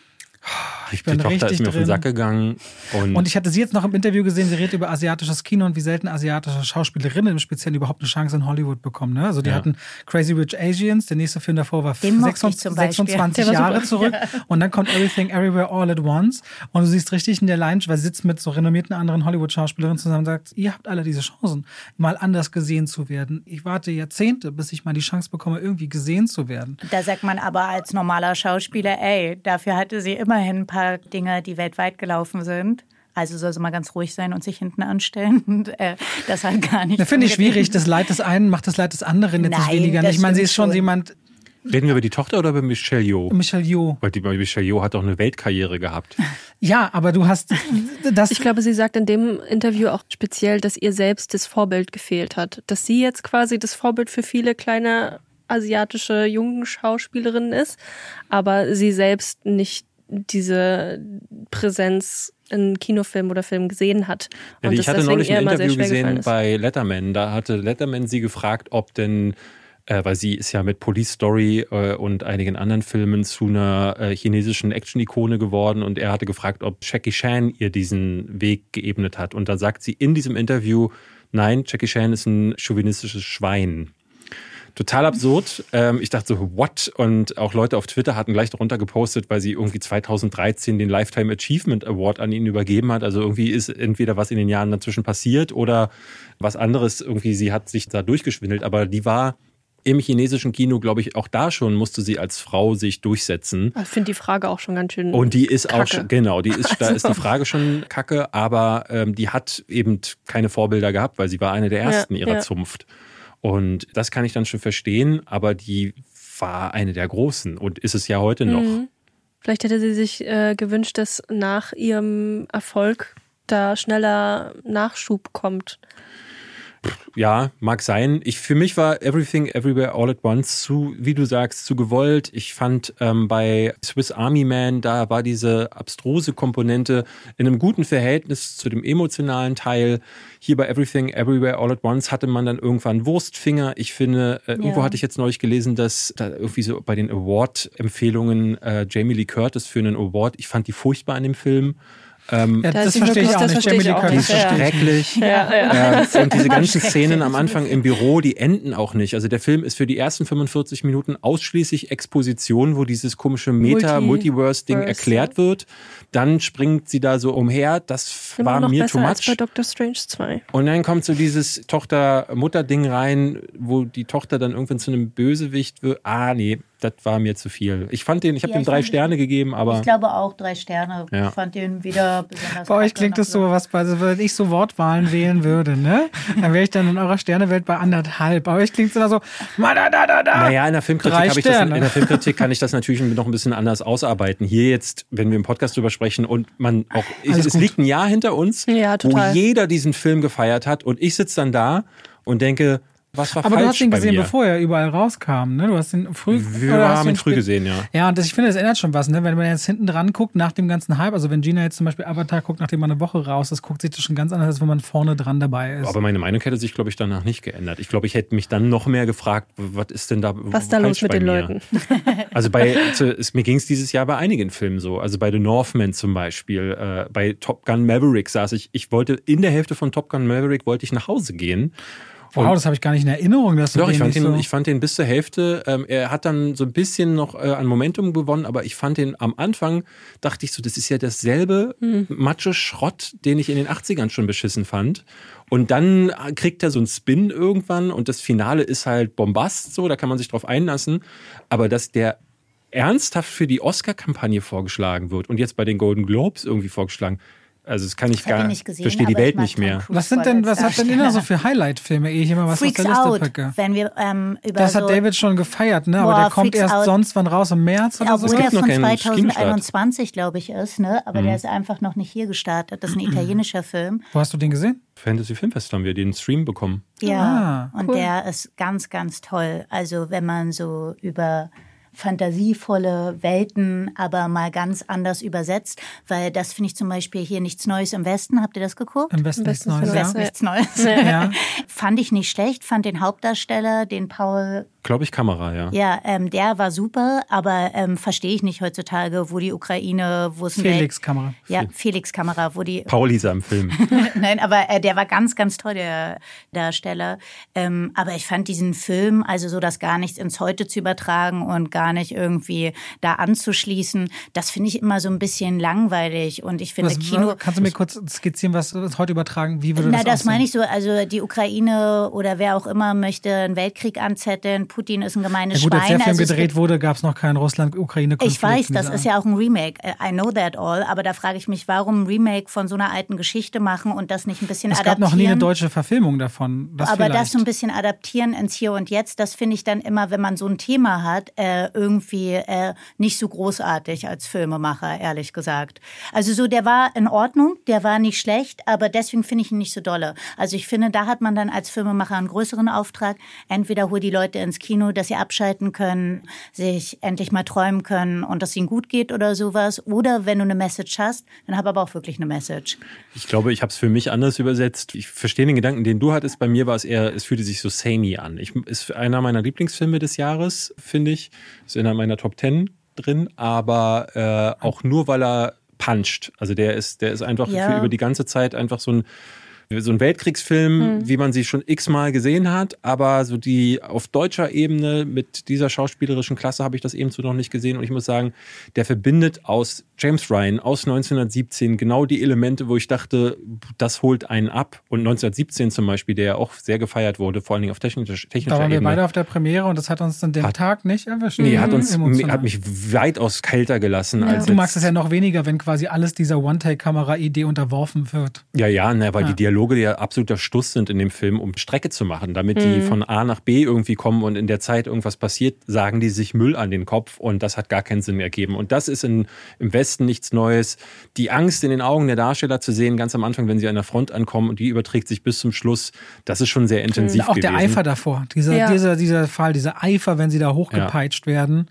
Die bin Tochter ist richtig mir auf den drin. Sack gegangen. Und, Und ich hatte sie jetzt noch im Interview gesehen, sie redet über asiatisches Kino und wie selten asiatische Schauspielerinnen im Speziellen überhaupt eine Chance in Hollywood bekommen. Ne? Also die Ja. hatten Crazy Rich Asians, der nächste Film davor war Den mochte ich 26, zum Beispiel. 26 Der war Jahre super. zurück und dann kommt Everything Everywhere All at Once und du siehst richtig in der Line, weil sie sitzt mit so renommierten anderen Hollywood-Schauspielerinnen zusammen und sagt, ihr habt alle diese Chancen, mal anders gesehen zu werden. Ich warte Jahrzehnte, bis ich mal die Chance bekomme, irgendwie gesehen zu werden. Da sagt man aber als normaler Schauspieler, ey, dafür hatte sie immerhin ein paar Dinge, die weltweit gelaufen sind. Also soll sie mal ganz ruhig sein und sich hinten anstellen. Und, äh, das hat gar nicht. Da finde ich schwierig, das Leid des einen macht das Leid des anderen jetzt nicht Nein, weniger. das Ich meine, sie ist schon schon. jemand, reden wir über die Tochter oder über Michelle Yeoh? Michelle Yeoh. Weil die Michelle Yeoh hat doch eine Weltkarriere gehabt. Ja, aber du hast das. Ich glaube, sie sagt in dem Interview auch speziell, dass ihr selbst das Vorbild gefehlt hat. Dass sie jetzt quasi das Vorbild für viele kleine asiatische jungen Schauspielerinnen ist, aber sie selbst nicht diese Präsenz in Kinofilm oder Film gesehen hat. Ja, Und ich das hatte neulich ein Interview gesehen bei Letterman. Da hatte Letterman sie gefragt, ob denn, äh, weil sie ist ja mit Police Story äh, und einigen anderen Filmen zu einer äh, chinesischen Action-Ikone geworden und er hatte gefragt, ob Jackie Chan ihr diesen Weg geebnet hat. Und da sagt sie in diesem Interview, nein, Jackie Chan ist ein chauvinistisches Schwein. Total absurd. Ähm, ich dachte so, what? Und auch Leute auf Twitter hatten gleich darunter gepostet, weil sie irgendwie 2013 den Lifetime Achievement Award an ihn übergeben hat. Also irgendwie ist entweder was in den Jahren dazwischen passiert oder was anderes. Irgendwie, sie hat sich da durchgeschwindelt. Aber die war im chinesischen Kino, glaube ich, auch da schon musste sie als Frau sich durchsetzen. Ich finde die Frage auch schon ganz schön. Und die ist kacke. auch schon, genau, die ist, da ist die Frage schon kacke, aber ähm, die hat eben keine Vorbilder gehabt, weil sie war eine der ersten Ja, ihrer ja. Zunft. Und das kann ich dann schon verstehen, aber die war eine der großen und ist es ja heute noch. Mhm. Vielleicht hätte sie sich äh, gewünscht, dass nach ihrem Erfolg da schneller Nachschub kommt. Ja, mag sein. Ich, für mich war Everything Everywhere All at Once zu, wie du sagst, zu gewollt. Ich fand ähm, bei Swiss Army Man, da war diese abstruse Komponente in einem guten Verhältnis zu dem emotionalen Teil. Hier bei Everything Everywhere All at Once hatte man dann irgendwann Wurstfinger. Ich finde, äh, irgendwo Ja. hatte ich jetzt neulich gelesen, dass da irgendwie so bei den Award-Empfehlungen äh, Jamie Lee Curtis für einen Award, ich fand die furchtbar in dem Film. Ähm, Ja, Da das sie verstehe ich auch das nicht. verstehe ich auch die Curtis ist nicht. Ja. schrecklich. Ja, ja. Und diese ganzen. Szenen am Anfang im Büro, die enden auch nicht. Also der Film ist für die ersten 45 Minuten ausschließlich Exposition, wo dieses komische Meta, Multi- Multiverse-Ding Verse, erklärt wird. Dann springt sie da so umher. Das Immer war noch mir too als bei much. Doctor Strange 2. Und dann kommt so dieses Tochter-Mutter-Ding rein, wo die Tochter dann irgendwann zu einem Bösewicht wird. Ah, nee, das war mir zu viel. Ich fand den, ich habe Ja, dem ich drei Sterne gegeben, aber ich glaube auch drei Sterne. Ja. Ich fand den wieder besonders. Bei euch klingt es so, was, also wenn ich so Wortwahlen wählen würde, ne? Dann wäre ich dann in eurer Sternewelt bei anderthalb. Bei euch klingt es immer so, ma da da da da. Naja, in der Filmkritik habe ich das, in der Filmkritik kann ich das natürlich noch ein bisschen anders ausarbeiten. Hier jetzt, wenn wir im Podcast drüber sprechen und man auch, Alles es gut. liegt ein Jahr hinter uns, Ja, total. wo jeder diesen Film gefeiert hat und ich sitze dann da und denke, was war Aber du falsch hast ihn gesehen, mir? bevor er überall rauskam, ne? Du hast ihn früh. Wir haben du ihn früh gesehen, ja. Ja, und das, ich finde, das ändert schon was, ne? Wenn man jetzt hinten dran guckt, nach dem ganzen Hype, also wenn Gina jetzt zum Beispiel Avatar guckt, nachdem man eine Woche raus ist, guckt sich das schon ganz anders, als wenn man vorne dran dabei ist. Aber meine Meinung hätte sich, glaube ich, danach nicht geändert. Ich glaube, ich hätte mich dann noch mehr gefragt, was ist denn da Was ist da los falsch mit bei den mir? Leuten? Also bei, zu, es, mir ging es dieses Jahr bei einigen Filmen so. Also bei The Northman zum Beispiel, äh, bei Top Gun Maverick saß ich, ich wollte in der Hälfte von Top Gun Maverick wollte ich nach Hause gehen. Wow, das habe ich gar nicht in Erinnerung, dass du Doch, den ich fand, nicht den, so ich fand den bis zur Hälfte. Ähm, er hat dann so ein bisschen noch äh, an Momentum gewonnen, aber ich fand den am Anfang, dachte ich so, das ist ja dasselbe Macho-Schrott, den ich in den 80ern schon beschissen fand. Und dann kriegt er so einen Spin irgendwann und das Finale ist halt Bombast, so, da kann man sich drauf einlassen. Aber dass der ernsthaft für die Oscar-Kampagne vorgeschlagen wird und jetzt bei den Golden Globes irgendwie vorgeschlagen, also das kann ich Das gar nicht gesehen, verstehe die Welt nicht mehr. Was sind denn, was hat denn immer so für Highlight-Filme, ehe ich immer was Freaks auf der Liste Out, packe? wenn wir ähm, über Das so hat David schon gefeiert, ne? Aber Boah, der kommt Freaks erst Out. sonst wann raus, im März oder so? Obwohl der von keinen Streamstart. 2021, glaube ich, ist, ne? Aber Mhm. der ist einfach noch nicht hier gestartet. Das ist ein italienischer Film. Wo hast du den gesehen? Fantasy Filmfest haben wir den Stream bekommen. Ja. Ah, und der ist ganz, ganz toll. Also wenn man so über fantasievolle Welten, aber mal ganz anders übersetzt, weil das finde ich zum Beispiel hier nichts Neues im Westen. Habt ihr das geguckt? Am besten Am nichts besten Neues, Im ja. Westen nichts Neues. ja. Fand ich nicht schlecht, fand den Hauptdarsteller, den Paul Glaube ich, Kamera, ja. Ja, ähm, der war super, aber ähm, verstehe ich nicht heutzutage, wo die Ukraine, wo es ein Welt- Felix-Kamera. Ja, Felix-Kamera, wo die. Paul hieß er im Film. Nein, aber äh, der war ganz, ganz toll, der Darsteller. Ähm, aber ich fand diesen Film, also so das gar nicht ins Heute zu übertragen und gar nicht irgendwie da anzuschließen, das finde ich immer so ein bisschen langweilig. Und ich finde Was, Kino. Kannst du mir kurz skizzieren, was das heute übertragen? Wie würde Na, das das aussehen? meine ich so. Also die Ukraine oder wer auch immer möchte einen Weltkrieg anzetteln. Putin ist ein gemeines Ja gut, als Schwein. der Film also es gedreht wurde, gab es noch keinen Russland-Ukraine-Konflikt. Ich weiß, das ist ja auch ein Remake. I know that all. Aber da frage ich mich, warum ein Remake von so einer alten Geschichte machen und das nicht ein bisschen Es gab adaptieren? noch nie eine deutsche Verfilmung davon. Das aber vielleicht. das so ein bisschen adaptieren ins Hier und Jetzt, das finde ich dann immer, wenn man so ein Thema hat, äh, irgendwie äh, nicht so großartig als Filmemacher, ehrlich gesagt. Also so, der war in Ordnung, der war nicht schlecht, aber deswegen finde ich ihn nicht so dolle. Also ich finde, da hat man dann als Filmemacher einen größeren Auftrag. Entweder hol die Leute ins Kino, dass sie abschalten können, sich endlich mal träumen können und dass ihnen gut geht oder sowas. Oder wenn du eine Message hast, dann hab aber auch wirklich eine Message. Ich glaube, ich habe es für mich anders übersetzt. Ich verstehe den Gedanken, den du hattest. Bei mir war es eher, es fühlte sich so samey an. Ich, ist einer meiner Lieblingsfilme des Jahres, finde ich. Ist in meiner Top Ten drin, aber äh, auch nur, weil er puncht. Also der ist, der ist einfach Ja. für über die ganze Zeit einfach so ein so ein Weltkriegsfilm, Hm. wie man sie schon x-mal gesehen hat, aber so die auf deutscher Ebene mit dieser schauspielerischen Klasse habe ich das eben so noch nicht gesehen und ich muss sagen, der verbindet aus James Ryan aus 1917 genau die Elemente, wo ich dachte, das holt einen ab und 1917 zum Beispiel, der ja auch sehr gefeiert wurde, vor allen Dingen auf technischer, Da technischer waren wir Ebene. beide auf der Premiere und das hat uns dann den Hat- Tag nicht erwischt. Nee, hat uns Emotional. hat mich weitaus kälter gelassen als Du magst es ja noch weniger, wenn quasi alles dieser One-Take-Kamera-Idee unterworfen wird. Ja, ja, ne, weil Ja. die Dialoge ja absoluter Stuss sind in dem Film, um Strecke zu machen. Damit die Mhm. von A nach B irgendwie kommen und in der Zeit irgendwas passiert, sagen die sich Müll an den Kopf und das hat gar keinen Sinn ergeben. Und das ist in, im Westen nichts Neues. Die Angst in den Augen der Darsteller zu sehen, ganz am Anfang, wenn sie an der Front ankommen und die überträgt sich bis zum Schluss, das ist schon sehr intensiv auch gewesen. der Eifer davor, dieser, Ja. dieser, dieser Fall, dieser Eifer, wenn sie da hochgepeitscht werden.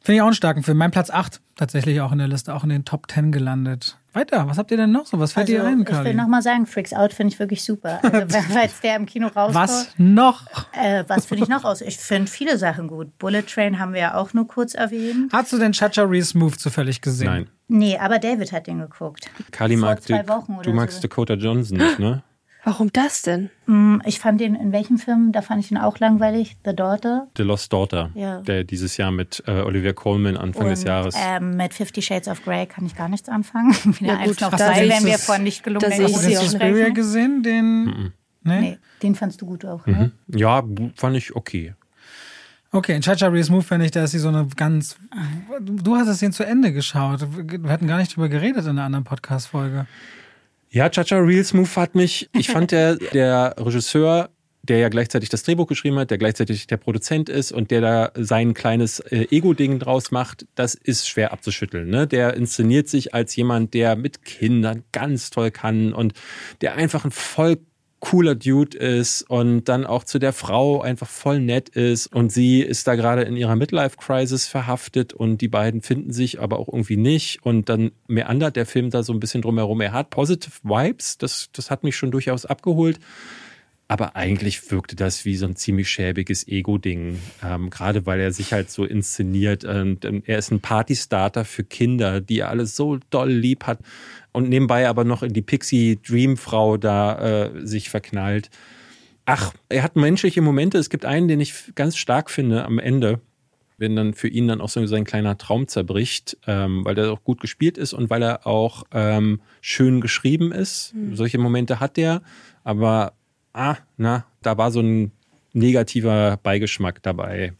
Finde ich auch einen starken Film. Mein Platz 8 tatsächlich auch in der Liste, auch in den Top 10 gelandet. Weiter, was habt ihr denn noch so? Was fällt Also, dir ein, ich will nochmal sagen, Freaks Out finde ich wirklich super. Also, falls der im Kino rauskommt. Was noch? Äh, was finde ich noch aus? Ich finde viele Sachen gut. Bullet Train haben wir ja auch nur kurz erwähnt. Hast du den Chacha Reese Move zufällig gesehen? Nein. Nee, aber David hat den geguckt. Kali mag zwei die- Wochen oder du magst so. Dakota Johnson nicht, ne? Warum das denn? Mm, Ich fand den in welchem Film? Da fand ich ihn auch langweilig. The Daughter. The Lost Daughter, Ja. der dieses Jahr mit äh, Olivia Colman Anfang des Und, Jahres. Ähm, mit Fifty Shades of Grey kann ich gar nichts anfangen. Wieder Ja, gut, eins noch ich wenn wir von nicht sehe ich Hast sie du. Suspiria gesehen? Den. Nee? Nee, den fandst du gut auch, Mhm. ne? Ja, fand ich okay. Okay, in Chacha Reese Move finde ich, da ist sie so eine ganz. Du hast es den zu Ende geschaut. Wir hatten gar nicht drüber geredet in einer anderen Podcast-Folge. Ja, Chacha Reels Move hat mich, ich fand der, der Regisseur, der ja gleichzeitig das Drehbuch geschrieben hat, der gleichzeitig der Produzent ist und der da sein kleines äh, Ego-Ding draus macht, das ist schwer abzuschütteln. Ne? Der inszeniert sich als jemand, der mit Kindern ganz toll kann und der einfach ein voll cooler Dude ist und dann auch zu der Frau einfach voll nett ist und sie ist da gerade in ihrer Midlife-Crisis verhaftet und die beiden finden sich aber auch irgendwie nicht und dann meandert der Film da so ein bisschen drumherum. Er hat positive Vibes, das, das hat mich schon durchaus abgeholt. Aber eigentlich wirkte das wie so ein ziemlich schäbiges Ego-Ding. Ähm, gerade weil er sich halt so inszeniert. Und, ähm, er ist ein Partystarter für Kinder, die er alles so doll lieb hat. Und nebenbei aber noch in die Pixie-Dream-Frau da äh, sich verknallt. Ach, er hat menschliche Momente. Es gibt einen, den ich ganz stark finde am Ende. Wenn dann für ihn dann auch so sein kleiner Traum zerbricht, ähm, weil der auch gut gespielt ist und weil er auch ähm, schön geschrieben ist. Solche Momente hat er. Aber ah, na, da war so ein negativer Beigeschmack dabei.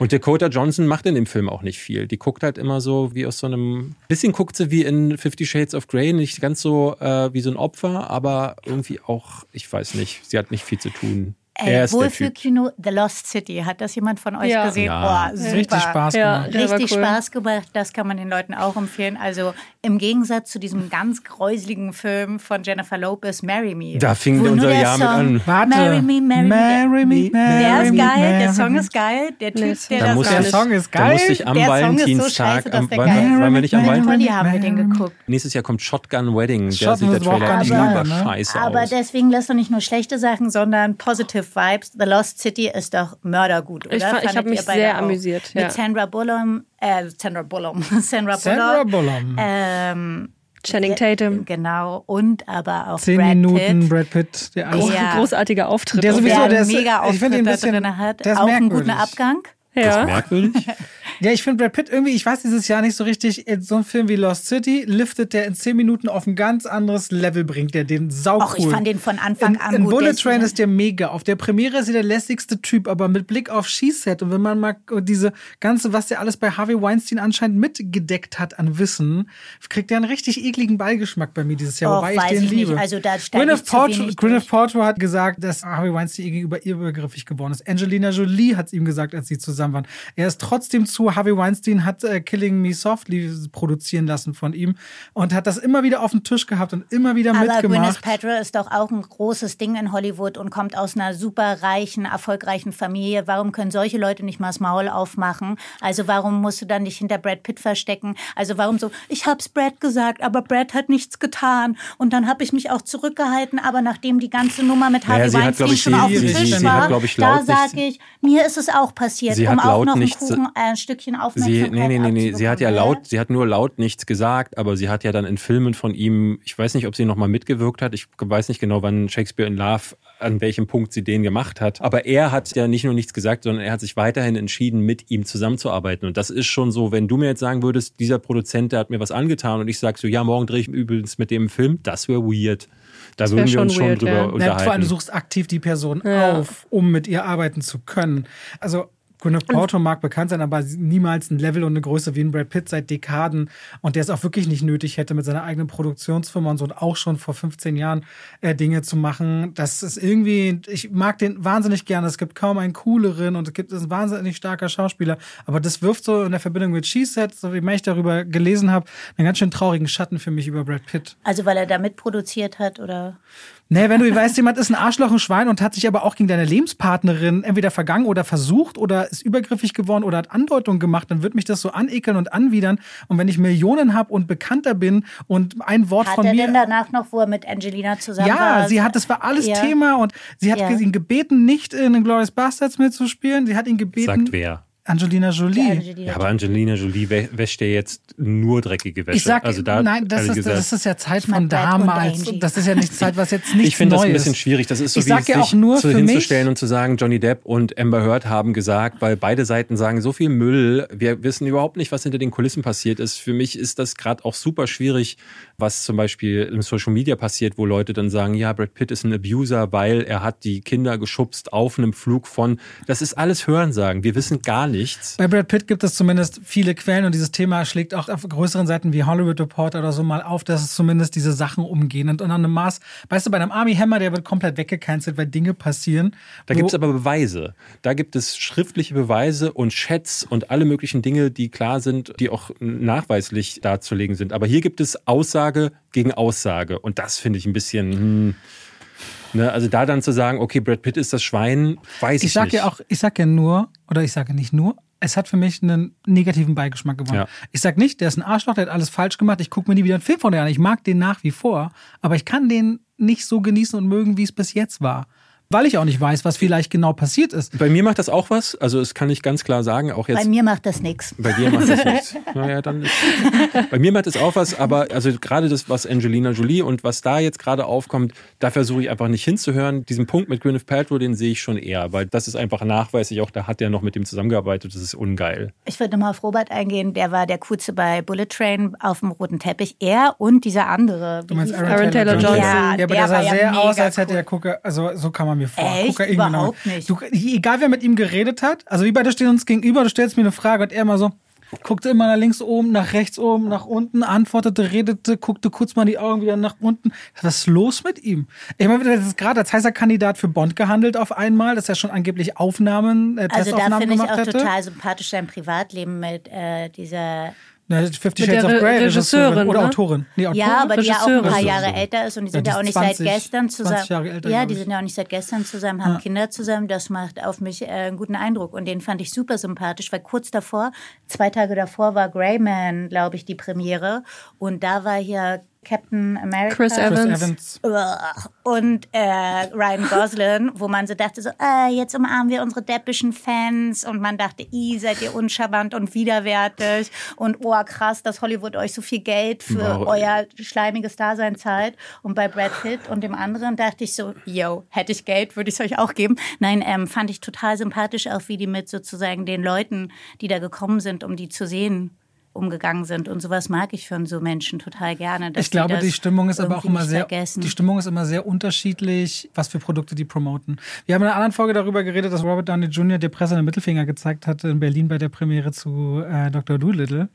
Und Dakota Johnson macht in dem Film auch nicht viel. Die guckt halt immer so wie aus so einem, bisschen guckt sie wie in Fifty Shades of Grey, nicht ganz so äh, wie so ein Opfer, aber irgendwie auch, ich weiß nicht, sie hat nicht viel zu tun. Typ. Wohlfühlkino The Lost City. Hat das jemand von euch Ja. gesehen? Ja. Oh, super. Richtig Spaß Ja. gemacht. War Richtig cool. Spaß gemacht. Das kann man den Leuten auch empfehlen. Also im Gegensatz zu diesem ganz gräuseligen Film von Jennifer Lopez, Marry Me. Da fing unser Jahr mit Song an. Warte. Marry Me, Marry, Marry Me. me, Der marry ist geil, der marry Song ist geil. Der Typ, Nee, der Da das muss Der Song ist Da geil. musste ich am Der so Valentinstag, scheiße, dass am, der wann, geil ist. waren wir nicht am Valentinstag? Haben wir den geguckt. Nächstes Jahr kommt Shotgun Wedding. Der sieht der aber Trailer ne? scheiße Aber aus. deswegen lässt du nicht nur schlechte Sachen, sondern positive Vibes. The Lost City ist doch mördergut, oder? Ich fand- ich Fandet hab mich sehr auch? amüsiert, Mit ja. Sandra Bullock, äh, Sandra Bullock, Sandra Sandra Bullock. Ähm, Channing Tatum. Genau, und aber auch Zehn Brad Minuten Pitt. Brad Pitt, der alles. Groß, Ja. Großartiger Auftritt. Der sowieso- der der einen ist- mega ich Auftritt ein da bisschen- drin hat. der ist auch einen merkwürdig. guten Abgang. Das ist ja. merkwürdig. Ja, ich finde Brad Pitt irgendwie, ich weiß dieses Jahr nicht so richtig, in so einem Film wie Lost City liftet der in zehn Minuten auf ein ganz anderes Level, bringt der den sau Auch ich cool. fand den von Anfang in, an in gut. Bullet Der Train ist der mega. Auf der Premiere ist er der lässigste Typ, aber mit Blick auf She-Set und wenn man mal diese ganze, was der alles bei Harvey Weinstein anscheinend mitgedeckt hat an Wissen, kriegt er einen richtig ekligen Beigeschmack bei mir dieses Jahr, Och, wobei ich den ich nicht. liebe. Also da Gwyneth ich Paltrow, Gwyneth. Paltrow hat gesagt, dass Harvey Weinstein ihr gegenüber übergriffig geworden ist. Angelina Jolie hat es ihm gesagt, als sie zusammen waren. Er ist trotzdem zu, Harvey Weinstein hat äh, Killing Me Softly produzieren lassen von ihm und hat das immer wieder auf den Tisch gehabt und immer wieder Aber Gwyneth mitgemacht. Paltrow ist doch auch ein großes Ding in Hollywood und kommt aus einer super reichen, erfolgreichen Familie. Warum können solche Leute nicht mal das Maul aufmachen? Also warum musst du dann dich hinter Brad Pitt verstecken? Also warum so, ich hab's Brad gesagt, aber Brad hat nichts getan und dann habe ich mich auch zurückgehalten, aber nachdem die ganze Nummer mit Naja, Harvey sie hat, glaub Weinstein ich, schon sie- auf dem sie- Tisch sie war, hat, glaub ich, da nicht- sage ich, mir ist es auch passiert, Sie um hat auch laut noch einen nicht- Kuchen, äh, ein Stück Stückchen Sie, Aufmerksamkeit nee, nee, nee, nee. Sie hat ja laut, sie hat nur laut nichts gesagt, aber sie hat ja dann in Filmen von ihm, ich weiß nicht, ob sie nochmal mitgewirkt hat. Ich weiß nicht genau, wann Shakespeare in Love, an welchem Punkt sie den gemacht hat. Aber er hat ja nicht nur nichts gesagt, sondern er hat sich weiterhin entschieden, mit ihm zusammenzuarbeiten. Und das ist schon so, wenn du mir jetzt sagen würdest, dieser Produzent, der hat mir was angetan und ich sag so, ja, morgen drehe ich übrigens mit dem Film, das wäre weird. Da Das würden wir schon uns schon weird, drüber ja. Ja, vor allem, unterhalten. du suchst aktiv die Person Ja. auf, um mit ihr arbeiten zu können. Also Gwyneth Paltrow mag bekannt sein, aber niemals ein Level und eine Größe wie ein Brad Pitt seit Dekaden und der es auch wirklich nicht nötig hätte, mit seiner eigenen Produktionsfirma und so und auch schon vor 15 Jahren äh, Dinge zu machen. Das ist irgendwie, ich mag den wahnsinnig gerne. Es gibt kaum einen cooleren und es gibt ist ein wahnsinnig starker Schauspieler, aber das wirft so in der Verbindung mit She Said, so wie mehr ich darüber gelesen habe, einen ganz schön traurigen Schatten für mich über Brad Pitt. Also weil er da mitproduziert hat oder Nee, wenn du weißt, jemand ist ein Arschloch, ein Schwein und hat sich aber auch gegen deine Lebenspartnerin entweder vergangen oder versucht oder ist übergriffig geworden oder hat Andeutungen gemacht, dann wird mich das so anekeln und anwidern. Und wenn ich Millionen habe und bekannter bin und ein Wort hat von er mir. denn danach noch, wo er mit Angelina zusammen ja, war? sie hat, das war alles Ja. Thema und sie hat Ja. ihn gebeten, nicht in den Glorious Bastards mitzuspielen. Sie hat ihn gebeten. Sagt wer? Angelina Jolie. Angelina Ja, aber Angelina Jolie wä- wäscht ja jetzt nur dreckige Wäsche. Ich sag, also da, nein, das ist, gesagt, das ist ja Zeit von damals. Das ist ja nicht Zeit, was jetzt nicht ich finde das ein bisschen schwierig. Das ist so Ich wie ja sich auch nur zu hinzustellen mich- und zu sagen, Johnny Depp und Amber Heard haben gesagt, weil beide Seiten sagen so viel Müll. Wir wissen überhaupt nicht, was hinter den Kulissen passiert ist. Für mich ist das gerade auch super schwierig, was zum Beispiel im Social Media passiert, wo Leute dann sagen, ja, Brad Pitt ist ein Abuser, weil er hat die Kinder geschubst auf einem Flug von. Das ist alles Hörensagen. Wir wissen gar nichts. Bei Brad Pitt gibt es zumindest viele Quellen und dieses Thema schlägt auch auf größeren Seiten wie Hollywood Reporter oder so mal auf, dass es zumindest diese Sachen umgehen. Und an einem Maß, weißt du, bei einem Army Hammer, der wird komplett weggecancelt, weil Dinge passieren. Da gibt es aber Beweise. Da gibt es schriftliche Beweise und Chats und alle möglichen Dinge, die klar sind, die auch nachweislich darzulegen sind. Aber hier gibt es Aussage gegen Aussage. Und das finde ich ein bisschen. Hm, ne? Also da dann zu sagen, okay, Brad Pitt ist das Schwein, weiß ich, ich sag nicht. ja auch, ich sag ja nur, oder ich sage nicht nur, es hat für mich einen negativen Beigeschmack gewonnen. Ja. Ich sag nicht, der ist ein Arschloch, der hat alles falsch gemacht, ich gucke mir nie wieder einen Film von der an. Ich mag den nach wie vor, aber ich kann den nicht so genießen und mögen, wie es bis jetzt war. Weil ich auch nicht weiß, was vielleicht genau passiert ist. Bei mir macht das auch was. Also das kann ich ganz klar sagen. Auch jetzt Bei mir macht das nichts. Bei dir macht das nichts. Naja, dann ist. Bei mir macht es auch was, aber also gerade das, was Angelina Jolie und was da jetzt gerade aufkommt, da versuche ich einfach nicht hinzuhören. Diesen Punkt mit Gwyneth Paltrow, den sehe ich schon eher, weil das ist einfach nachweislich, auch da hat er noch mit dem zusammengearbeitet, das ist ungeil. Ich würde nochmal auf Robert eingehen. Der war der Coolste bei Bullet Train auf dem roten Teppich. Er und dieser andere. Du meinst Aaron, Aaron Taylor, Taylor Johnson? Johnson. Ja, aber Der der sah ja sehr mega aus, als hätte cool. er Gucke, also so kam er mir vor. Echt? Kokain Überhaupt genommen. nicht. Du, egal wer mit ihm geredet hat, also wir beide stehen uns gegenüber, du stellst mir eine Frage und er immer so, guckte immer nach links oben, nach rechts oben, nach unten, antwortete, redete, guckte kurz mal die Augen wieder nach unten. Was ist los mit ihm? Ich meine, das ist gerade als heißer Kandidat für Bond gehandelt auf einmal, dass er schon angeblich Aufnahmen, äh, Also da Testaufnahmen finde ich gemacht auch hätte. total sympathisch sein Privatleben mit äh, dieser. Na, Fifty Shades der of Grey, Re- Regisseurin, oder ne? Autorin. Nee, Autorin. Ja, aber die ja auch ein paar. Jahre älter ist und die sind Ja, ja, die auch ist nicht 20, seit gestern 20 zusammen. Jahre älter, ja, die ich. sind ja auch nicht seit gestern zusammen, haben Kinder zusammen. Das macht auf mich äh, einen guten Eindruck und den fand ich super sympathisch, weil kurz davor, zwei Tage davor war Greyman, glaube ich, die Premiere und da war hier Captain America. Chris Chris Evans. Und äh, Ryan Gosling, wo man so dachte, so, äh, jetzt umarmen wir unsere deppischen Fans. Und man dachte, i, seid ihr uncharmant und widerwärtig. Und oh, krass, dass Hollywood euch so viel Geld für Wow. euer schleimiges Dasein zahlt. Und bei Brad Pitt und dem anderen dachte ich so, yo, hätte ich Geld, würde ich es euch auch geben. Nein, ähm, fand ich total sympathisch, auch wie die mit sozusagen den Leuten, die da gekommen sind, um die zu sehen, umgegangen sind. Und sowas mag ich von so Menschen total gerne. Ich glaube, die Stimmung ist aber auch immer sehr, vergessen. die Stimmung ist immer sehr unterschiedlich, was für Produkte die promoten. Wir haben in einer anderen Folge darüber geredet, dass Robert Downey Jr. der Presse den Mittelfinger gezeigt hatte in Berlin bei der Premiere zu äh, Dr. Dolittle.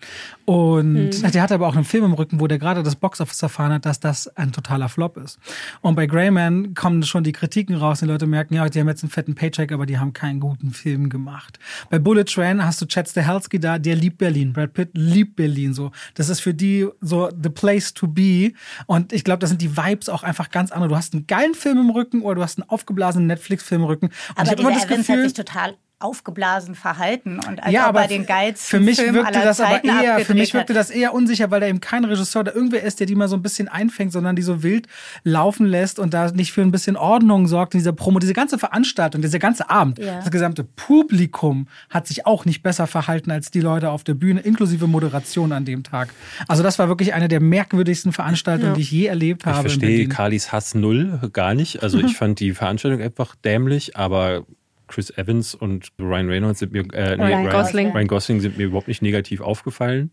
Und Hm. der hatte aber auch einen Film im Rücken, wo der gerade das Boxoffice erfahren hat, dass das ein totaler Flop ist. Und bei Greyman kommen schon die Kritiken raus. Die Leute merken, ja, die haben jetzt einen fetten Paycheck, aber die haben keinen guten Film gemacht. Bei Bullet Train hast du Chad Stahelski da, der liebt Berlin. Brad Pitt liebt Berlin so. Das ist für die so the place to be. Und ich glaube, da sind die Vibes auch einfach ganz andere. Du hast einen geilen Film im Rücken oder du hast einen aufgeblasenen Netflix-Film im Rücken. Und ich Aber immer dieser das Evans Gefühl, hat sich total aufgeblasen verhalten und als ja, ob aber er den geilsten für mich Film wirkte aller das aber Zeiten eher, für mich wirkte hat. das eher unsicher, weil da eben kein Regisseur oder irgendwer ist, der die mal so ein bisschen einfängt, sondern die so wild laufen lässt und da nicht für ein bisschen Ordnung sorgt in dieser Promo. Diese ganze Veranstaltung, dieser ganze Abend, Ja. das gesamte Publikum hat sich auch nicht besser verhalten als die Leute auf der Bühne, inklusive Moderation an dem Tag. Also das war wirklich eine der merkwürdigsten Veranstaltungen, die ich je erlebt Ich habe. in verstehe. Carlys Hass null gar nicht. Also ich fand die Veranstaltung einfach dämlich, aber Chris Evans und Ryan Reynolds sind mir, äh, nee, Ryan Gosling. Ryan Gosling sind mir überhaupt nicht negativ aufgefallen.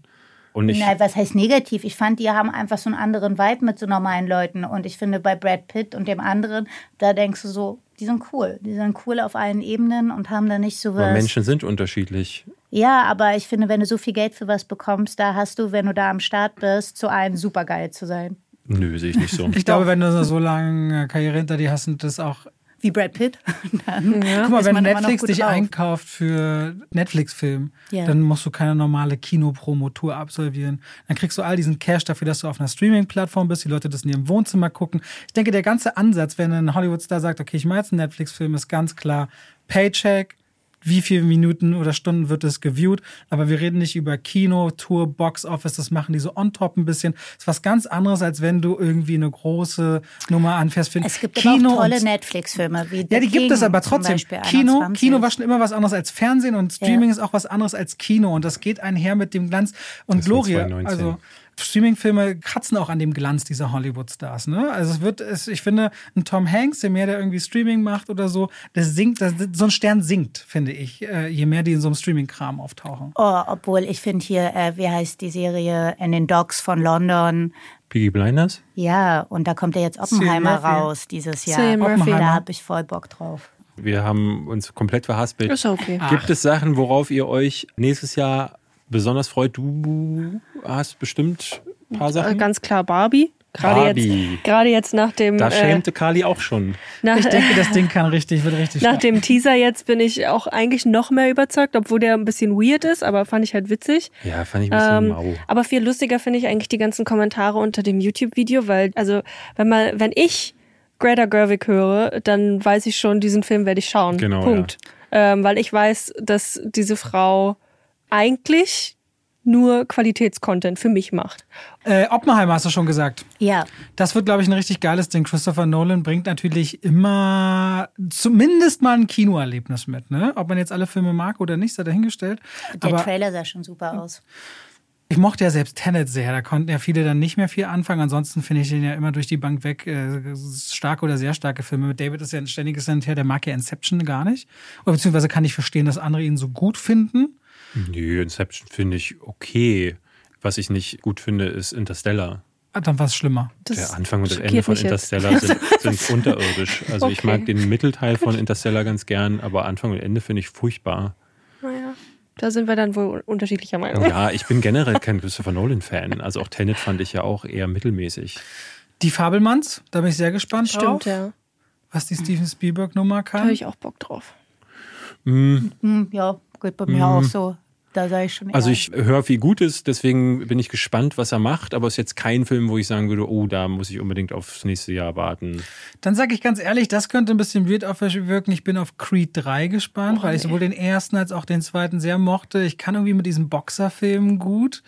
Und ich, Nein, was heißt negativ? Ich fand, die haben einfach so einen anderen Vibe mit so normalen Leuten. Und ich finde, bei Brad Pitt und dem anderen, da denkst du so, die sind cool. Die sind cool auf allen Ebenen und haben da nicht so aber was. Menschen sind unterschiedlich. Ja, aber ich finde, wenn du so viel Geld für was bekommst, da hast du, wenn du da am Start bist, zu allen super geil zu sein. Nö, sehe ich nicht so. Ich glaube, wenn du so- so lange Karriere hinter dir hast und das auch Wie Brad Pitt. Dann Guck mal, wenn Netflix dich drauf. einkauft für Netflix-Film, Ja. dann musst du keine normale Kinopromotour absolvieren. Dann kriegst du all diesen Cash dafür, dass du auf einer Streaming-Plattform bist, die Leute das in ihrem Wohnzimmer gucken. Ich denke, der ganze Ansatz, wenn ein Hollywood-Star sagt, okay, ich mache jetzt einen Netflix-Film, ist ganz klar Paycheck, wie viele Minuten oder Stunden wird es geviewt. Aber wir reden nicht über Kino, Tour, Box Office, das machen die so on top ein bisschen. Das ist was ganz anderes, als wenn du irgendwie eine große Nummer anfährst. Für Es gibt Kino aber auch tolle Netflix-Filme. wie ja, die gibt es King aber trotzdem. Kino, 21. Kino war schon immer was anderes als Fernsehen und Streaming Ja. ist auch was anderes als Kino und das geht einher mit dem Glanz und Das Glorie. 2019. Also Streaming-Filme kratzen auch an dem Glanz dieser Hollywood-Stars. Ne? Also es wird, es, ich finde, ein Tom Hanks, je mehr der irgendwie Streaming macht oder so, das sinkt, das, so ein Stern sinkt, finde ich, äh, je mehr die in so einem Streaming-Kram auftauchen. Oh, obwohl ich finde hier, äh, wie heißt die Serie, In den Docks von London. Piggy Blinders? Ja, und da kommt ja jetzt Oppenheimer raus dieses Jahr. Murphy. Da Oppenheimer. habe ich voll Bock drauf. Wir haben uns komplett verhaspelt. Ist okay. Gibt es Sachen, worauf ihr euch nächstes Jahr besonders freut? Du hast bestimmt ein paar Äh, Sachen. Ganz klar Barbie. Gerade Barbie. jetzt, gerade jetzt nach dem, Da äh, schämte Kali auch schon. nach, Ich denke, das Ding kann richtig, wird richtig nach stark. dem Teaser jetzt bin ich auch eigentlich noch mehr überzeugt, obwohl der ein bisschen weird ist, aber fand ich halt witzig. Ja, fand ich ein bisschen Ähm, mau. aber viel lustiger finde ich eigentlich die ganzen Kommentare unter dem YouTube-Video, weil, also, wenn man, wenn ich Greta Gerwig höre, dann weiß ich schon, diesen Film werde ich schauen. Genau, Punkt. Ähm, weil ich weiß, dass diese Frau eigentlich nur Qualitätscontent für mich macht. Äh, Oppenheimer hast du schon gesagt. Ja, Das wird, glaube ich, ein richtig geiles Ding. Christopher Nolan bringt natürlich immer zumindest mal ein Kinoerlebnis mit. Ne? Ob man jetzt alle Filme mag oder nicht, sei dahingestellt. der Aber Trailer sah schon super aus. ich mochte ja selbst Tenet sehr. Da konnten ja viele dann nicht mehr viel anfangen. Ansonsten finde ich den ja immer durch die Bank weg. Äh, starke oder sehr starke Filme. Mit David ist ja ein ständiges Hin und Her. Der mag ja Inception gar nicht. Oder beziehungsweise kann ich verstehen, dass andere ihn so gut finden. Nö, Inception finde ich okay. Was ich nicht gut finde, ist Interstellar. Ah, Dann war es schlimmer. Das Der Anfang und das Ende von. Interstellar sind, sind unterirdisch. Also ich Okay. mag den Mittelteil von Interstellar ganz gern, aber Anfang und Ende finde ich furchtbar. Naja, da sind wir dann wohl unterschiedlicher Meinung. Ja, ich bin generell kein Christopher Nolan-Fan. Also auch Tenet fand ich ja auch eher mittelmäßig. Die Fabelmanns, da bin ich sehr gespannt Stimmt, drauf, ja. was die Steven Spielberg-Nummer Da kann. habe ich auch Bock drauf. Hm, ja, geht bei mir auch so. Da sage ich schon eher. Also ich höre viel Gutes, deswegen bin ich gespannt, was er macht. Aber es ist jetzt kein Film, wo ich sagen würde, oh, da muss ich unbedingt aufs nächste Jahr warten. Dann sage ich ganz ehrlich, das könnte ein bisschen weird auf mich wirken. Ich bin auf Creed 3 gespannt, weil ich sowohl den ersten als auch den zweiten sehr mochte. Ich kann irgendwie mit diesen Boxerfilmen gut.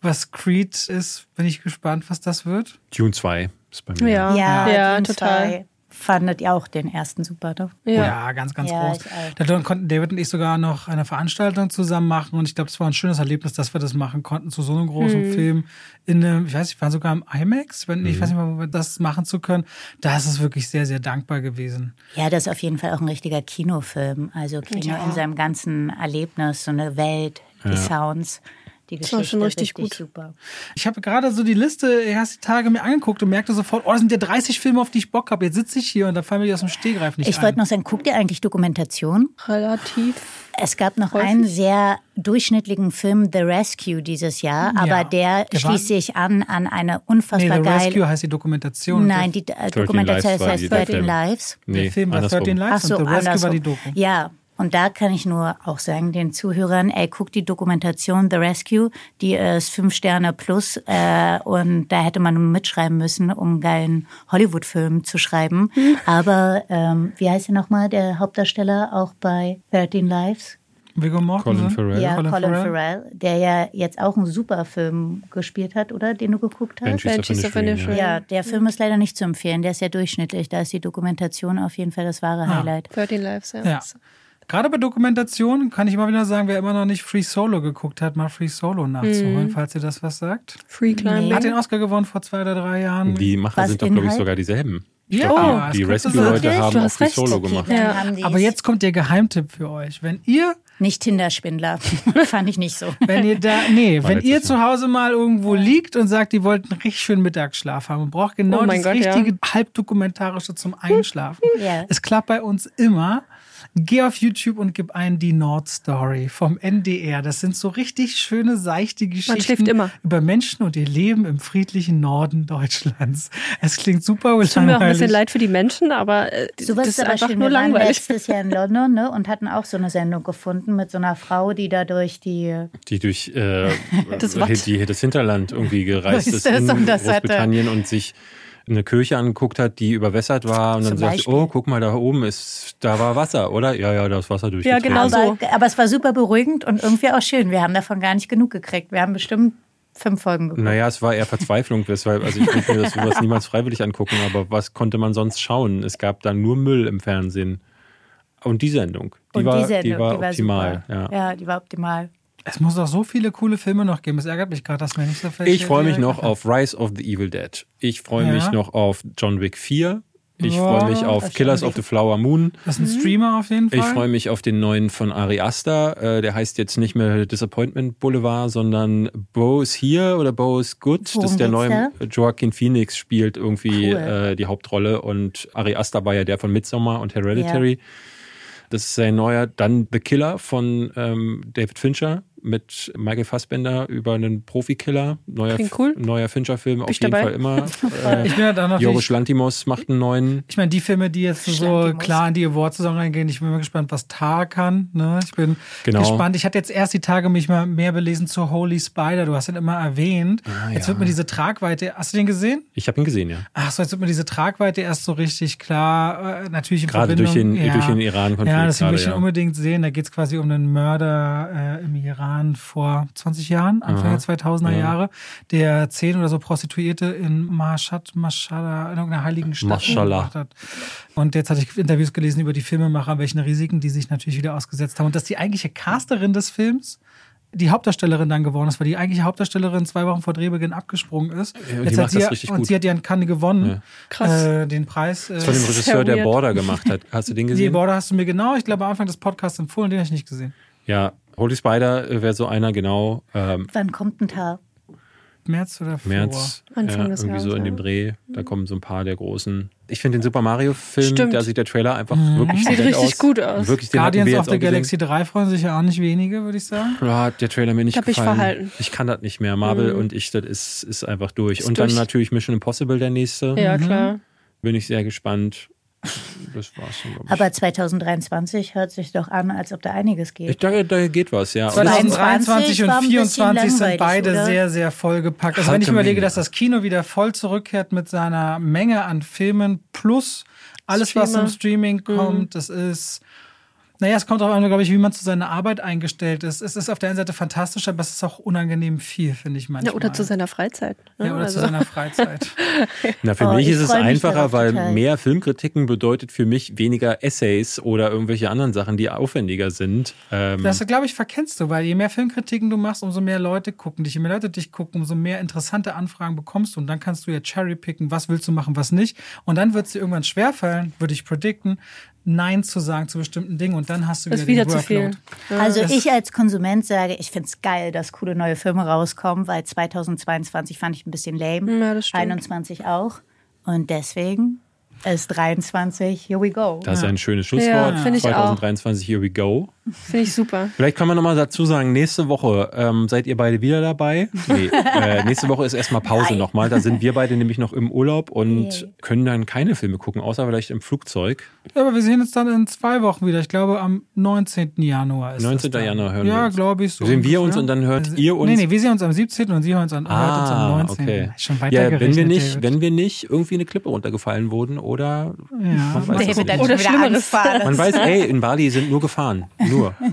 Was Creed ist, bin ich gespannt, was das wird. Dune 2 ist bei mir. Ja, ja, ja, total. 2 Fandet ihr auch den ersten super, ne? Ja, Ja. ganz, ganz Ja, groß. Da konnten David und ich sogar noch eine Veranstaltung zusammen machen und ich glaube, es war ein schönes Erlebnis, dass wir das machen konnten zu so einem großen Film in einem, ich weiß nicht, wir waren sogar im IMAX, wenn, ich weiß nicht mal, wo wir das machen zu können. Da ist es wirklich sehr, sehr dankbar gewesen. Ja, das ist auf jeden Fall auch ein richtiger Kinofilm. Also Kino in seinem ganzen Erlebnis, so eine Welt, die Sounds, die war Geschichte. schon richtig gut. super. Ich habe gerade so die Liste erst die Tage mir angeguckt und merkte sofort, oh, das sind ja 30 Filme, auf die ich Bock habe. Jetzt sitze ich hier und da fallen mir die aus dem Stehgreif nicht Ich wollte noch sagen, guckt ihr eigentlich Dokumentation? Relativ. Es gab noch Häufig? einen sehr durchschnittlichen Film, The Rescue, dieses Jahr, aber Ja, der, der war- schließt sich an an eine nee, unfassbar The geile. Rescue heißt die Dokumentation. Nein, die äh, Dokumentation Lives war heißt die- der 13 Film. Lives. der Nee, Film war andersrum. 13 Lives Ach so, und The Rescue andersrum. war die Doku. Ja, Und da kann ich nur auch sagen, den Zuhörern, ey, guckt die Dokumentation The Rescue, die ist fünf Sterne plus äh, und da hätte man mitschreiben müssen, um einen geilen Hollywood-Film zu schreiben. Aber ähm, wie heißt er nochmal, der Hauptdarsteller auch bei 13 Lives? Viggo Mortensen? Colin Farrell. Ja, Colin Colin, Farrell. Farrell. der ja jetzt auch einen super Film gespielt hat, oder? Den du geguckt hast? Banshees of Inisherin. Inisherin, Ja, der Film ist leider nicht zu empfehlen. Der ist ja durchschnittlich. Da ist die Dokumentation auf jeden Fall das wahre Ah. Highlight. 13 Lives, ja. Ja. Gerade bei Dokumentation kann ich immer wieder sagen, wer immer noch nicht Free Solo geguckt hat, mal Free Solo nachzuholen, falls ihr das was sagt. Free Climbing. Nee. Hat den Oscar gewonnen vor zwei oder drei Jahren. Die Macher Was sind doch, glaube ich, sogar dieselben. Ich Ja, glaub, oh, die, es die Rescue-Leute haben auch Free recht. Solo gemacht. Ja. Aber jetzt kommt der Geheimtipp für euch. Wenn ihr, nicht Tinder-Schwindler. Fand ich nicht so. wenn ihr da, nee, wenn letztes ihr zu Hause mal irgendwo liegt und sagt, ihr wollt einen richtig schönen Mittagsschlaf haben und braucht genau Oh das Gott, ja. richtige halbdokumentarische zum Einschlafen. Ja. Es klappt bei uns immer. Geh auf YouTube und gib ein die Nordstory vom NDR. Das sind so richtig schöne, seichte Geschichten schläft immer. über Menschen und ihr Leben im friedlichen Norden Deutschlands. Es klingt super Tut mir auch ein bisschen langweilig. leid für die Menschen, aber äh, Sowas das ist aber einfach schön. nur Wir waren langweilig. letztes Jahr in London ne, und hatten auch so eine Sendung gefunden mit so einer Frau, die da durch die Die durch äh, Das die, das Hinterland irgendwie gereist Ist ist das in und das hatte- Großbritannien und sich eine Kirche angeguckt hat, die überwässert war und dann Zum sagt, Beispiel. oh, guck mal, da oben ist, da war Wasser, oder? Ja, ja, da ist Wasser durchgetreten. genau so. aber, es war super beruhigend und irgendwie auch schön. Wir haben davon gar nicht genug gekriegt. Wir haben bestimmt fünf Folgen geguckt. Naja, es war eher Verzweiflung, weshalb, also ich würde mir das sowas niemals freiwillig angucken, aber was konnte man sonst schauen? Es gab dann nur Müll im Fernsehen. Und die Sendung, die, und war, die Sendung, die war optimal. super. ja. ja, die war optimal. Es muss doch so viele coole Filme noch geben. Es ärgert mich gerade, dass mir nicht so viel. Ich freue mich noch auf Rise of the Evil Dead. Ich freue Ja. mich noch auf John Wick 4. Ich Ja, freue mich auf Killers of the Flower Moon. Das ist ein Streamer auf jeden Fall. Ich freue mich auf den neuen von Ari Aster. Äh, der heißt jetzt nicht mehr Disappointment Boulevard, sondern Bo is Here oder Bo is Good. das Worum ist der neue da? Joaquin Phoenix spielt irgendwie Cool. äh, die Hauptrolle und Ari Aster war ja der von Midsommar und Hereditary. Das ist sein neuer. Dann The Killer von ähm, David Fincher mit Michael Fassbender über einen Profikiller. Neuer, Klingt cool. neuer Fincher-Film auf ich jeden dabei. Fall immer. äh, Ich bin halt auch noch nicht, Lantimos macht einen neuen. Ich meine, die Filme, die jetzt so Schlantimos. klar in die Award-Saison reingehen, ich bin mal gespannt, was Tar kann. Ne? Ich bin Genau. gespannt. Ich hatte jetzt erst die Tage mich mal mehr belesen zu Holy Spider. Du hast ihn immer erwähnt. Ah, jetzt ja. wird mir diese Tragweite. Hast du den gesehen? Ich habe ihn gesehen, ja. Ach so, jetzt wird mir diese Tragweite erst so richtig klar. Äh, natürlich in Gerade durch Verbindung. den, ja. durch den Iran-Konflikt. Ja, deswegen will ich ihn ja. unbedingt sehen. Da geht es quasi um einen Mörder äh, im Iran vor 20 Jahren, Anfang Aha. der 2000er Ja. Jahre, der zehn oder so Prostituierte in Mashhad, Mashallah, in irgendeiner heiligen Stadt Mashallah. umgebracht hat. Und jetzt hatte ich Interviews gelesen über die Filmemacher, welchen Risiken die sich natürlich wieder ausgesetzt haben. Und dass die eigentliche Casterin des Films die Hauptdarstellerin dann geworden ist, weil die eigentliche Hauptdarstellerin zwei Wochen vor Drehbeginn abgesprungen ist. Ja, und die Jetzt macht hat sie, und gut. sie hat ja in Cannes gewonnen. Ja. Krass. Äh, den Preis. Äh, Das von dem Regisseur, der. Border gemacht hat. Hast du den die gesehen? Border hast du mir genau, ich glaube, am Anfang des Podcasts empfohlen, den habe ich nicht gesehen. Ja, Holy Spider äh, wäre so einer, genau. Ähm, Wann kommt ein Tag? März oder vor? März, Anfang ja, des irgendwie so Jahres, in dem. Dreh. Da kommen so ein paar der großen. Ich finde den Super Mario-Film, Stimmt. da sieht der Trailer einfach Mhm. wirklich Sieht richtig gut aus. Wirklich, Guardians of the. Galaxy 3 freuen sich ja auch nicht wenige, würde ich sagen. Ja, hat der Trailer mir nicht Da bin ich gefallen. verhalten. Ich kann das nicht mehr. Marvel Mhm. und ich, das ist, ist einfach durch. Ist und durch. dann natürlich Mission Impossible, der nächste. Ja, Mhm. klar. Bin ich sehr gespannt. Das war's schon, ich. Aber 2023 hört sich doch an, als ob da einiges geht. ich denke, da geht was, ja. Und das- 2023 und war ein bisschen 2024 sind beide oder? sehr, sehr vollgepackt. Also wenn ich überlege, dass das Kino wieder voll zurückkehrt mit seiner Menge an Filmen plus alles, was im Streamer. Streaming kommt, das ist. Naja, es kommt auch an, glaube ich, wie man zu seiner Arbeit eingestellt ist. Es ist auf der einen Seite fantastisch, aber es ist auch unangenehm viel, finde ich manchmal. Ja, oder zu seiner Freizeit. ne? ja, oder zu Also- seiner Freizeit. Na, für Oh, mich ich ist es einfacher, darauf weil total. mehr Filmkritiken bedeutet für mich weniger Essays oder irgendwelche anderen Sachen, die aufwendiger sind. Ähm, Das, glaube ich, verkennst du, weil je mehr Filmkritiken du machst, umso mehr Leute gucken dich. Je mehr Leute dich gucken, umso mehr interessante Anfragen bekommst du. Und dann kannst du ja cherrypicken, was willst du machen, was nicht. Und dann wird es dir irgendwann schwerfallen, würde ich predikten, Nein zu sagen zu bestimmten Dingen. Und dann hast du Das wieder, ist wieder den zu viel. Workload. Also Das- ich als Konsument sage, ich finde es geil, dass coole neue Filme rauskommen, weil 2022 fand ich ein bisschen lame. Ja, das stimmt. 21 auch. Und deswegen ist 23, here we go. Das ist ein schönes Schlusswort. Ja, finde ich auch. 2023, here we go. Finde ich super. Vielleicht kann man nochmal dazu sagen, nächste Woche ähm, seid ihr beide wieder dabei. Nee, äh, nächste Woche ist erstmal Pause nochmal. Da sind wir beide nämlich noch im Urlaub und Yay. können dann keine Filme gucken, außer vielleicht im Flugzeug. Ja, aber wir sehen uns dann in zwei Wochen wieder. Ich glaube, am 19. Januar ist 19. das. Januar hören wir Ja, uns. glaube ich so. Sehen wir uns und dann hört ihr uns. Nee, nee, wir sehen uns am 17. und sie hören uns, an, hört uns am Ah, 19. okay. Schon weiter Ja, wenn wir nicht, David. wenn wir nicht irgendwie eine Klippe runtergefallen wurden oder Ja, man weiß David. Oder schon wieder Schlimmeres. Man weiß, ey, in Bali sind nur Gefahren. Nur.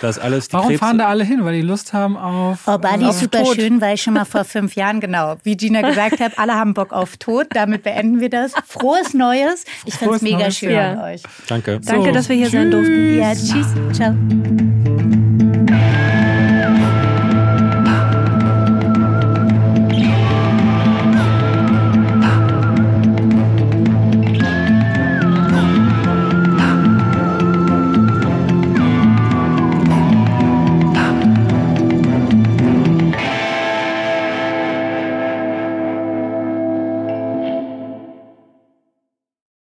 Das alles die Warum Krebs fahren da alle hin? Weil die Lust haben auf. Oh, Bali auf ist super Tod. schön, weil ich schon mal vor fünf Jahren, genau, wie Gina gesagt hat, alle haben Bock auf Tod. Damit beenden wir das. Frohes Neues. Ich finde es mega Neues, schön ja. an euch. Danke. Danke, dass wir hier sein durften. Ja, tschüss. Ciao.